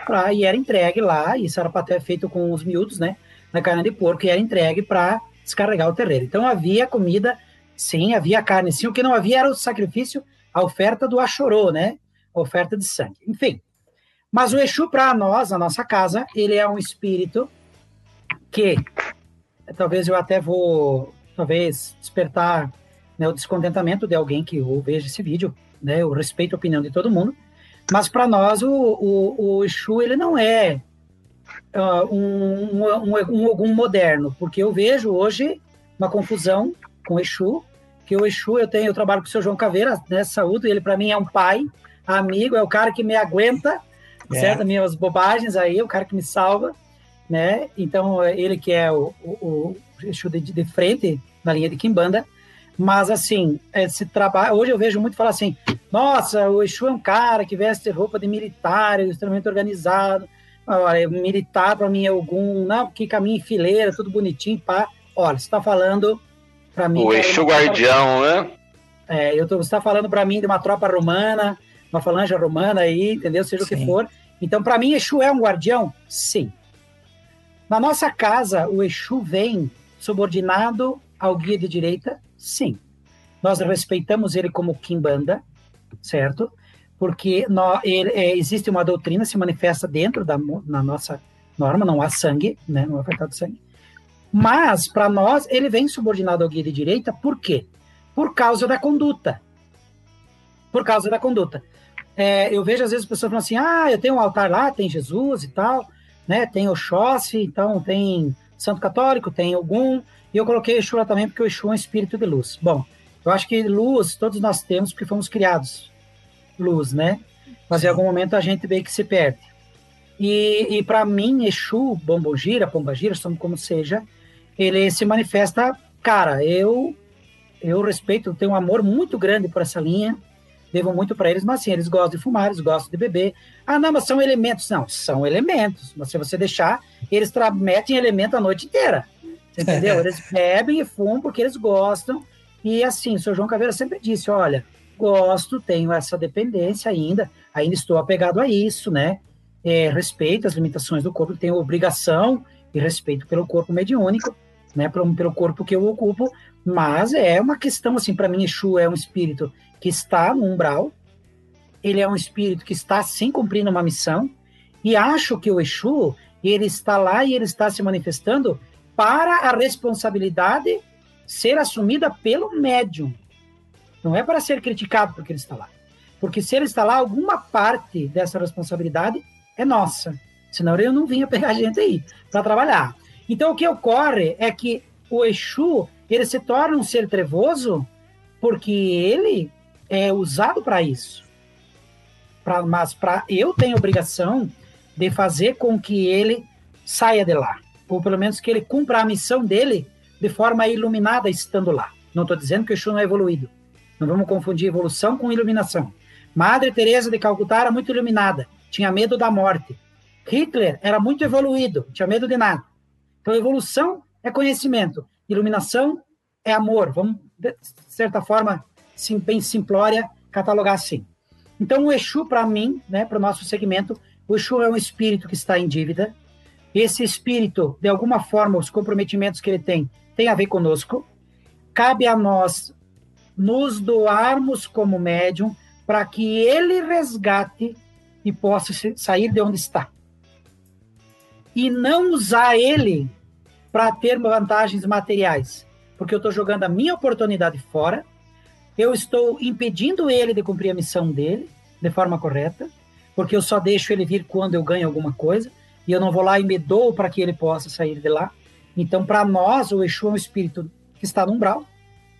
pra, e era entregue lá, e sarapatel é feito com os miúdos, né, na carne de porco, e era entregue para descarregar o terreiro. Então havia comida Sim, havia carne, sim. O que não havia era o sacrifício, a oferta do achorô, né? A oferta de sangue. Enfim. Mas o Exu, para nós, na nossa casa, ele é um espírito que talvez eu até vou talvez despertar né, o descontentamento de alguém que veja esse vídeo, né? Eu respeito a opinião de todo mundo, mas para nós o, o, o Exu ele não é uh, um, um, um, algum moderno, porque eu vejo hoje uma confusão com o Exu, que o Exu eu tenho eu trabalho com o seu João Caveira, né? Saúde, ele para mim é um pai, amigo, é o cara que me aguenta, é. certo? Minhas bobagens aí, o cara que me salva, né? Então ele que é o, o, o Exu de, de frente na linha de Kimbanda. Mas, assim, esse trabalho. Hoje eu vejo muito falar assim: nossa, o Exu é um cara que veste roupa de militar, é extremamente organizado. Olha, militar para mim é algum, não, que caminho em fileira, tudo bonitinho, pá. Olha, você está falando para mim. O Exu Guardião, né? É, eu tô, você está falando para mim de uma tropa romana, uma falange romana aí, entendeu? Seja Sim. o que for. Então, para mim, Exu é um guardião? Sim. Na nossa casa, o Exu vem subordinado ao guia de direita Sim. Nós respeitamos ele como Kimbanda, certo? Porque nós, ele, é, existe uma doutrina, se manifesta dentro da na nossa norma, não há sangue, né? não é afetado sangue. Mas, para nós, ele vem subordinado ao guia de direita, por quê? Por causa da conduta. Por causa da conduta. É, eu vejo às vezes pessoas falando assim: ah, eu tenho um altar lá, tem Jesus e tal, né? Tem Oxóssi, então tem Santo Católico, tem algum, e eu coloquei Exu lá também porque o Exu é um espírito de luz. Bom, eu acho que luz todos nós temos porque fomos criados luz, né? Mas em algum momento a gente vê que se perde. E, e para mim, Exu, Bombogira, Pombagira, como seja, ele se manifesta, cara, eu eu respeito, tenho um amor muito grande por essa linha, devo muito para eles, mas assim, eles gostam de fumar, eles gostam de beber. Ah, não, mas são elementos. Não, são elementos. Mas se você deixar, eles metem elemento a noite inteira. Entendeu? <laughs> Eles bebem e fumam porque eles gostam. E assim, o senhor João Caveira sempre disse: olha, gosto, tenho essa dependência ainda, ainda estou apegado a isso, né? É, respeito as limitações do corpo, tenho obrigação e respeito pelo corpo mediúnico, né? Pelo, pelo corpo que eu ocupo, mas é uma questão, assim, para mim, Exu é um espírito que está no umbral, ele é um espírito que está sim cumprindo uma missão, e acho que o Exu, ele está lá e ele está se manifestando para a responsabilidade ser assumida pelo médium. Não é para ser criticado porque ele está lá. Porque se ele está lá, alguma parte dessa responsabilidade é nossa. Senão eu não vinha pegar <laughs> gente aí para trabalhar. Então o que ocorre é que o Exu, ele se torna um ser trevoso porque ele é usado para isso. Pra, mas para eu tenho obrigação de fazer com que ele saia de lá ou pelo menos que ele cumpra a missão dele de forma iluminada estando lá. Não estou dizendo que o Exu não é evoluído. Não vamos confundir evolução com iluminação. Madre Teresa de Calcutá era muito iluminada, tinha medo da morte. Hitler era muito evoluído, tinha medo de nada. Então, evolução é conhecimento, iluminação é amor. Vamos, de certa forma, sim, bem simplória, catalogar assim. Então, o Exu, para mim, né, para o nosso segmento, o Exu é um espírito que está em dívida, esse espírito, de alguma forma, os comprometimentos que ele tem, tem a ver conosco. Cabe a nós nos doarmos como médium para que ele resgate e possa sair de onde está. E não usar ele para ter vantagens materiais, porque eu estou jogando a minha oportunidade fora, eu estou impedindo ele de cumprir a missão dele de forma correta, porque eu só deixo ele vir quando eu ganho alguma coisa e eu não vou lá e me dou para que ele possa sair de lá. Então, para nós, o Exu é um espírito que está no umbral,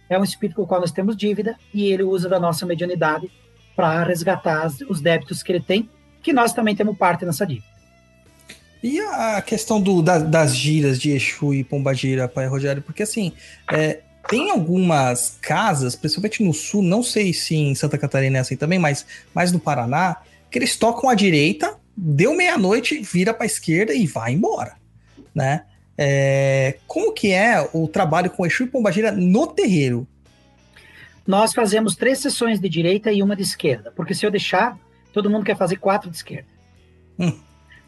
é um espírito com o qual nós temos dívida, e ele usa da nossa mediunidade para resgatar os débitos que ele tem, que nós também temos parte nessa dívida. E a questão do, da, das giras de Exu e Pombagira, Pai Rogério? Porque assim, é, tem algumas casas, principalmente no sul, não sei se em Santa Catarina é assim também, mas mais no Paraná, que eles tocam à direita deu meia-noite, vira para a esquerda e vai embora, né? É, como que é o trabalho com Exu e Pombagira no terreiro? Nós fazemos três sessões de direita e uma de esquerda, porque se eu deixar, todo mundo quer fazer quatro de esquerda. Hum.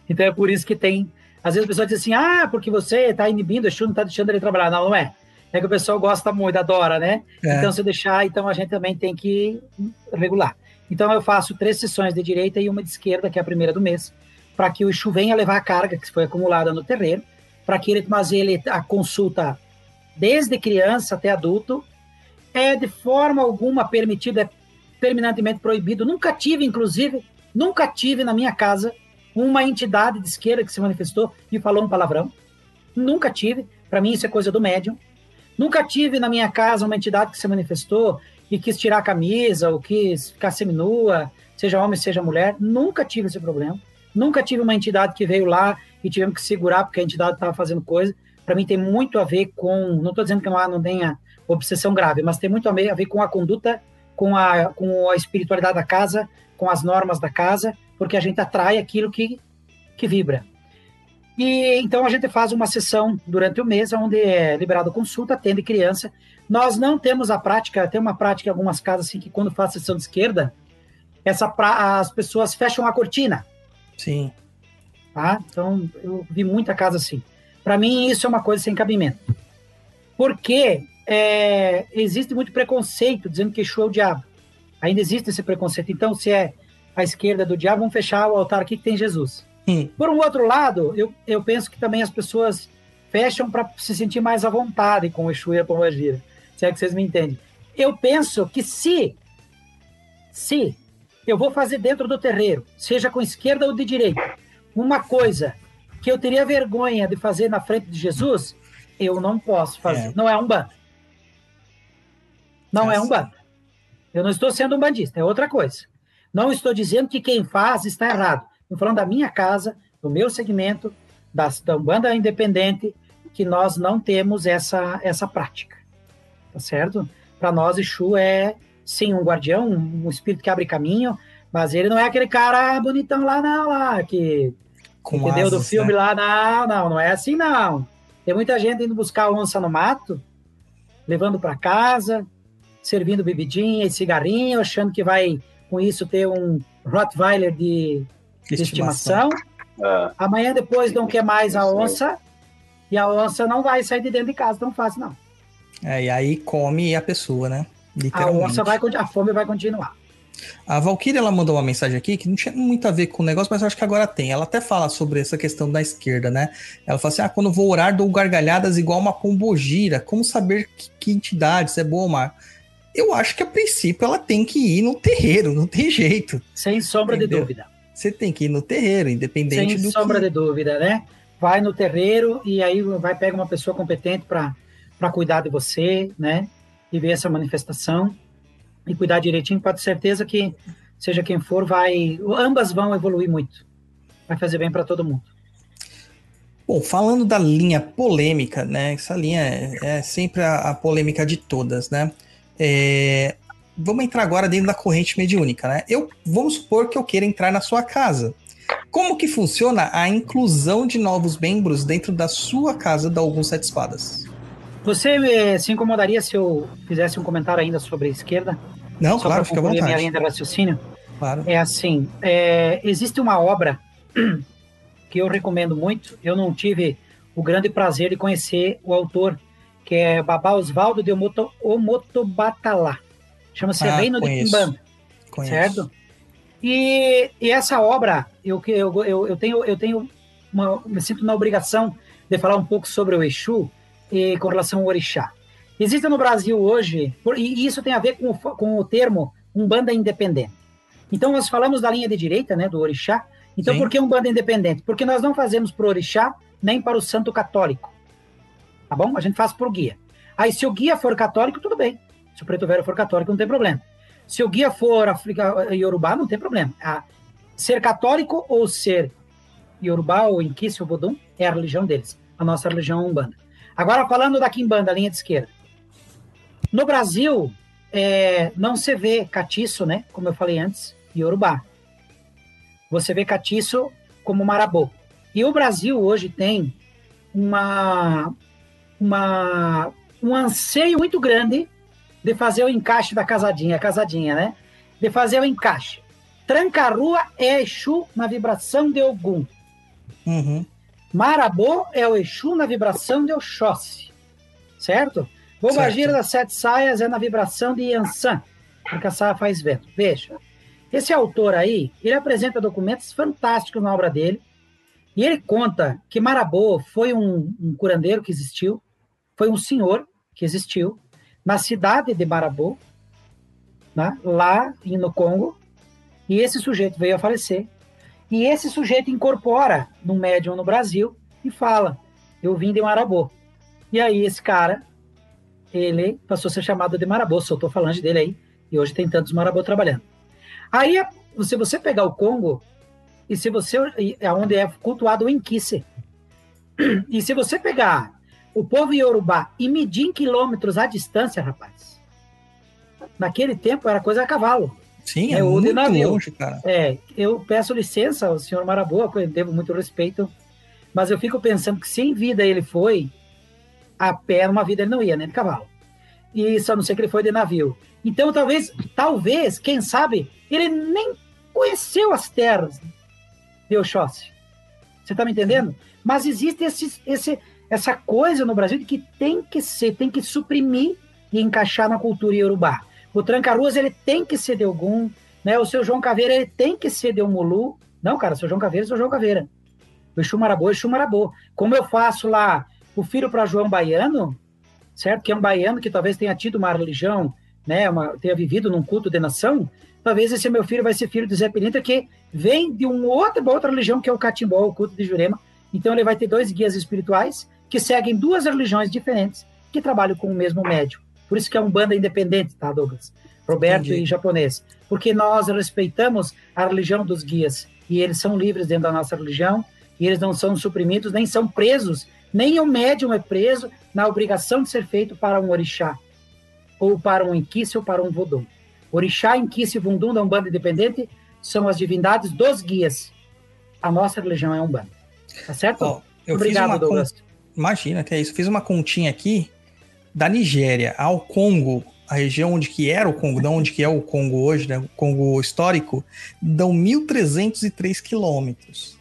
Então é por isso que tem. Às vezes a pessoa diz assim: ah, porque você está inibindo, o Exu não está deixando ele trabalhar. Não, não é. É que o pessoal gosta muito, adora, né? É. Então, se eu deixar, então a gente também tem que regular. Então eu faço três sessões de direita e uma de esquerda, que é a primeira do mês, para que o Exu venha levar a carga que foi acumulada no terreno, para que ele, mas ele a consulta desde criança até adulto é de forma alguma permitido, é terminantemente proibido. Nunca tive, inclusive, nunca tive na minha casa uma entidade de esquerda que se manifestou e falou um palavrão. Nunca tive. Para mim, isso é coisa do médium. Nunca tive na minha casa uma entidade que se manifestou e quis tirar a camisa ou quis ficar seminua, seja homem, seja mulher. Nunca tive esse problema. Nunca tive uma entidade que veio lá e tivemos que segurar porque a entidade estava fazendo coisa. Para mim, tem muito a ver com. Não estou dizendo que não, não tenha obsessão grave, mas tem muito a ver, a ver com a conduta, com a, com a espiritualidade da casa, com as normas da casa, porque a gente atrai aquilo que, que vibra. E então a gente faz uma sessão durante o mês, onde é liberado consulta, atende criança. Nós não temos a prática, tem uma prática em algumas casas assim que quando faz sessão de esquerda, essa pra, as pessoas fecham a cortina. Sim. Tá? Então eu vi muita casa assim. Para mim isso é uma coisa sem cabimento. Porque é, existe muito preconceito dizendo que Exu é o diabo. Ainda existe esse preconceito. Então, se é a esquerda do diabo, vamos fechar o altar aqui que tem Jesus. Por um outro lado, eu, eu penso que também as pessoas fecham para se sentir mais à vontade com o Exu e a Pombagira. Se é que vocês me entendem. Eu penso que se, se eu vou fazer dentro do terreiro, seja com esquerda ou de direita, uma coisa que eu teria vergonha de fazer na frente de Jesus, eu não posso fazer. É. Não é um bando. Não é Nossa. um bando. Eu não estou sendo um bandista, é outra coisa. Não estou dizendo que quem faz está errado. Estou falando da minha casa, do meu segmento, da, da Umbanda Independente, que nós não temos essa, essa prática. Tá certo? Para nós, Exu é, sim, um guardião, um, espírito que abre caminho, mas ele não é aquele cara bonitão lá, não, lá, que Com entendeu? do asas, filme né? lá, não, não, não é assim, não. Tem muita gente indo buscar onça no mato, levando para casa, servindo bebidinha e cigarrinho, achando que vai, com isso, ter um Rottweiler de, de estimação. É, Amanhã depois não quer mais a onça, e a onça não vai sair de dentro de casa tão fácil, não. É, e aí come a pessoa, né? A onça vai, a fome vai continuar. A Valkyria ela mandou uma mensagem aqui que não tinha muito a ver com o negócio, mas eu acho que agora tem. Ela até fala sobre essa questão da esquerda, né? Ela fala assim: ah, quando vou orar, dou gargalhadas igual uma pombogira. Como saber que, que entidade, se é boa ou má? Eu acho que a princípio ela tem que ir no terreiro, não tem jeito. Sem sombra Entendeu? de dúvida. Você tem que ir no terreiro, independente Sem do sombra que... de dúvida, né? Vai no terreiro e aí vai pegar uma pessoa competente para cuidar de você, né? E ver essa manifestação e cuidar direitinho, pode ter certeza que seja quem for, vai, ambas vão evoluir muito. Vai fazer bem para todo mundo. Bom, falando da linha polêmica, né? Essa linha é, é sempre a, a polêmica de todas, né? É, vamos entrar agora dentro da corrente mediúnica, né? Eu vamos supor que eu queira entrar na sua casa. Como que funciona a inclusão de novos membros dentro da sua casa da Alguns Sete Espadas? Você eh, se incomodaria se eu fizesse um comentário ainda sobre a esquerda? Não, Só claro, fica à a minha vontade. linha de raciocínio? Claro. É assim, é, existe uma obra <clears throat> que eu recomendo muito. Eu não tive o grande prazer de conhecer o autor, que é Babá Osvaldo de Omoto, Omotobatalá. Chama-se Ah, Reino conheço. de Kimbanda, Conheço. certo? E, e essa obra, eu, que- eu, eu, eu tenho, eu tenho uma, me sinto na obrigação de falar um pouco sobre o Exu e com relação ao Orixá. Existe no Brasil hoje, e isso tem a ver com, o com o termo Umbanda Independente. Então, nós falamos da linha de direita, né, do Orixá. Então, Sim. por que Umbanda Independente? Porque nós não fazemos para o Orixá nem para o Santo Católico. Tá bom? A gente faz por guia. Aí, se o guia for católico, tudo bem. Se o Preto Velho for católico, não tem problema. Se o guia for Africa, Yorubá, não tem problema. Ah, ser católico ou ser Yorubá ou Inquice ou Vodum é a religião deles. A nossa religião é Umbanda. Agora, falando da Kimbanda, a linha de esquerda. No Brasil, é, não se vê catiço, né? Como eu falei antes, Yorubá. Você vê catiço como marabô. E o Brasil hoje tem uma, uma, um anseio muito grande de fazer o encaixe da casadinha, casadinha, né? De fazer o encaixe. Tranca-rua é Exu na vibração de Ogum. Uhum. Marabô é o Exu na vibração de Oxóssi. Certo? Bombagira Certo. das Sete Saias é na vibração de Yansan, porque a saia faz vento. Veja. Esse autor aí, ele apresenta documentos fantásticos na obra dele, e ele conta que Marabô foi um, um curandeiro que existiu, foi um senhor que existiu, na cidade de Marabô, né, lá no Congo, e esse sujeito veio a falecer. E esse sujeito incorpora no médium no Brasil e fala: Eu vim de Marabô. E aí esse cara, ele passou a ser chamado de Marabô, soltou falando dele aí, e hoje tem tantos Marabô trabalhando. Aí, se você pegar o Congo, e se você é onde é cultuado o Inquice, e se você pegar o povo Yorubá e medir em quilômetros a distância, rapaz, naquele tempo era coisa a cavalo. Sim, É, é, o de muito navio. longe, cara. É, eu peço licença ao senhor Maraboa, eu devo muito respeito, mas eu fico pensando que se em vida ele foi, a pé numa vida ele não ia, nem de cavalo. E só não sei que ele foi de navio. Então, talvez, talvez, quem sabe, ele nem conheceu as terras de Oxóssi. Você tá me entendendo? Mas existe esse, esse, essa coisa no Brasil de que tem que ser, tem que suprimir e encaixar na cultura iorubá. O Tranca-Ruas, ele tem que ser de algum, né? O seu João Caveira, ele tem que ser de um Mulu. Não, cara, seu João Caveira, seu João Caveira. O Exu Marabô, Exu. Como eu faço lá o filho para João Baiano, certo? Que é um baiano que talvez tenha tido uma religião, né? Uma, tenha vivido num culto de nação. Talvez esse meu filho vai ser filho de Zé Pilintra, que vem de uma outra, uma outra religião, que é o Catimbó, o culto de Jurema. Então ele vai ter dois guias espirituais que seguem duas religiões diferentes, que trabalham com o mesmo médium. Por isso que é um banda independente, tá, Douglas? Roberto Entendi. e japonês. Porque nós respeitamos a religião dos guias. E eles são livres dentro da nossa religião. E eles não são suprimidos, nem são presos. Nem o médium é preso na obrigação de ser feito para um orixá. Ou para um inquice ou para um vodum. Orixá, inquice e vundum da Umbanda Independente são as divindades dos guias. A nossa religião é Umbanda. Tá certo? Ó, eu Obrigado, Douglas. con- Imagina que é isso. Fiz uma continha aqui da Nigéria ao Congo, a região onde que era o Congo, não onde que é o Congo hoje, né? O Congo histórico, dão 1.303 quilômetros.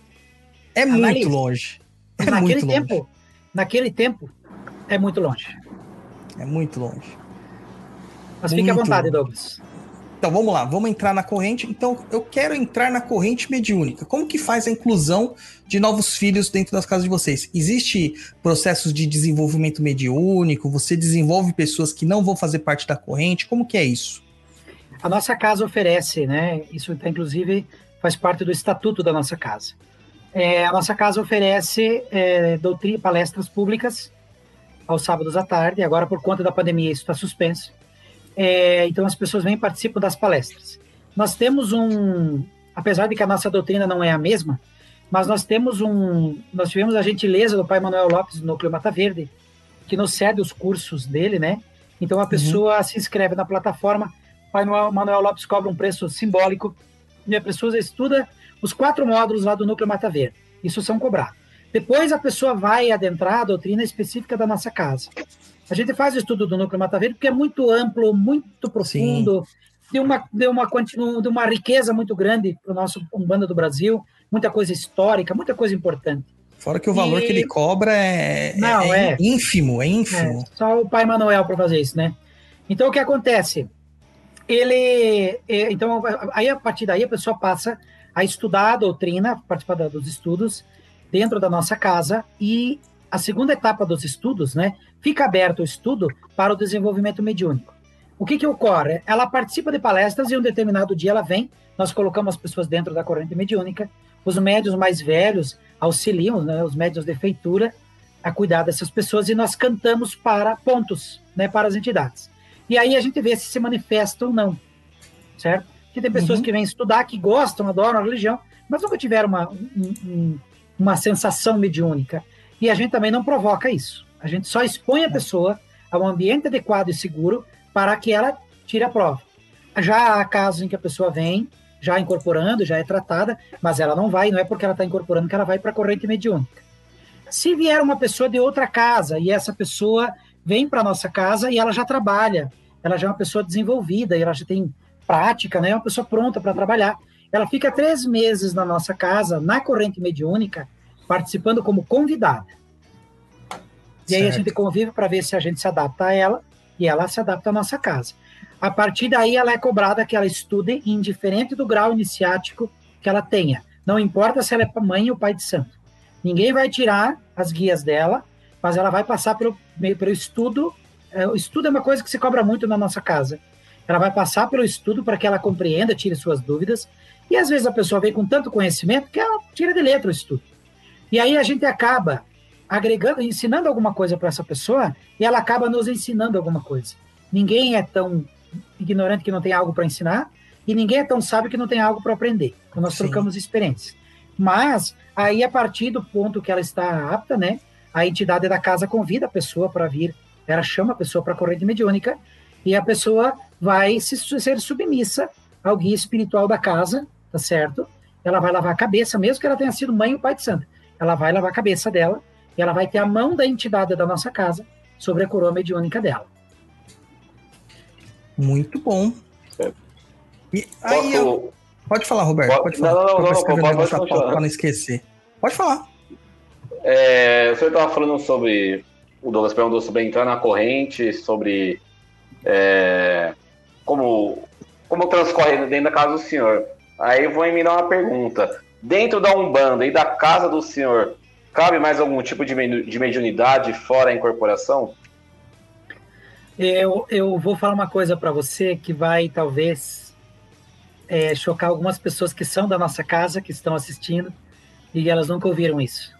É Analise. muito longe. É naquele muito longe. tempo, naquele tempo, é muito longe. É muito longe. Mas fique à Muito vontade. Douglas. Então vamos lá, vamos entrar na corrente. Então eu quero entrar na corrente mediúnica. Como que faz a inclusão de novos filhos dentro das casas de vocês? Existe processos de desenvolvimento mediúnico? Você desenvolve pessoas que não vão fazer parte da corrente? Como que é isso? A nossa casa oferece, né? Isso tá, inclusive faz parte do estatuto da nossa casa. É, a nossa casa oferece é, doutrina, palestras públicas aos sábados à tarde. Agora, por conta da pandemia, isso está suspenso. É, então, as pessoas vêm e participam das palestras. Nós temos um, apesar de que a nossa doutrina não é a mesma, mas nós temos um, nós tivemos a gentileza do Pai Manuel Lopes do Núcleo Mata Verde, que nos cede os cursos dele, né? Então a pessoa se inscreve na plataforma, Pai Manuel- Manuel Lopes cobra um preço simbólico e a pessoa estuda os quatro módulos lá do Núcleo Mata Verde. Isso são cobrados. Depois a pessoa vai adentrar a doutrina específica da nossa casa. A gente faz o estudo do Núcleo Mata Verde porque é muito amplo, muito profundo, de uma, de, uma, de uma riqueza muito grande para o nosso Umbanda do Brasil, muita coisa histórica, muita coisa importante. Fora que o valor E- que ele cobra é, Não, é é. ínfimo, é É, ínfimo. só o pai Manuel para fazer isso, né? Então o que acontece? Ele, é, então aí a partir daí a pessoa passa a estudar a doutrina, participar dos estudos dentro da nossa casa e a segunda etapa dos estudos, né? Fica aberto o estudo para o desenvolvimento mediúnico. O que que ocorre? Ela participa de palestras e um determinado dia ela vem, nós colocamos as pessoas dentro da corrente mediúnica, os médios mais velhos auxiliam, né, os médios de feitura, a cuidar dessas pessoas e nós cantamos para pontos, né, para as entidades. E aí a gente vê se se manifesta ou não, certo? Porque tem pessoas Uhum. que vêm estudar, que gostam, adoram a religião, mas nunca tiveram uma, um- um- uma sensação mediúnica. E a gente também não provoca isso. A gente só expõe a pessoa a um ambiente adequado e seguro para que ela tire a prova. Já há casos em que a pessoa vem, já incorporando, já é tratada, mas ela não vai, não é porque ela está incorporando que ela vai para a corrente mediúnica. Se vier uma pessoa de outra casa e essa pessoa vem para nossa casa e ela já trabalha, ela já é uma pessoa desenvolvida, e ela já tem prática, né? É uma pessoa pronta para trabalhar. Ela fica três meses na nossa casa, na corrente mediúnica, participando como convidada. E aí a Certo. gente convive para ver se a gente se adapta a ela e ela se adapta à nossa casa. A partir daí, ela é cobrada que ela estude, indiferente do grau iniciático que ela tenha. Não importa se ela é mãe ou pai de santo. Ninguém vai tirar as guias dela, mas ela vai passar pelo, pelo estudo. É, o estudo é uma coisa que se cobra muito na nossa casa. Ela vai passar pelo estudo para que ela compreenda, tire suas dúvidas. E às vezes a pessoa vem com tanto conhecimento que ela tira de letra o estudo. E aí a gente acaba agregando, ensinando alguma coisa para essa pessoa e ela acaba nos ensinando alguma coisa. Ninguém é tão ignorante que não tem algo para ensinar e ninguém é tão sábio que não tem algo para aprender. Então nós Sim. trocamos experiências. Mas aí a partir do ponto que ela está apta, né, a entidade da casa convida a pessoa para vir, ela chama a pessoa para a corrente mediúnica e a pessoa vai se, ser submissa ao guia espiritual da casa, tá certo? Ela vai lavar a cabeça, mesmo que ela tenha sido mãe ou pai de santo. Ela vai lavar a cabeça dela e ela vai ter a mão da entidade da nossa casa sobre a coroa mediúnica dela. Muito bom. Certo. E aí, Posso, pode falar, Roberto. Pode- falar. não, não, não, escrever pode- pode continuar. pra não esquecer. Pode falar. É, o senhor estava falando sobre. O Douglas perguntou sobre entrar na corrente, sobre é, como, como transcorre dentro da casa do senhor. Aí eu vou emendar uma pergunta. Dentro da Umbanda e da casa do senhor, cabe mais algum tipo de, de mediunidade fora a incorporação? Eu, eu vou falar uma coisa para você que vai talvez é, chocar algumas pessoas que são da nossa casa, que estão assistindo, e elas nunca ouviram isso.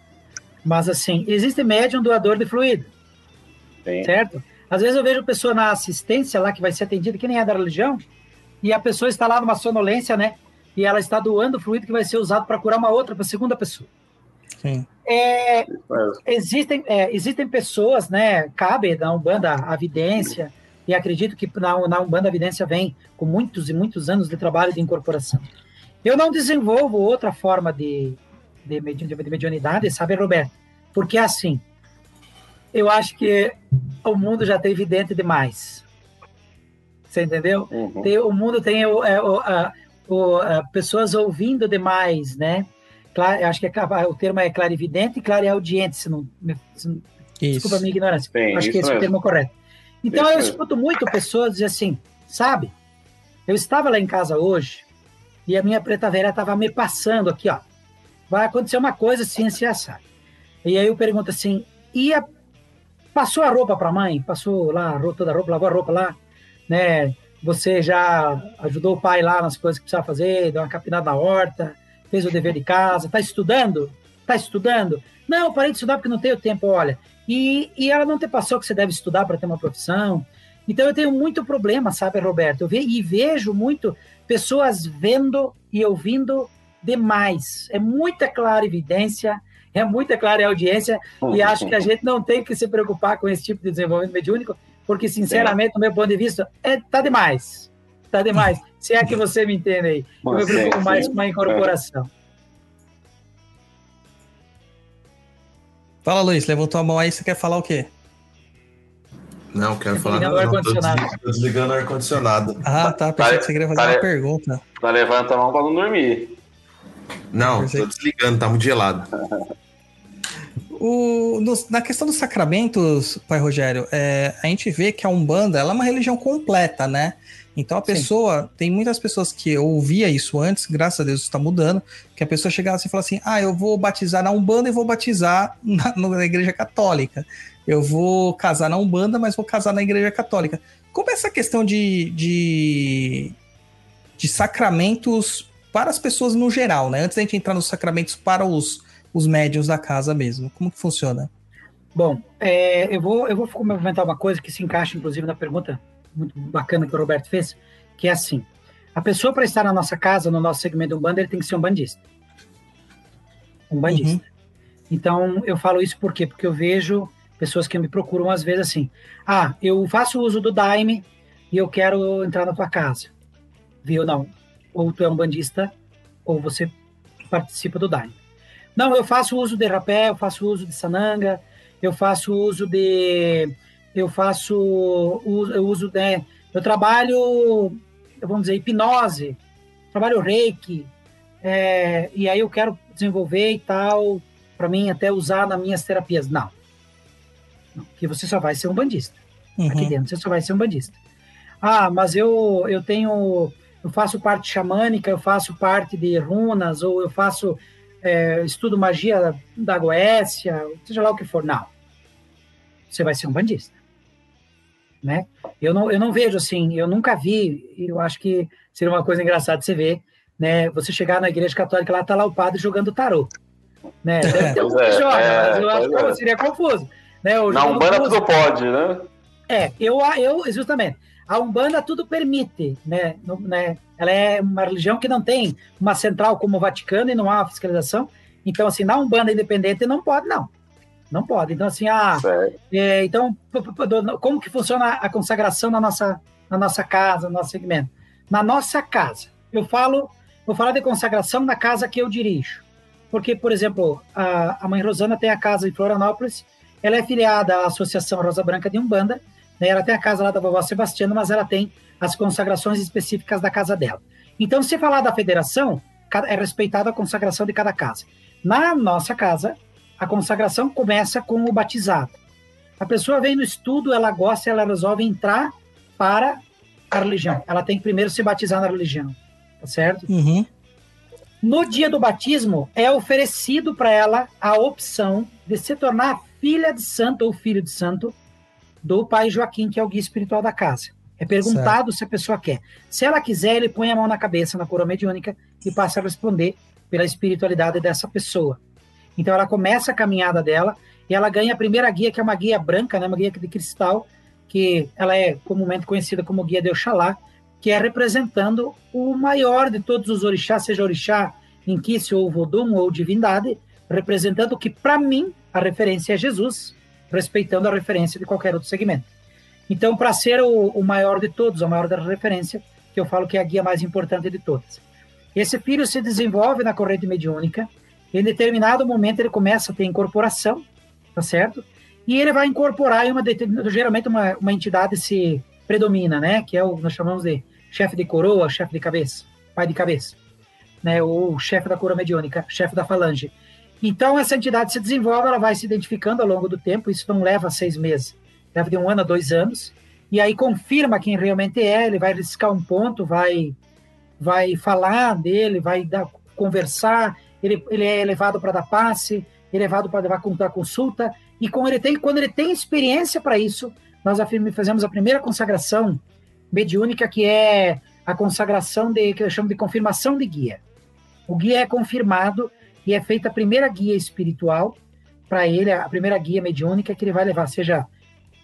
Mas assim, existe médium doador de fluido, Sim. certo? Às vezes eu vejo pessoa na assistência lá que vai ser atendida, que nem é da religião, e a pessoa está lá numa sonolência, né? E ela está doando fluido que vai ser usado para curar uma outra, para segunda pessoa. Sim. É, Mas, existem, é, existem pessoas, né? Cabe na Umbanda a vidência, e acredito que na, na Umbanda a vidência vem com muitos e muitos anos de trabalho de incorporação. Eu não desenvolvo outra forma de, de, medi- de mediunidade, sabe, Roberto? Porque assim, eu acho que o mundo já tem vidente demais. Você entendeu? uhum. Tem- o mundo tem o, é, o- a- o- a- pessoas ouvindo demais, né? Cla- eu acho que é o termo é clarividente e clareaudiente, se não, me- se não Isso. Desculpa a minha ignorância. Sim, Acho que esse é o termo correto. Então Isso eu mesmo. escuto muito pessoas dizer assim, sabe? Eu estava lá em casa hoje e a minha preta velha estava me passando aqui, ó. Vai acontecer uma coisa assim, assim, assado. E aí eu pergunto assim, e a- passou a roupa para a mãe? Passou lá a roupa, toda a roupa, lavou a roupa lá, né? Você já ajudou o pai lá nas coisas que precisava fazer, deu uma capinada na horta, fez o dever de casa, tá estudando? Tá estudando? Não, parei de estudar porque não tenho tempo, olha. E, e ela não te passou que você deve estudar para ter uma profissão. Então eu tenho muito problema, sabe, Roberto? Eu ve, e vejo muito pessoas vendo e ouvindo demais. É muita clara evidência, é muita clara audiência, e acho que a gente não tem que se preocupar com esse tipo de desenvolvimento mediúnico, porque, sinceramente, do meu ponto de vista, é, tá demais. Tá demais. Se é que você me entende aí. Eu me Sim, preocupo mais sim. com a incorporação. Fala, Luiz. Levantou a mão aí. Você quer falar o quê? Não, quero Tá falar. tô desligando, o ar-condicionado. Ah, tá. Pensei que você queria fazer tá- uma pergunta. Tá levanta a mão para não dormir. Não, Pensei- tô desligando, tá muito gelado. O, nos- na questão dos sacramentos, pai Rogério, é, a gente vê que a Umbanda ela é uma religião completa, né? Então a Sim. pessoa, tem muitas pessoas que ouvia isso antes, graças a Deus isso está mudando, que a pessoa chegava assim e falava assim: ah, eu vou batizar na Umbanda e vou batizar na, na igreja católica. Eu vou casar na Umbanda, mas vou casar na igreja católica. Como é essa questão de, de, de sacramentos para as pessoas no geral, né? Antes da gente entrar nos sacramentos para os, os médiuns da casa mesmo. Como que funciona? Bom, é, eu, vou, eu vou comentar uma coisa que se encaixa, inclusive, na pergunta muito bacana que o Roberto fez, que é assim: a pessoa para estar na nossa casa, no nosso segmento Umbanda, ele tem que ser um bandista. Um bandista. Uhum. Então, eu falo isso por quê? Porque eu vejo pessoas que me procuram às vezes assim: ah, eu faço uso do Daime e eu quero entrar na tua casa. Viu? Não. Ou tu é um bandista, ou você participa do Daime. Não, eu faço uso de rapé, eu faço uso de sananga, eu faço uso de. Eu faço. Eu uso. Né, eu trabalho, vamos dizer, hipnose, trabalho reiki, é, e aí eu quero desenvolver e tal, para mim até usar nas minhas terapias. Não. Não, Porque você só vai ser um bandista. Aqui Uhum. dentro você só vai ser um bandista. ah, mas eu, eu tenho, eu faço parte xamânica, eu faço parte de runas, ou eu faço, é, estudo magia da Goécia, seja lá o que for. Não. Você vai ser um bandista. Né? Eu não, eu não vejo assim, eu nunca vi, eu acho que seria uma coisa engraçada de você ver, né? Você chegar na igreja católica, lá tá lá o padre jogando tarô. Né? <laughs> Deve ter um que é, joga, é, mas eu acho que é. seria confuso. Né? O Na Umbanda tudo pode, né? é, eu, eu justamente, a Umbanda tudo permite, né, no- né? Ela é uma religião que não tem uma central como o Vaticano e não há uma fiscalização. Então, assim, na Umbanda independente não pode, não. Não pode. Então, assim, ah, é, então, como que funciona a consagração na nossa, na nossa casa, no nosso segmento? Na nossa casa. Eu falo, vou falar de consagração na casa que eu dirijo. Porque, por exemplo, a, a mãe Rosana tem a casa em Florianópolis, ela é filiada à Associação Rosa Branca de Umbanda, né? ela tem a casa lá da vovó Sebastiana, mas ela tem as consagrações específicas da casa dela. Então, se falar da federação, é respeitada a consagração de cada casa. Na nossa casa, a consagração começa com o batizado. A pessoa vem no estudo, ela gosta, ela resolve entrar para a religião. Ela tem que primeiro se batizar na religião, tá certo? Uhum. No dia do batismo, é oferecido para ela a opção de se tornar filha de santo ou filho de santo do pai Joaquim, que é o guia espiritual da casa. É perguntado se a pessoa quer. Se ela quiser, ele põe a mão na cabeça, na coroa mediúnica, e passa a responder pela espiritualidade dessa pessoa. Então ela começa a caminhada dela e ela ganha a primeira guia, que é uma guia branca, né, uma guia de cristal, que ela é comumente conhecida como guia de Oxalá, que é representando o maior de todos os orixás, seja orixá, Inquice ou Vodum ou divindade, representando que, para mim, a referência é Jesus, respeitando a referência de qualquer outro segmento. Então, para ser o, o maior de todos, a maior da referência, que eu falo que é a guia mais importante de todas. Esse filho se desenvolve na corrente mediúnica, em determinado momento ele começa a ter incorporação, tá certo? E ele vai incorporar em uma geralmente uma, uma entidade se predomina, né? Que é o nós chamamos de chefe de coroa, chefe de cabeça, pai de cabeça, né? Ou chefe da coroa mediúnica, chefe da falange. Então essa entidade se desenvolve, ela vai se identificando ao longo do tempo. Isso não leva seis meses, leva de um ano a dois anos. E aí confirma quem realmente é. Ele vai riscar um ponto, vai vai falar dele, vai dar, conversar. Ele, ele é levado para dar passe, ele é levado para levar dar consulta. E ele tem, quando ele tem experiência para isso, nós fazemos a primeira consagração mediúnica, que é a consagração de, que eu chamo de confirmação de guia. O guia é confirmado e é feita a primeira guia espiritual para ele, a primeira guia mediúnica que ele vai levar, seja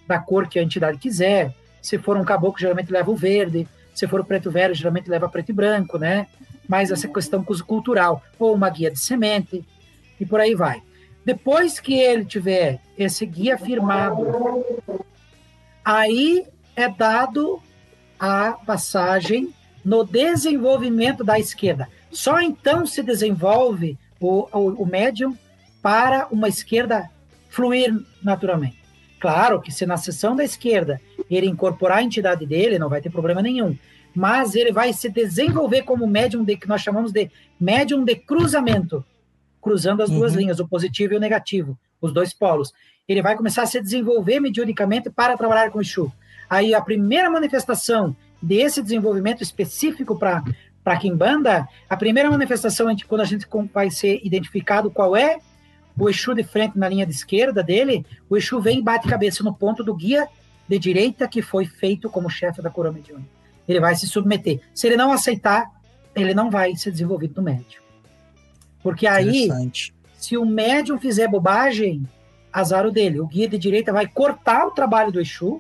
da cor que a entidade quiser. Se for um caboclo, geralmente leva o verde. Se for o preto velho, geralmente leva preto e branco, né? Mais essa questão cultural. Ou uma guia de semente, e por aí vai. Depois que ele tiver esse guia firmado, aí é dado a passagem no desenvolvimento da esquerda. Só então se desenvolve o, o, o médium para uma esquerda fluir naturalmente. Claro que se na sessão da esquerda ele incorporar a entidade dele, não vai ter problema nenhum. Mas ele vai se desenvolver como médium de que nós chamamos de médium de cruzamento, cruzando as duas Uhum. linhas, o positivo e o negativo, os dois polos. Ele vai começar a se desenvolver mediunicamente para trabalhar com o Exu. Aí a primeira manifestação desse desenvolvimento específico para para Kimbanda, a primeira manifestação, gente- quando a gente vai ser identificado qual é o Exu de frente na linha de esquerda dele, o Exu vem e bate cabeça no ponto do guia de direita que foi feito como chefe da coroa mediúnica. Ele vai se submeter. Se ele não aceitar, ele não vai ser desenvolvido no médium. Porque aí, se o médium fizer bobagem, azar o dele. O guia de direita vai cortar o trabalho do Exu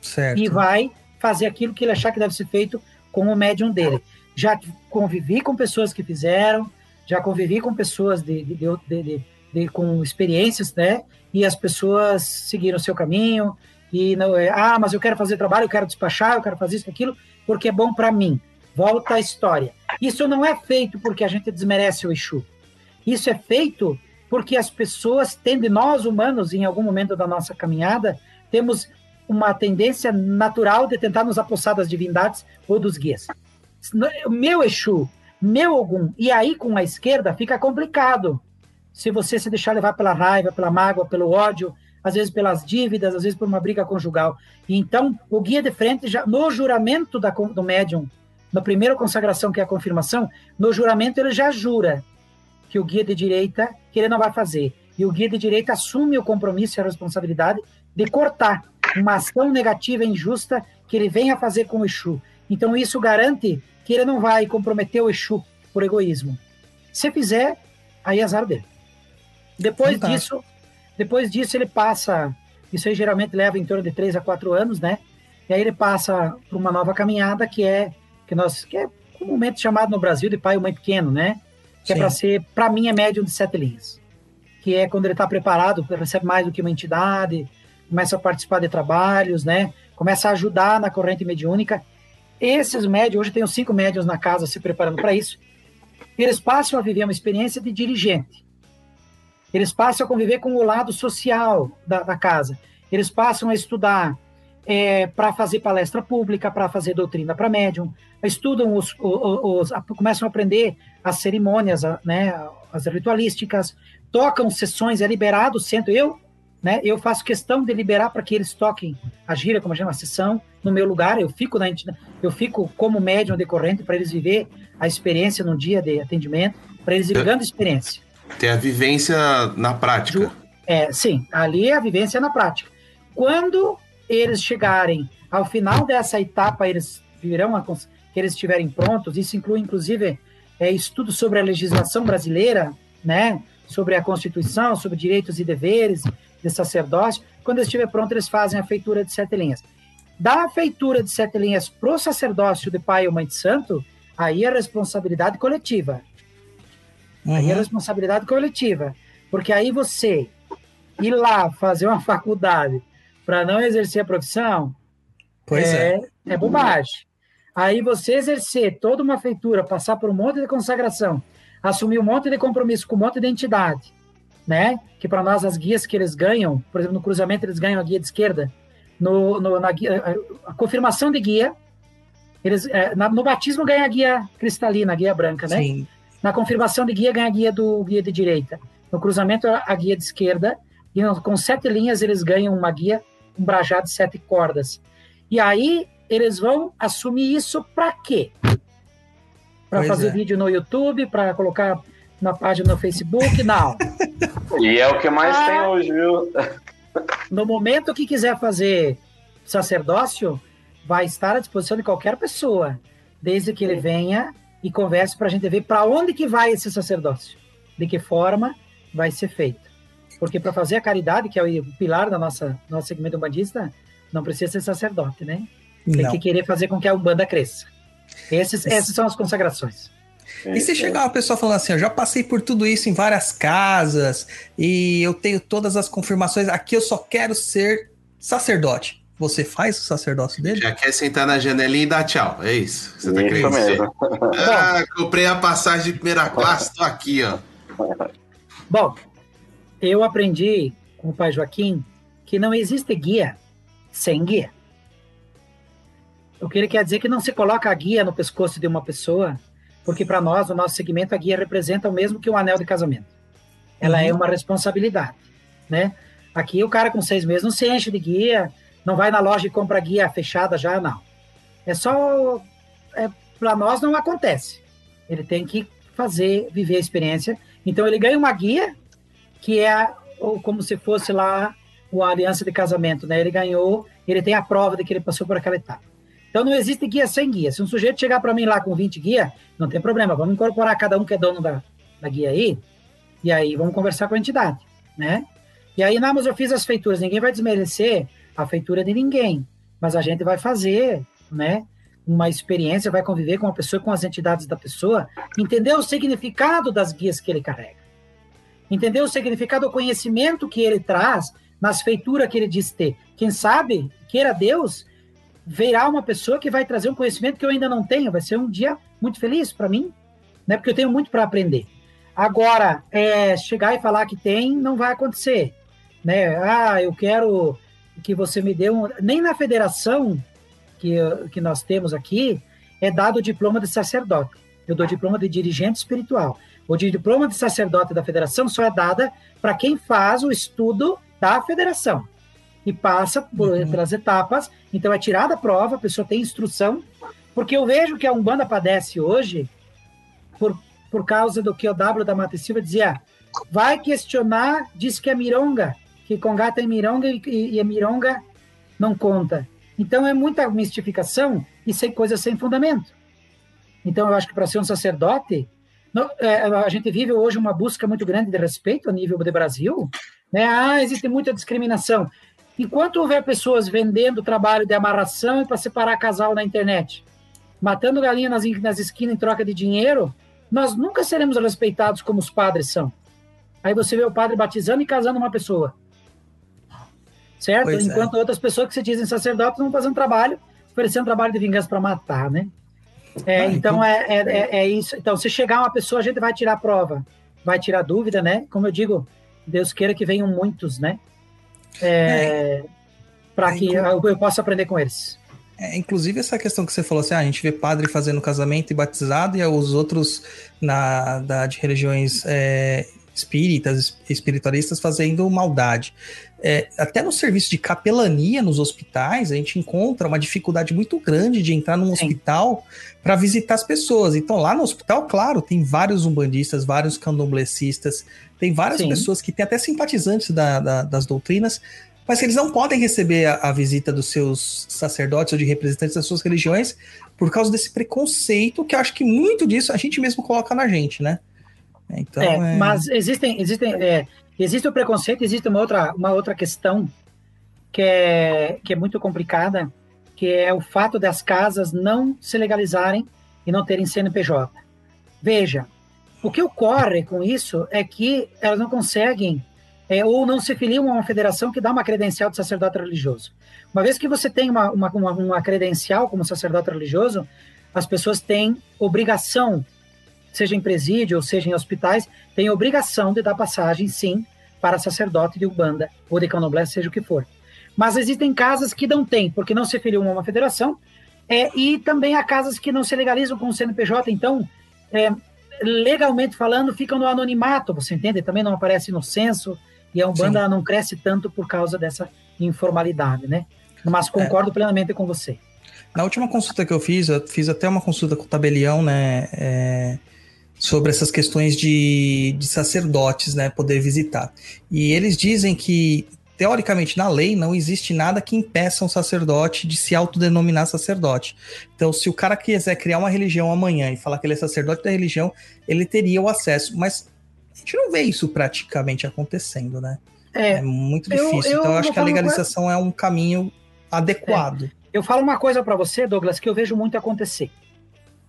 Certo. e vai fazer aquilo que ele achar que deve ser feito com o médium dele. Já convivi com pessoas que fizeram, já convivi com pessoas de, de, de- de- com experiências, né? E as pessoas seguiram o seu caminho e não é, ah, mas eu quero fazer trabalho, eu quero despachar, eu quero fazer isso, aquilo, porque é bom para mim. Volta à história. Isso não é feito porque a gente desmerece o Exu. Isso é feito porque as pessoas tendem, nós humanos, em algum momento da nossa caminhada, temos uma tendência natural de tentar nos apossar das divindades ou dos guias. Meu Exu, meu Ogum, e aí com a esquerda fica complicado. Se você se deixar levar pela raiva, pela mágoa, pelo ódio, às vezes pelas dívidas, às vezes por uma briga conjugal. E então, o guia de frente, já no juramento da, do médium, na primeira consagração, que é a confirmação, no juramento ele já jura que o guia de direita, que ele não vai fazer. E o guia de direita assume o compromisso e a responsabilidade de cortar uma ação negativa e injusta que ele venha fazer com o Exu. Então, isso garante que ele não vai comprometer o Exu por egoísmo. Se fizer, aí é azar dele. Depois Fantástico. disso, depois disso ele passa, isso aí geralmente leva em torno de três a quatro anos, né? E aí ele passa para uma nova caminhada que é que nós que é comumente chamado no Brasil de pai ou mãe pequeno, né? Que é Sim. é para ser, para mim é médium de sete linhas, que é quando ele está preparado, recebe mais do que uma entidade, começa a participar de trabalhos, né? Começa a ajudar na corrente mediúnica. Esses médios, hoje tenho cinco médios na casa se preparando para isso. Eles passam a viver uma experiência de dirigente. Eles passam a conviver com o lado social da, da casa. Eles passam a estudar é, para fazer palestra pública, para fazer doutrina para médium, estudam os, os, os, começam a aprender as cerimônias, né, as ritualísticas, tocam sessões, é liberado o centro. Eu, né, eu faço questão de liberar para que eles toquem a gira, como chama a sessão, no meu lugar. Eu fico na eu fico como médium decorrente para eles viver a experiência no dia de atendimento, para eles ir ganhando experiência. Ter a vivência na prática. É, sim, ali é a vivência na prática. Quando eles chegarem ao final dessa etapa, eles virão a, que eles estiverem prontos. Isso inclui, inclusive, é, estudo sobre a legislação brasileira, né? Sobre a Constituição, sobre direitos e deveres de sacerdócio. Quando estiver pronto, eles fazem a feitura de sete linhas. Da feitura de sete linhas para o sacerdócio de pai ou mãe de santo, aí é responsabilidade coletiva. Uhum. Aí é responsabilidade coletiva. Porque aí você ir lá fazer uma <laughs> faculdade para não exercer a profissão, pois é, é. é bobagem. Aí você exercer toda uma feitura, passar por um monte de consagração, assumir um monte de compromisso com um monte de entidade, né? Que para nós as guias que eles ganham, por exemplo, no cruzamento eles ganham a guia de esquerda, no, no na guia, a confirmação de guia, eles, é, na, no batismo ganha a guia cristalina, a guia branca, né? Sim. Na confirmação de guia ganha a guia do guia de direita. No cruzamento a guia de esquerda e com sete linhas eles ganham uma guia um brajado de sete cordas. E aí eles vão assumir isso para quê? Para fazer é. vídeo no YouTube, para colocar na página no Facebook? Não. <laughs> e é o que mais ah, tem hoje, viu? no momento que quiser fazer sacerdócio, vai estar à disposição de qualquer pessoa, desde que ele venha e converse para a gente ver para onde que vai esse sacerdócio, de que forma vai ser feito. Porque para fazer a caridade, que é o pilar da nossa nosso segmento umbandista, não precisa ser sacerdote, né? Tem não. que querer fazer com que a Umbanda cresça. Esses, essas são as consagrações. E se chegar uma pessoa falando assim, eu já passei por tudo isso em várias casas e eu tenho todas as confirmações, aqui eu só quero ser sacerdote. Você faz o sacerdócio dele? Já quer sentar na janelinha e dar tchau. É isso. Você tá querendo dizer. <laughs> Ah, comprei a passagem de primeira classe, tô aqui, ó. Bom, eu aprendi com o pai Joaquim que não existe guia sem guia. O que ele quer dizer é que não se coloca a guia no pescoço de uma pessoa, porque para nós, no nosso segmento, a guia representa o mesmo que um anel de casamento. Ela é uhum. é uma responsabilidade, né? Aqui o cara com seis meses não se enche de guia, não vai na loja e compra guia fechada já, não. É só... É, para nós não acontece. Ele tem que fazer, viver a experiência. Então ele ganha uma guia que é ou como se fosse lá uma aliança de casamento, né? Ele ganhou, ele tem a prova de que ele passou por aquela etapa. Então não existe guia sem guia. Se um sujeito chegar para mim lá com 20 guia, não tem problema, vamos incorporar cada um que é dono da, da guia aí, e aí vamos conversar com a entidade, né? E aí, não, mas eu fiz as feituras, ninguém vai desmerecer a feitura de ninguém, mas a gente vai fazer, né? Uma experiência, vai conviver com a pessoa, com as entidades da pessoa, entender o significado das guias que ele carrega entender o significado, o conhecimento que ele traz nas feituras que ele diz ter. Quem sabe, queira Deus, verá uma pessoa que vai trazer um conhecimento que eu ainda não tenho. Vai ser um dia muito feliz para mim, né? Porque eu tenho muito para aprender. Agora, é, chegar e falar que tem, não vai acontecer, né? Ah, eu quero que você me dê um. Nem na federação que, que nós temos aqui é dado o diploma de sacerdote. Eu dou diploma de dirigente espiritual. O diploma de sacerdote da federação só é dada para quem faz o estudo da federação e passa por, Uhum. pelas etapas. Então é tirada a prova, a pessoa tem instrução, porque eu vejo que a Umbanda padece hoje por, por causa do que o W da Mata Silva dizia, vai questionar, diz que é mironga, que Congá tem mironga e, e, e mironga não conta. Então é muita mistificação e sem coisas sem fundamento. Então eu acho que para ser um sacerdote, não- é, a gente vive hoje uma busca muito grande de respeito a nível do Brasil, né? Ah, existe muita discriminação. Enquanto houver pessoas vendendo trabalho de amarração para separar casal na internet, matando galinha nas, nas esquinas em troca de dinheiro, nós nunca seremos respeitados como os padres são. Aí você vê o padre batizando e casando uma pessoa. Certo? Pois é. Enquanto outras pessoas que se dizem sacerdotes vão fazendo trabalho, oferecendo trabalho de vingança para matar, né? É, Ah, então é, é, é- é isso. Então, se chegar uma pessoa, a gente vai tirar a prova, vai tirar dúvida, né? Como eu digo, Deus queira que venham muitos, né? É, para É, que eu, eu possa aprender com eles. É, inclusive essa questão que você falou assim, ah, a gente vê padre fazendo casamento e batizado e os outros na, da, de religiões é, espíritas, es- espiritualistas fazendo maldade. É, até no serviço de capelania nos hospitais, a gente encontra uma dificuldade muito grande de entrar num Sim. hospital para visitar as pessoas. Então, lá no hospital, claro, tem vários umbandistas, vários candomblecistas, tem várias Sim. pessoas que têm até simpatizantes da- da- das doutrinas, mas que eles não podem receber a, a visita dos seus sacerdotes ou de representantes das suas religiões por causa desse preconceito que eu acho que muito disso a gente mesmo coloca na gente, né? Então, É, é- Mas existem, existem, é, existe o preconceito, existe uma outra, uma outra questão que é, que é muito complicada, que é o fato das casas não se legalizarem e não terem CNPJ. Veja, o que ocorre com isso é que elas não conseguem é, ou não se filiam a uma federação que dá uma credencial de sacerdote religioso. Uma vez que você tem uma, uma, uma, credencial como sacerdote religioso, as pessoas têm obrigação seja em presídio ou seja em hospitais, tem obrigação de dar passagem, sim, para sacerdote de Ubanda ou de Candomblé, seja o que for. Mas existem casas que não tem, porque não se filiam a uma federação, é, e também há casas que não se legalizam com o CNPJ, então, é, legalmente falando, ficam no anonimato, você entende? Também não aparece no censo, e a Umbanda não cresce tanto por causa dessa informalidade, né? Mas concordo plenamente com você. Na última consulta que eu fiz, eu fiz até uma consulta com o tabelião, né? é, sobre essas questões de, de sacerdotes, né? Poder visitar. E eles dizem que, teoricamente, na lei, não existe nada que impeça um sacerdote de se autodenominar sacerdote. Então, se o cara quiser criar uma religião amanhã e falar que ele é sacerdote da religião, ele teria o acesso. Mas a gente não vê isso praticamente acontecendo, né? É, É muito eu- difícil. eu então, eu acho que a uma legalização é um caminho adequado. Eu falo uma coisa para você, Douglas, que eu vejo muito acontecer.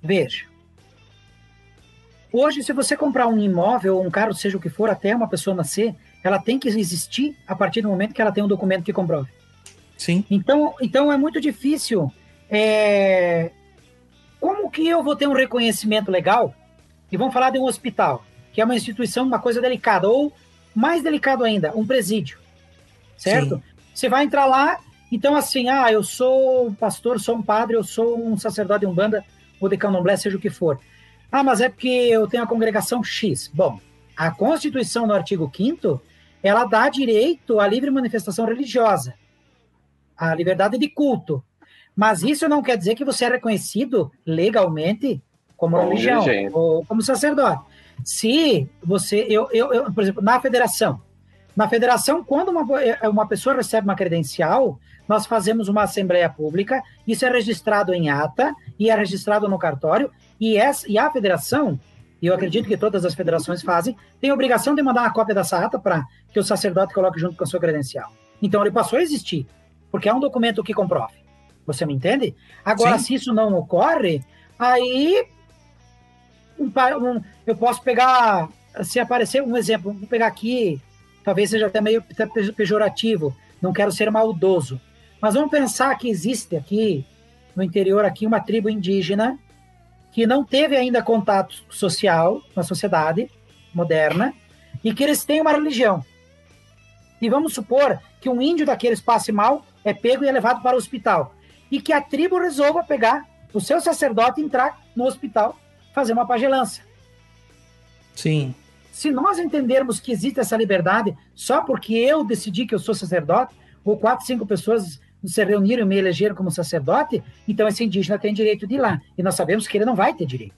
Veja. Hoje, se você comprar um imóvel ou um carro, seja o que for, até uma pessoa nascer, ela tem que existir a partir do momento que ela tem um documento que comprove. Sim. Então, então é muito difícil. é, Como que eu vou ter um reconhecimento legal? E vamos falar de um hospital, que é uma instituição, uma coisa delicada, ou mais delicado ainda, um presídio, certo? Sim. Você vai entrar lá, então assim, ah, eu sou um pastor, sou um padre, eu sou um sacerdote de umbanda ou de candomblé, seja o que for. Ah, mas é porque eu tenho a congregação X. Bom, a Constituição no artigo 5 ela dá direito à livre manifestação religiosa, à liberdade de culto. Mas isso não quer dizer que você é reconhecido legalmente como, Como religião ou como sacerdote. Se você, eu, eu, eu, por exemplo, na federação, na federação, quando uma, uma pessoa recebe uma credencial, nós fazemos uma assembleia pública, isso é registrado em ata e é registrado no cartório, e, essa, e a federação, e eu acredito que todas as federações fazem, tem a obrigação de mandar uma cópia dessa ata para que o sacerdote coloque junto com a sua credencial. Então ele passou a existir, porque é um documento que comprove. Você me entende? Agora, Sim. se isso não ocorre, aí um um- eu posso pegar, se aparecer um exemplo, vou pegar aqui, talvez seja até meio pe- pe- pejorativo, não quero ser maldoso, mas vamos pensar que existe aqui, no interior aqui, uma tribo indígena que não teve ainda contato social com a sociedade moderna e que eles têm uma religião. E vamos supor que um índio daqueles passe mal, é pego e é levado para o hospital. E que a tribo resolva pegar o seu sacerdote e entrar no hospital fazer uma pagelança. Sim. se nós entendermos que existe essa liberdade só porque eu decidi que eu sou sacerdote, ou quatro, cinco pessoas se reuniram e me elegeram como sacerdote, então esse indígena tem direito de ir lá. E nós sabemos que ele não vai ter direito.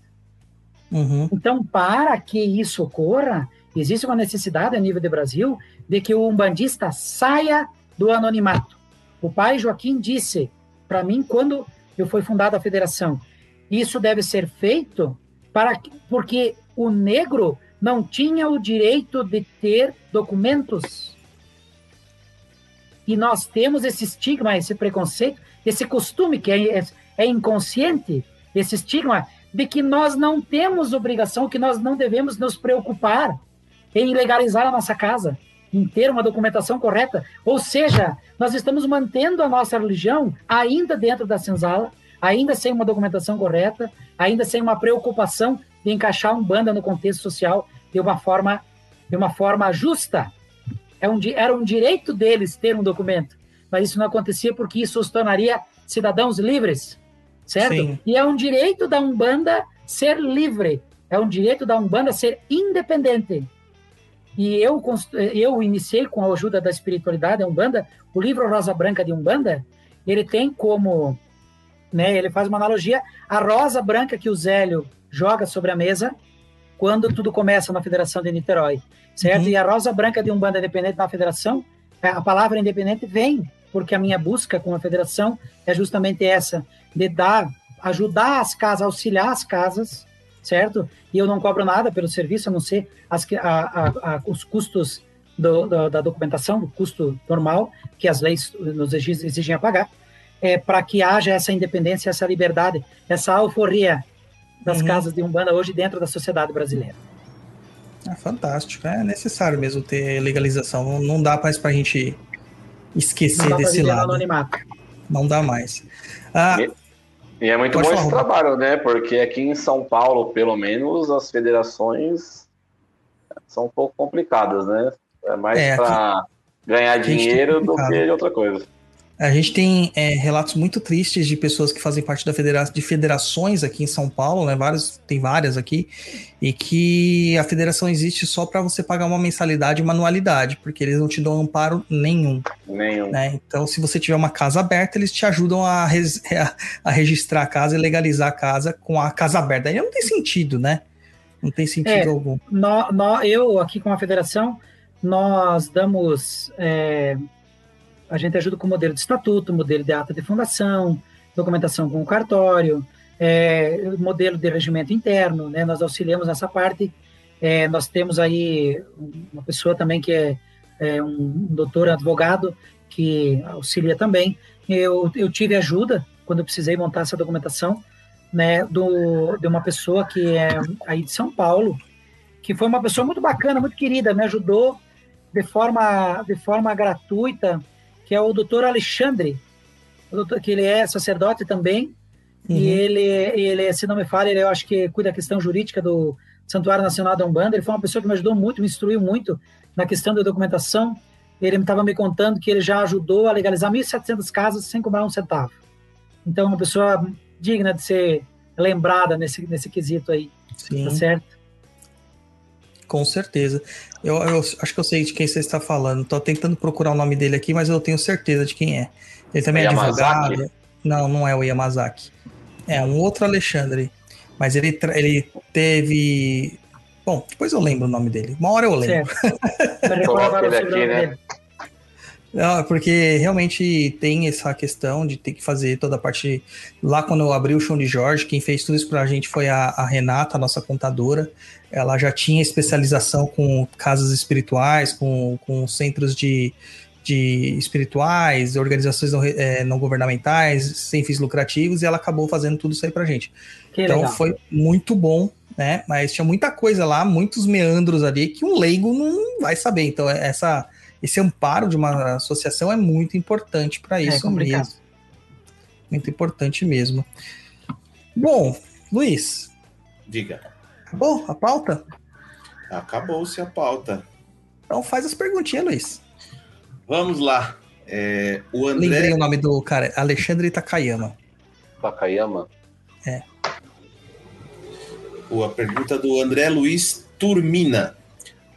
Uhum. Então, para que isso ocorra, existe uma necessidade a nível do Brasil de que o umbandista saia do anonimato. O pai Joaquim disse para mim quando eu fui fundada a federação, isso deve ser feito para porque o negro não tinha o direito de ter documentos. E nós temos esse estigma, esse preconceito, esse costume que é, é, é inconsciente, esse estigma de que nós não temos obrigação, que nós não devemos nos preocupar em legalizar a nossa casa, em ter uma documentação correta. Ou seja, nós estamos mantendo a nossa religião ainda dentro da senzala, ainda sem uma documentação correta, ainda sem uma preocupação de encaixar um banda no contexto social de uma forma, de uma forma justa. É um, era um direito deles ter um documento, mas isso não acontecia porque isso os tornaria cidadãos livres, certo? Sim. E é um direito da Umbanda ser livre, é um direito da Umbanda ser independente. E eu, eu iniciei com a ajuda da espiritualidade a Umbanda, o livro Rosa Branca de Umbanda, ele tem como, né, ele faz uma analogia, a rosa branca que o Zélio joga sobre a mesa quando tudo começa na Federação de Niterói, certo? Uhum. E a rosa branca de Umbanda independente na Federação, a palavra independente vem porque a minha busca com a Federação é justamente essa, de dar, ajudar as casas, auxiliar as casas, certo? E eu não cobro nada pelo serviço, a não ser as, a, a, a, os custos do, do, da documentação, o custo normal que as leis nos exigem a pagar, é, para que haja essa independência, essa liberdade, essa alforria das uhum. casas de Umbanda hoje dentro da sociedade brasileira. É fantástico, é necessário mesmo ter legalização, não, dá mais para a gente esquecer desse lado. Não dá mais. Ah, e, e é muito bom esse trabalho, né? Porque aqui em São Paulo, pelo menos, as federações são um pouco complicadas, né? É mais é, para ganhar dinheiro do que outra coisa. A gente tem é, relatos muito tristes de pessoas que fazem parte da federa de federações aqui em São Paulo, né? Vários, tem várias aqui, e que a federação existe só para você pagar uma mensalidade e manualidade, porque eles não te dão amparo nenhum. Nenhum. Né? Então, se você tiver uma casa aberta, eles te ajudam a, <laughs> a, a registrar a casa e legalizar a casa com a casa aberta. Aí não tem sentido, né? Não tem sentido é, algum. No, no, eu, aqui com a federação, nós damos. É, a gente ajuda com modelo de estatuto, modelo de ata de fundação, documentação com o cartório, é, modelo de regimento interno, né? Nós auxiliamos nessa parte. É, nós temos aí uma pessoa também que é, é um doutor advogado que auxilia também. Eu, eu tive ajuda quando eu precisei montar essa documentação, né, do, de uma pessoa que é aí de São Paulo, que foi uma pessoa muito bacana, muito querida, me ajudou de forma, de forma gratuita que é o doutor Alexandre, o doutor, que ele é sacerdote também, uhum. e ele, ele, se não me falha, ele eu acho que cuida da questão jurídica do Santuário Nacional da Umbanda, ele foi uma pessoa que me ajudou muito, me instruiu muito na questão da documentação, ele estava me contando que ele já ajudou a legalizar 1.700 casas sem cobrar um centavo. Então, uma pessoa digna de ser lembrada nesse, nesse quesito aí, Sim. tá certo? Com certeza. Eu, eu, acho que eu sei de quem você está falando. Tô tentando procurar o nome dele aqui, mas eu tenho certeza de quem é. Ele também é advogado. Não, não é o Yamazaki. É um outro Alexandre. Mas ele, ele teve. Bom, depois eu lembro o nome dele. Uma hora eu lembro. Coloca ele aqui, né? Não, porque realmente tem essa questão de ter que fazer toda a parte. Lá quando eu abri o chão de Jorge, quem fez tudo isso pra gente foi a, a Renata, a nossa contadora. Ela já tinha especialização com casas espirituais, com, com centros de, de espirituais, organizações não, é, não, governamentais, sem fins lucrativos, e ela acabou fazendo tudo isso aí pra gente. Que então legal. foi muito bom, né? Mas tinha muita coisa lá, muitos meandros ali que um leigo não vai saber. Então, essa esse amparo de uma associação é muito importante para é isso é mesmo. Muito importante mesmo. Bom, Luiz. Diga. Acabou a pauta? Acabou-se a pauta. Então faz as perguntinhas, Luiz. Vamos lá. É, o André... Lembrei o nome do cara, Alexandre Takayama. Takayama? É. A pergunta do André Luiz Turmina.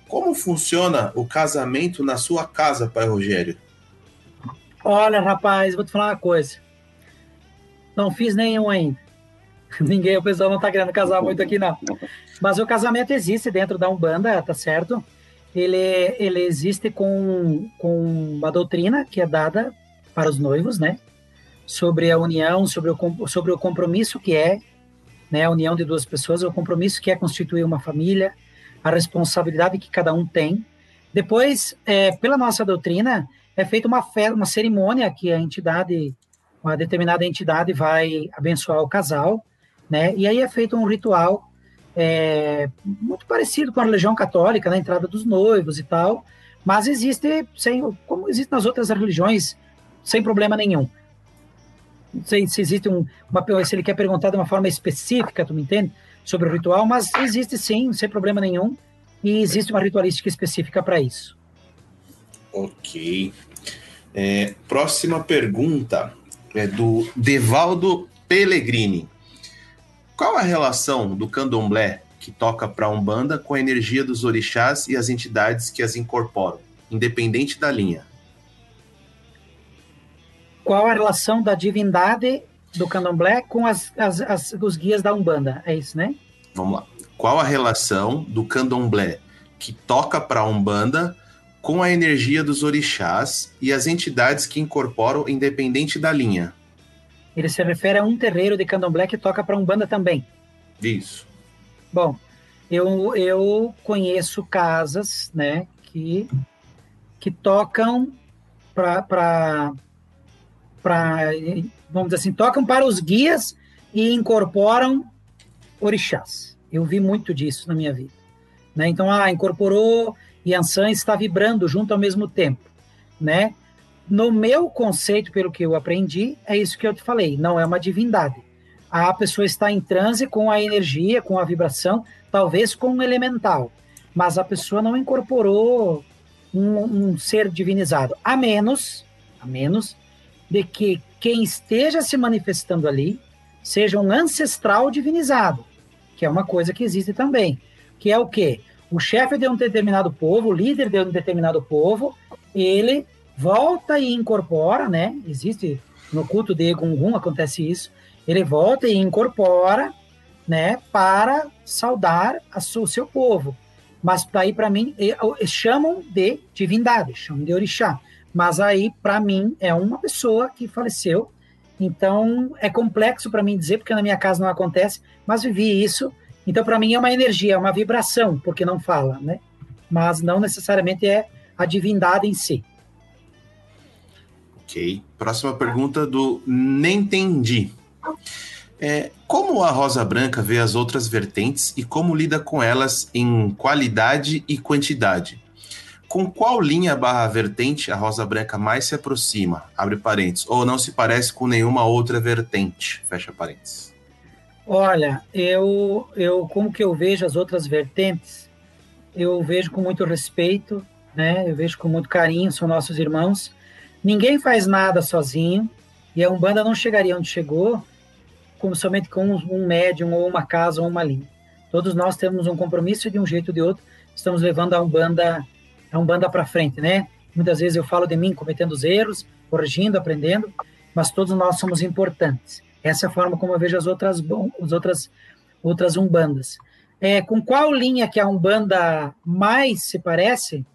Como funciona o casamento na sua casa, pai Rogério? Olha, rapaz, vou te falar uma coisa. Não fiz nenhum ainda. <laughs> Ninguém, o pessoal não tá querendo casar muito aqui, não. Mas o casamento existe dentro da Umbanda, tá certo? Ele, ele existe com, com uma doutrina que é dada para os noivos, né? Sobre a união, sobre o, sobre o compromisso que é, né? A união de duas pessoas, o compromisso que é constituir uma família, a responsabilidade que cada um tem. Depois, é, pela nossa doutrina, é feita uma, fe uma cerimônia que a entidade, uma determinada entidade vai abençoar o casal, né? E aí é feito um ritual é, muito parecido com a religião católica, na entrada dos noivos e tal, mas existe, sem, como existe nas outras religiões, sem problema nenhum. Não sei se existe um, uma, se ele quer perguntar de uma forma específica, tu me entende? Sobre o ritual, mas existe sim, sem problema nenhum, e existe uma ritualística específica para isso. Ok. É, próxima pergunta é do Devaldo Pellegrini. Qual a relação do candomblé que toca para a Umbanda com a energia dos orixás e as entidades que as incorporam, independente da linha? Qual a relação da divindade do candomblé com as, as, as, os guias da Umbanda? É isso, né? Vamos lá. Qual a relação do candomblé que toca para a Umbanda com a energia dos orixás e as entidades que incorporam, independente da linha? Ele se refere a um terreiro de candomblé que toca para Umbanda também. Isso. Bom, eu, eu conheço casas, né, que, que tocam para, vamos dizer assim, tocam para os guias e incorporam orixás. Eu vi muito disso na minha vida. Né? Então, ah, incorporou Yansan está vibrando junto ao mesmo tempo, né? No meu conceito, pelo que eu aprendi, é isso que eu te falei, não é uma divindade. A pessoa está em transe com a energia, com a vibração, talvez com um elemental, mas a pessoa não incorporou um, um ser divinizado, a menos, a menos de que quem esteja se manifestando ali seja um ancestral divinizado, que é uma coisa que existe também, que é o quê? O chefe de um determinado povo, o líder de um determinado povo, ele volta e incorpora, né? Existe no culto de Gungun acontece isso. Ele volta e incorpora, né, para saudar o seu povo. Mas daí para mim chamam de divindade, chamam de orixá. Mas aí para mim é uma pessoa que faleceu. Então é complexo para mim dizer porque na minha casa não acontece, mas vivi isso. Então para mim é uma energia, é uma vibração, porque não fala, né? Mas não necessariamente é a divindade em si. Ok. Próxima pergunta do Nem Entendi. É, como a Rosa Branca vê as outras vertentes e como lida com elas em qualidade e quantidade? Com qual linha barra vertente a Rosa Branca mais se aproxima? Abre parênteses. Ou não se parece com nenhuma outra vertente? Fecha parênteses. Olha, eu, eu como que eu vejo as outras vertentes? Eu vejo com muito respeito, né? Eu vejo com muito carinho, são nossos irmãos. Ninguém faz nada sozinho e a Umbanda não chegaria onde chegou como somente com um médium ou uma casa ou uma linha. Todos nós temos um compromisso de um jeito ou de outro, estamos levando a Umbanda a Umbanda para frente, né? Muitas vezes eu falo de mim cometendo os erros, corrigindo, aprendendo, mas todos nós somos importantes. Essa é a forma como eu vejo as outras as outras outras umbandas. É, com qual linha que a Umbanda mais se parece?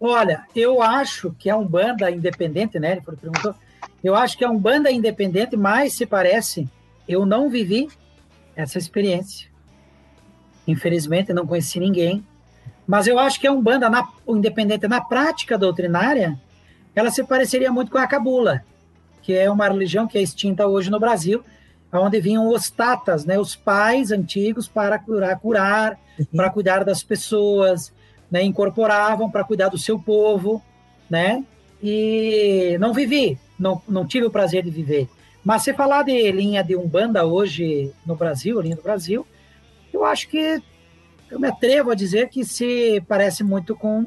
Olha, eu acho que é um banda independente, né? Ele perguntou. Eu acho que é um banda independente, mas se parece. Eu não vivi essa experiência. Infelizmente, não conheci ninguém. Mas eu acho que é um banda na, independente na prática doutrinária. Ela se pareceria muito com a Cabula, que é uma religião que é extinta hoje no Brasil, onde vinham os tatas, né, os pais antigos para curar, curar uhum. para cuidar das pessoas, né, incorporavam para cuidar do seu povo, né? E não vivi, não, não tive o prazer de viver. Mas se falar de linha de umbanda hoje no Brasil, linha do Brasil, eu acho que eu me atrevo a dizer que se parece muito com,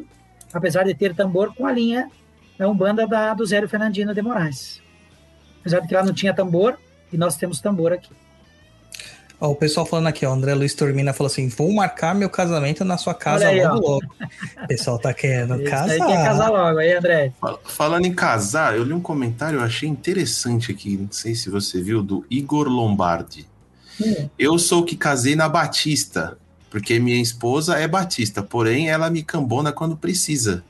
apesar de ter tambor, com a linha da umbanda da, do Zélio Fernandino de Moraes. Apesar de que lá não tinha tambor, e nós temos tambor aqui. Ó, o pessoal falando aqui, ó, o André Luiz Tormina falou assim: vou marcar meu casamento na sua casa aí, logo ó. logo. O pessoal tá querendo casar. aí quer casar logo, aí, André. Fal- Falando em casar, eu li um comentário, eu achei interessante aqui, não sei se você viu, do Igor Lombardi. Hum. Eu sou o que casei na Batista, porque minha esposa é Batista, porém ela me cambona quando precisa.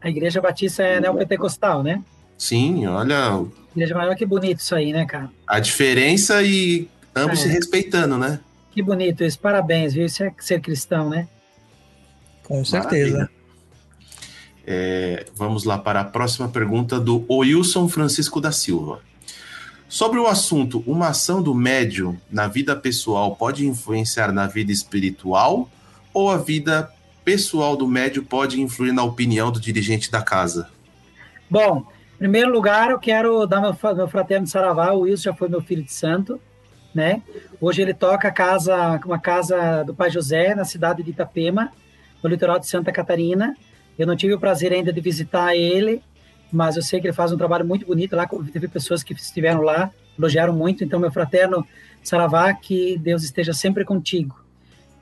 A Igreja Batista é neopentecostal, né? Sim, olha Igreja maior, que bonito isso aí, né, cara? a diferença e ambos É. se respeitando, né? Que bonito isso. Parabéns, viu? Isso é ser cristão, né? Com certeza. É, vamos lá para a próxima pergunta do Wilson Francisco da Silva. Sobre o assunto, uma ação do médium na vida pessoal pode influenciar na vida espiritual ou a vida pessoal do médium pode influir na opinião do dirigente da casa? Bom, em primeiro lugar, eu quero dar meu, meu fraterno saravá. O Wilson já foi meu filho de santo, né? Hoje ele toca a casa, uma casa do Pai José, na cidade de Itapema, no litoral de Santa Catarina. Eu não tive o prazer ainda de visitar ele, mas eu sei que ele faz um trabalho muito bonito lá. Teve pessoas que estiveram lá, elogiaram muito. Então, meu fraterno saravá, que Deus esteja sempre contigo.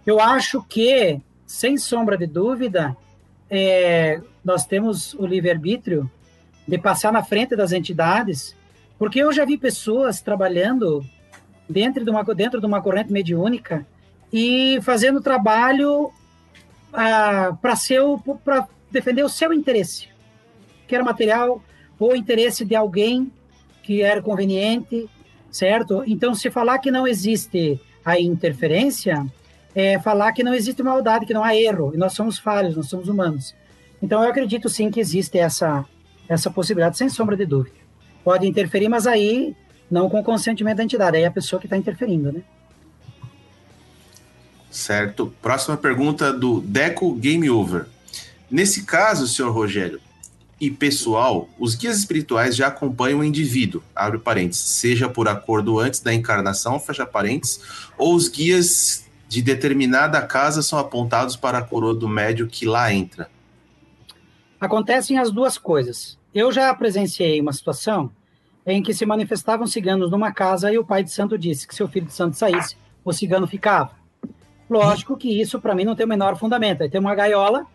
Eu acho que, sem sombra de dúvida, é, nós temos o livre-arbítrio de passar na frente das entidades, porque eu já vi pessoas trabalhando dentro de uma, dentro de uma corrente mediúnica e fazendo trabalho ah, para defender o seu interesse, que era material ou interesse de alguém que era conveniente, certo? Então, se falar que não existe a interferência, é falar que não existe maldade, que não há erro, e nós somos falhos, nós somos humanos. Então, eu acredito sim que existe essa essa possibilidade, sem sombra de dúvida. Pode interferir, mas aí não com consentimento da entidade, aí é a pessoa que está interferindo, né? Certo. Próxima pergunta do Deco Game Over. Nesse caso, senhor Rogério, e pessoal, os guias espirituais já acompanham o indivíduo, abre parênteses, seja por acordo antes da encarnação, fecha parênteses, ou os guias de determinada casa são apontados para a coroa do médio que lá entra. Acontecem as duas coisas. Eu já presenciei uma situação em que se manifestavam ciganos numa casa e o pai de santo disse que se o filho de santo saísse, o cigano ficava. Lógico que isso para mim não tem o menor fundamento. Aí tem uma gaiola,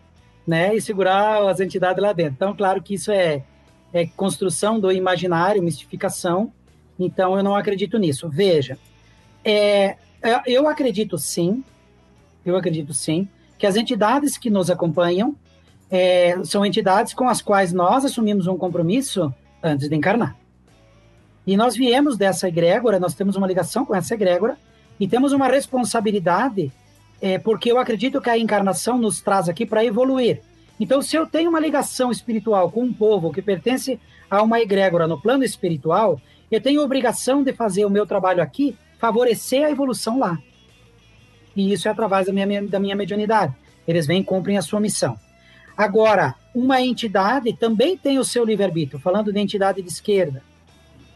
né, e segurar as entidades lá dentro. Então, claro que isso é, é construção do imaginário, mistificação. Então, eu não acredito nisso. Veja, é, é, eu acredito sim, eu acredito sim, que as entidades que nos acompanham é, são entidades com as quais nós assumimos um compromisso antes de encarnar. E nós viemos dessa egrégora, nós temos uma ligação com essa egrégora e temos uma responsabilidade, é, porque eu acredito que a encarnação nos traz aqui para evoluir. Então, se eu tenho uma ligação espiritual com um povo que pertence a uma egrégora no plano espiritual, eu tenho obrigação de fazer o meu trabalho aqui, favorecer a evolução lá. E isso é através da minha, da minha mediunidade. Eles vêm e cumprem a sua missão. Agora, uma entidade também tem o seu livre-arbítrio, falando de entidade de esquerda,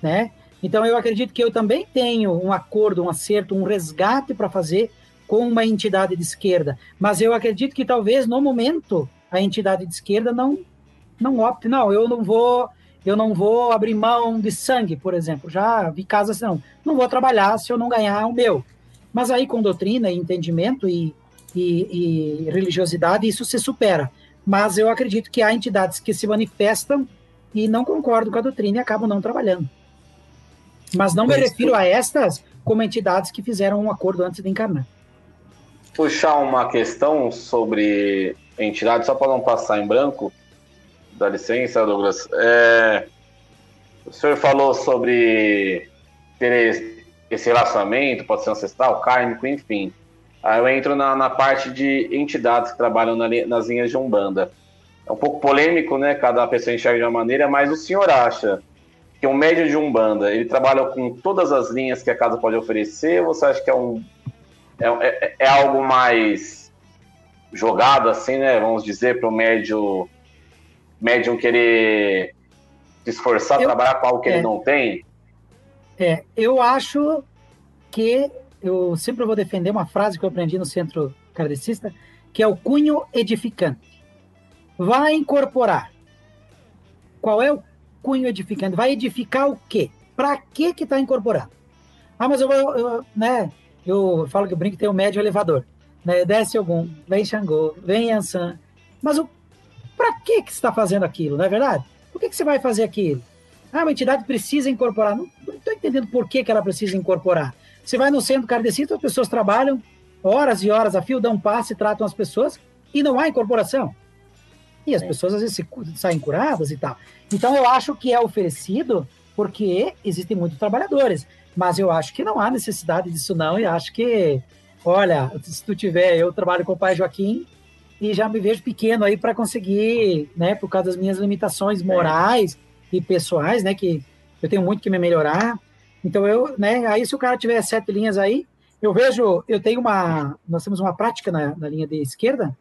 né? Então, eu acredito que eu também tenho um acordo, um acerto, um resgate para fazer com uma entidade de esquerda. Mas eu acredito que talvez no momento a entidade de esquerda não não opte, não, eu não vou eu não vou abrir mão de sangue, por exemplo. Já vi casos assim, não, não vou trabalhar se eu não ganhar o meu. Mas aí com doutrina e entendimento e, e, e religiosidade isso se supera. Mas eu acredito que há entidades que se manifestam e não concordam com a doutrina e acabam não trabalhando. Mas não me refiro a estas como entidades que fizeram um acordo antes de encarnar. Puxar uma questão sobre entidade, só para não passar em branco. Dá licença, Douglas. É, o senhor falou sobre ter esse relacionamento, pode ser ancestral, kármico, enfim. Aí eu entro na, na parte de entidades que trabalham na nas linhas de Umbanda. É um pouco polêmico, né? Cada pessoa enxerga de uma maneira, mas o senhor acha que um médio de Umbanda, ele trabalha com todas as linhas que a casa pode oferecer, ou você acha que é um é, é, é algo mais jogado, assim, né? Vamos dizer, para o médio, médium querer se esforçar, Eu- trabalhar com algo que é. ele não tem? É, eu acho que eu sempre vou defender uma frase que eu aprendi no centro kardecista, que é o cunho edificante. Vai incorporar. Qual é o cunho edificante? Vai edificar o quê? Para que que está incorporando? Ah, mas eu, vou, eu, né? Eu falo que o brinco tem um médio elevador. Né? Desce algum, vem Xangô, vem Yansan. Mas o, pra que, que você está fazendo aquilo, não é verdade? Por que, que você vai fazer aquilo? Ah, uma entidade precisa incorporar. Não estou entendendo por que, que ela precisa incorporar. Você vai no centro cardecista, as pessoas trabalham horas e horas a fio, dão passe, tratam as pessoas e não há incorporação. E as pessoas às vezes se, saem curadas e tal. Então eu acho que é oferecido porque existem muitos trabalhadores. Mas eu acho que não há necessidade disso não e acho que, olha, se tu tiver, eu trabalho com o pai Joaquim e já me vejo pequeno aí para conseguir, né, por causa das minhas limitações morais e pessoais, né, que eu tenho muito que me melhorar. Então eu, né, aí se o cara tiver sete linhas aí, eu vejo, eu tenho uma, nós temos uma prática na, na linha de esquerda,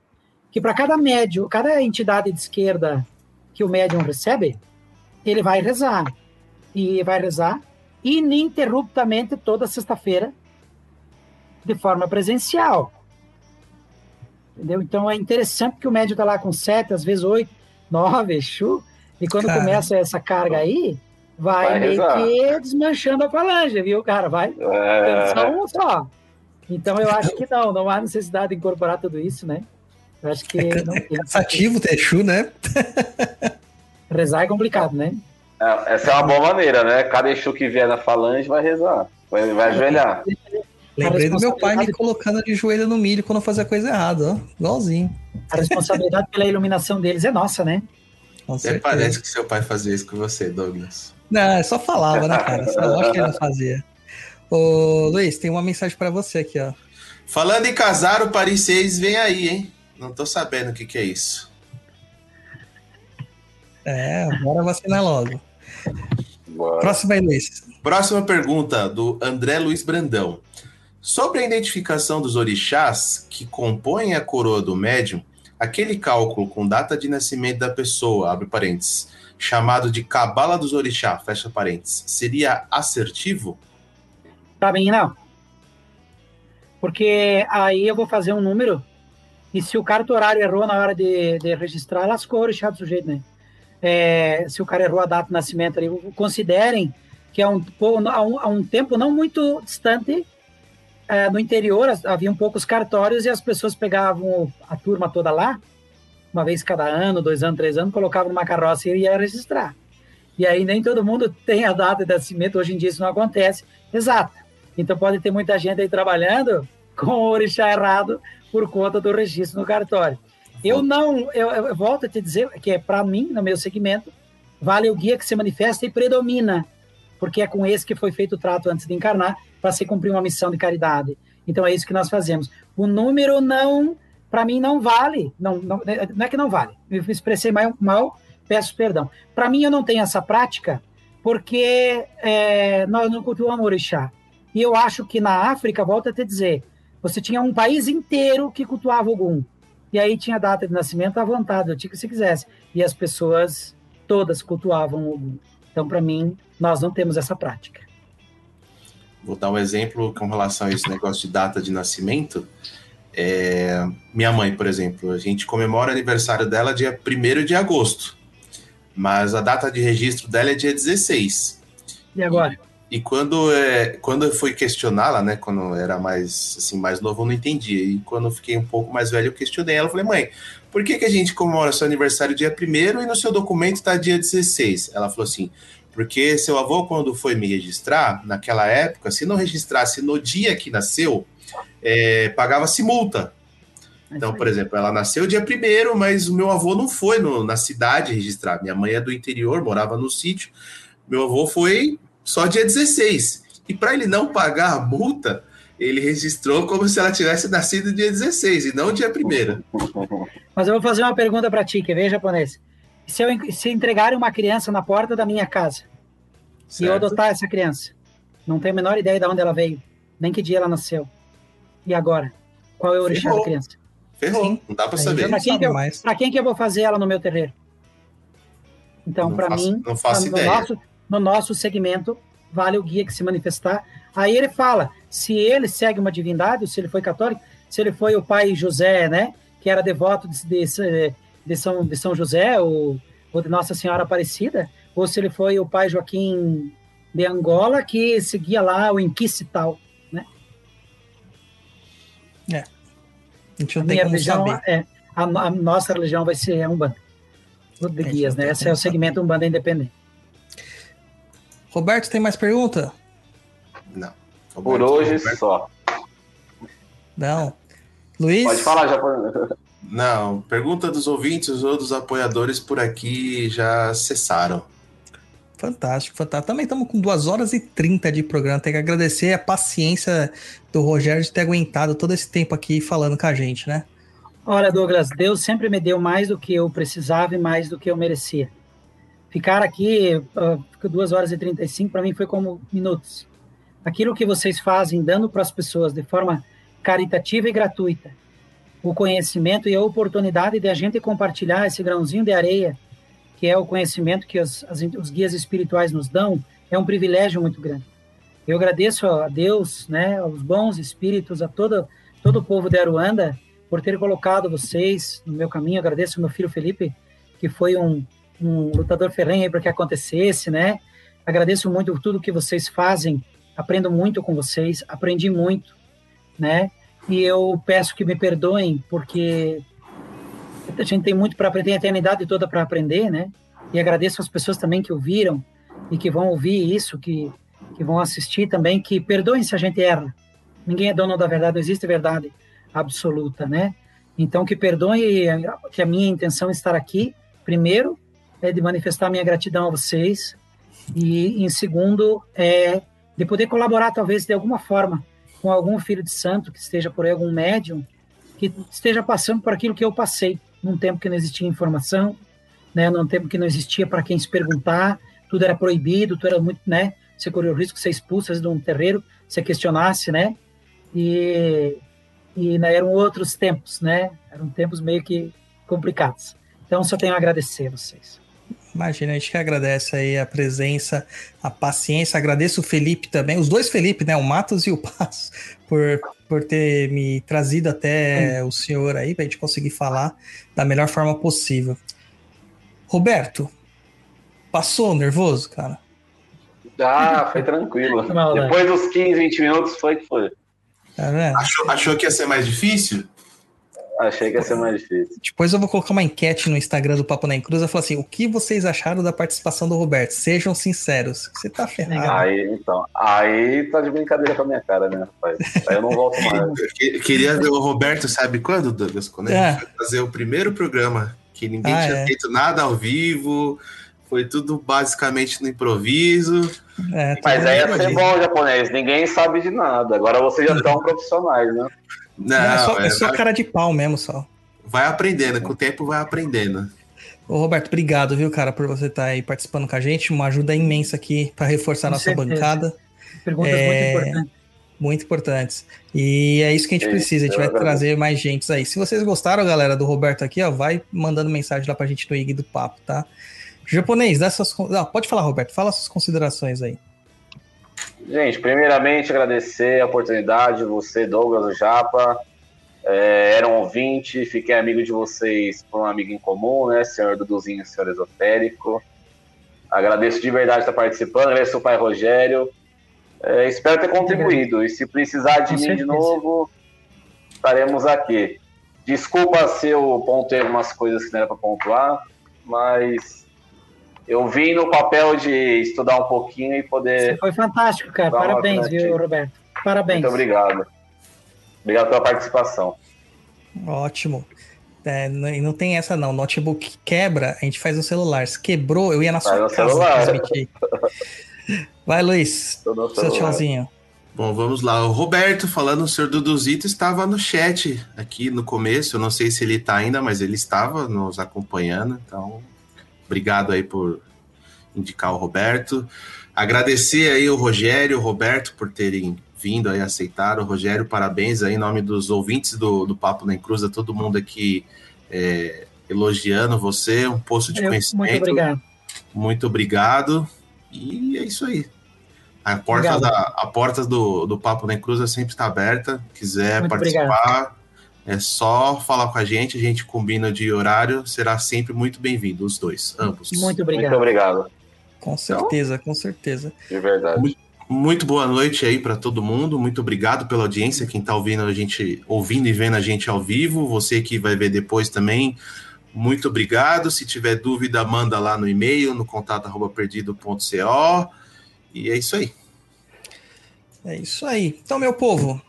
que para cada médio, cada entidade de esquerda que o médium recebe, ele vai rezar. E vai rezar ininterruptamente toda sexta-feira, de forma presencial. Entendeu? Então é interessante que o médium está lá com sete, às vezes oito, nove, chu, e quando cara. começa essa carga aí, vai, vai meio rezar. que desmanchando a falange, viu, cara? Vai É. só um só. Então eu acho que não, não há necessidade de incorporar tudo isso, né? Eu acho que não É cansativo ter chu, né? <laughs> Rezar é complicado, né? É, essa é uma boa maneira, né? Cada Exu que vier na falange vai rezar. Vai, vai ajoelhar. Lembrei do meu pai me colocando de joelho no milho quando eu fazia coisa errada, ó. Igualzinho. A responsabilidade pela iluminação deles é nossa, né? Até parece que seu pai fazia isso com você, Douglas. Não, só falava, né, cara? Só acho que ele não fazia. Ô, Luiz, tem uma mensagem pra você aqui, ó. Falando em casar, o Paris 6 vem aí, hein? Não tô sabendo o que, que é isso. É, bora vacinar logo. Bora. Aí, Luiz. Próxima pergunta, do André Luiz Brandão. Sobre a identificação dos orixás que compõem a coroa do médium, aquele cálculo com data de nascimento da pessoa, abre parênteses, chamado de cabala dos orixás, fecha parênteses, seria assertivo? Pra mim, não. Porque aí eu vou fazer um número e se o cartorário errou na hora de, de registrar, lascou o orixá do sujeito, né? É, se o cara errou a data de nascimento ali, considerem que há um, há um, tempo não muito distante, é, no interior havia um poucos cartórios e as pessoas pegavam a turma toda lá, uma vez cada ano, dois anos, três anos, colocavam numa carroça e ia registrar. E aí nem todo mundo <laughs> tem a data de nascimento, hoje em dia isso não acontece. Exato. Então pode ter muita gente aí trabalhando com o orixá errado por conta do registro no cartório. Eu não, eu, eu volto a te dizer que é para mim, no meu segmento, vale o guia que se manifesta e predomina, porque é com esse que foi feito o trato antes de encarnar para se cumprir uma missão de caridade. Então é isso que nós fazemos. O número não, para mim não vale, não, não, não é que não vale. Me expressei mal, mal peço perdão. Para mim eu não tenho essa prática porque é, nós não cultuamos orixá. E eu acho que na África, volto a te dizer, você tinha um país inteiro que cultuava Ogum. E aí tinha data de nascimento à vontade, eu tinha que se quisesse. E as pessoas todas cultuavam Ogum. Então, para mim, nós não temos essa prática. Vou dar um exemplo com relação a esse negócio de data de nascimento. É, minha mãe, por exemplo, a gente comemora o aniversário dela dia 1 de agosto, mas a data de registro dela é dia 16. E agora? E quando, é, quando eu fui questioná-la, né, quando eu era mais, assim, mais novo, eu não entendia. E quando eu fiquei um pouco mais velho, eu questionei ela. Eu falei, mãe, por que, que a gente comemora seu aniversário dia 1 e no seu documento está dia 16? Ela falou assim, porque seu avô, quando foi me registrar, naquela época, se não registrasse no dia que nasceu, é, pagava-se multa. Então, por exemplo, ela nasceu dia 1 mas o meu avô não foi no- na cidade registrar. Minha mãe é do interior, morava no sítio. Meu avô foi só dia 16. E para ele não pagar a multa, ele registrou como se ela tivesse nascido dia 16 e não dia 1. Mas eu vou fazer uma pergunta para ti, quer ver, japonês? Se eu se entregarem uma criança na porta da minha casa e eu adotar essa criança, não tenho a menor ideia de onde ela veio, nem que dia ela nasceu. E agora? Qual é o orixá da criança? Ferrou, Sim. não dá para saber. já Para quem, que eu- quem que eu vou fazer ela no meu terreiro? Então, para mim, não faço no, ideia. Nosso, no nosso segmento, vale o guia que se manifestar. Aí ele fala, se ele segue uma divindade, ou se ele foi católico, se ele foi o pai José, né, que era devoto de, de, de São, de São José, ou, ou de Nossa Senhora Aparecida, ou se ele foi o pai Joaquim de Angola, que seguia lá o Inquisital, né? A gente A não tem minha como religião saber. é a, a nossa religião vai ser a Umbanda. De A gente guias, tem né? Esse como é o segmento Umbanda Independente. Roberto, tem mais pergunta? Não. Por Roberto, hoje Roberto- só. Não. Luiz? Pode falar, japonês. Não, pergunta dos ouvintes ou dos apoiadores por aqui já cessaram. Fantástico, fantástico. Também estamos com 2 horas e 30 de programa. Tem que agradecer a paciência do Rogério de ter aguentado todo esse tempo aqui falando com a gente, né? Olha, Douglas, Deus sempre me deu mais do que eu precisava e mais do que eu merecia. Ficar aqui uh, duas horas e 35 para mim foi como minutos. Aquilo que vocês fazem, dando para as pessoas de forma caritativa e gratuita, o conhecimento e a oportunidade de a gente compartilhar esse grãozinho de areia, que é o conhecimento que os, as- os guias espirituais nos dão, é um privilégio muito grande. Eu agradeço a Deus, né, aos bons espíritos, a todo, todo o povo de Aruanda, por ter colocado vocês no meu caminho. Agradeço ao meu filho Felipe, que foi um, um lutador ferrenho para que acontecesse, né? Agradeço muito tudo que vocês fazem. Aprendo muito com vocês, aprendi muito, né? E eu peço que me perdoem, porque a gente tem muito para aprender, a eternidade toda para aprender, né? E agradeço às pessoas também que ouviram e que vão ouvir isso, que, que vão assistir também, que perdoem se a gente erra. Ninguém é dono da verdade, não existe verdade absoluta, né? Então, que perdoe que a minha intenção estar aqui, primeiro, é de manifestar minha gratidão a vocês, e em segundo, é de poder colaborar, talvez, de alguma forma, com algum filho de santo que esteja por aí, algum médium, que esteja passando por aquilo que eu passei, num tempo que não existia informação, né, num tempo que não existia para quem se perguntar, tudo era proibido, tudo era muito, né, você corria o risco de ser expulso de um terreiro, se questionasse, né, e, e né, eram outros tempos, né, eram tempos meio que complicados. Então, só tenho a agradecer a vocês. Imagina, a gente que agradece aí a presença, a paciência. Agradeço o Felipe também, os dois Felipe, né? O Matos e o <laughs> Passo, por, por ter me trazido até o senhor aí, pra gente conseguir falar da melhor forma possível. Roberto, passou nervoso, cara? Ah, foi tranquilo. Depois dos 15, 20 minutos foi que foi. Tá vendo? Achou, achou que ia ser mais difícil? Achei que ia ser mais difícil. Depois eu vou colocar uma enquete no Instagram do Papo na Encruza e falar assim: o que vocês acharam da participação do Roberto? Sejam sinceros. Você tá ferrado. Aí, então, aí tá de brincadeira com a minha cara, né, rapaz? Aí eu não volto mais. <laughs> Que- Queria ver o Roberto, sabe quando, Douglas? Quando a É. gente foi fazer o primeiro programa, que ninguém Ah, tinha é. feito nada ao vivo, foi tudo basicamente no improviso. É, tá Mas aí ia vendo? ser bom, japonês. Ninguém sabe de nada. Agora vocês já estão profissionais, né? Não, Não, é só, é é, só vai, cara de pau mesmo, só. vai aprendendo, com o tempo vai aprendendo. Ô, Roberto, obrigado, viu, cara, por você estar aí participando com a gente. Uma ajuda imensa aqui para reforçar Com nossa certeza. bancada. Perguntas É, muito importantes. Muito importantes. E é isso que a gente É precisa. A gente vai agradeço. trazer mais gente aí. Se vocês gostaram, galera, do Roberto aqui, ó, vai mandando mensagem lá pra gente no IG do Papo, tá? Japonês, dá suas. pode falar, Roberto. Fala suas considerações aí. Gente, primeiramente agradecer a oportunidade, você, Douglas, o Japa. É, era um ouvinte, fiquei amigo de vocês por um amigo em comum, né? Senhor Duduzinho, senhor esotérico. Agradeço de verdade estar participando, agradeço o pai Rogério. É, espero ter contribuído. E se precisar de Com mim de certeza. novo, estaremos aqui. Desculpa se eu pontei algumas coisas que não era para pontuar, mas eu vim no papel de estudar um pouquinho e poder Foi fantástico, cara. Parabéns, viu. Roberto? Parabéns. Muito obrigado. Obrigado pela participação. Ótimo. É, não, e não tem essa, não. Notebook quebra, a gente faz no celular. Se quebrou, eu ia na sua no casa. <laughs> Vai, Luiz. Seu tchauzinho. Bom, vamos lá. O Roberto, falando, o senhor Duduzito estava no chat aqui no começo. Eu não sei se ele está ainda, mas ele estava nos acompanhando. Então, obrigado aí por indicar o Roberto. Agradecer aí o Rogério o Roberto por terem vindo aí aceitar. O Rogério, parabéns aí em nome dos ouvintes do, do Papo na Encruza, todo mundo aqui é, elogiando você, um poço de Eu- conhecimento. muito obrigado. Muito obrigado. E é isso aí. A porta, Obrigado. da, a porta do, do Papo na Encruza sempre está aberta. Quiser Muito participar, é só falar com a gente. A gente combina de horário. Será sempre muito bem-vindo, os dois, ambos. Muito Muito obrigado. obrigado, Com certeza, com certeza. de verdade. Muito boa noite aí para todo mundo. Muito obrigado pela audiência, quem está ouvindo a gente, ouvindo e vendo a gente ao vivo. Você que vai ver depois também, muito obrigado. Se tiver dúvida, manda lá no e-mail, no contato@perdido.co. E é isso aí. É isso aí. Então, meu povo,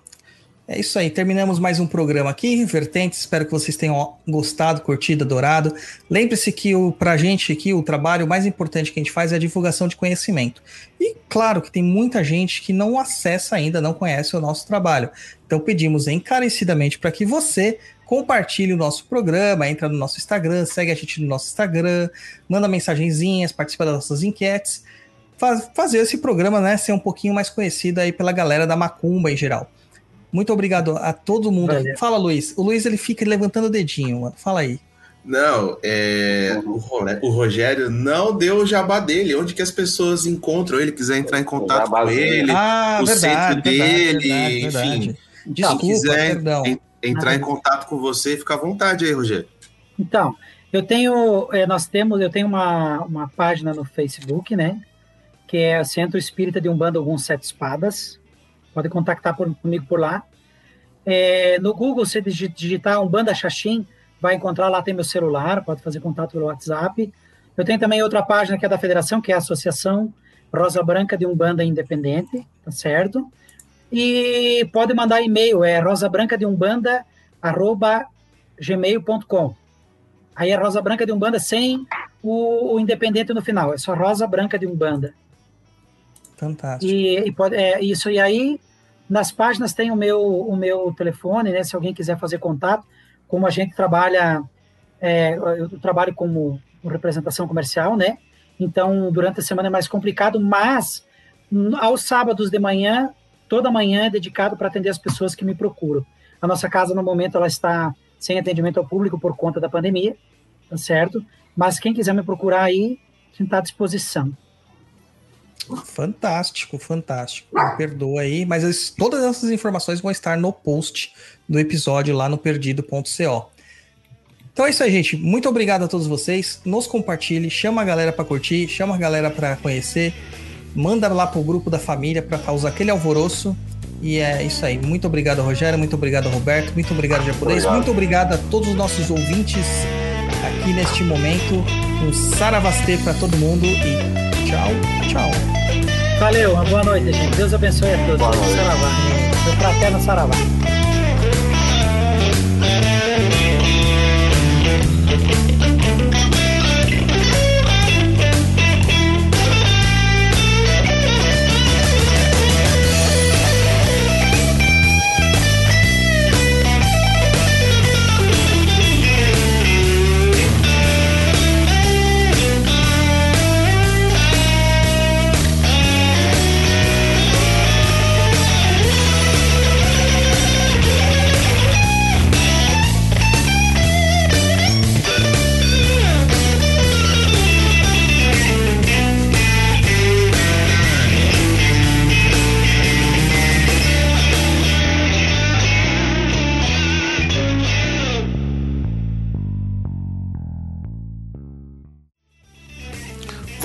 é isso aí, terminamos mais um programa aqui, Vertentes. Espero que vocês tenham gostado, curtido, adorado. Lembre-se que o, pra gente aqui, o trabalho mais importante que a gente faz é a divulgação de conhecimento. E claro que tem muita gente que não acessa ainda, não conhece o nosso trabalho. Então pedimos encarecidamente para que você compartilhe o nosso programa, entra no nosso Instagram, segue a gente no nosso Instagram, manda mensagenzinhas, participa das nossas enquetes. Faz, fazer esse programa né, ser um pouquinho mais conhecido aí pela galera da Macumba em geral. Muito obrigado a todo mundo. Valeu. Fala, Luiz. O Luiz ele fica levantando o dedinho, mano. Fala aí. Não, é, o, Ro- o Rogério não deu o jabá dele. Onde que as pessoas encontram ele? Quiser entrar em contato com ele, ah, o centro dele, verdade, enfim. verdade. se Desculpa, quiser perdão. en- entrar em contato com você, fica à vontade aí, Rogério. Então, eu tenho, eh, nós temos, eu tenho uma, uma página no Facebook, né? Que é o Centro Espírita de Umbanda Alguns Sete Espadas. Pode contactar por- comigo por lá. Eh, no Google, se digi- digitar Umbanda Xaxim, vai encontrar lá, tem meu celular, pode fazer contato pelo WhatsApp. Eu tenho também outra página que é da Federação, que é a Associação Rosa Branca de Umbanda Independente, tá certo? E pode mandar e-mail, é rosabrancadeumbanda.gmail.com. Aí é Rosa Branca de Umbanda sem o, o independente no final, é só Rosa Branca de Umbanda. Fantástico. E, e pode, é, isso, e aí nas páginas tem o meu, o meu telefone, né? Se alguém quiser fazer contato, como a gente trabalha, é, eu trabalho como representação comercial, né? Então, durante a semana é mais complicado, mas aos sábados de manhã, toda manhã é dedicado para atender as pessoas que me procuram. A nossa casa, no momento, ela está sem atendimento ao público por conta da pandemia, tá certo? Mas quem quiser me procurar aí, está à disposição. Fantástico, fantástico. Me perdoa aí, mas todas essas informações vão estar no post do episódio lá no perdido.co. Então é isso aí, gente. Muito obrigado a todos vocês. Nos compartilhe, chama a galera para curtir, chama a galera para conhecer, manda lá pro grupo da família para causar aquele alvoroço. E é isso aí. Muito obrigado, Rogério. Muito obrigado, Roberto. Muito obrigado, Japonês. Obrigado. Muito obrigado a todos os nossos ouvintes aqui neste momento. Um saravastê para todo mundo e tchau, tchau. Valeu, uma boa noite, gente. Deus abençoe a todos. Boa noite. Saravá. Meu fraterno Saravá.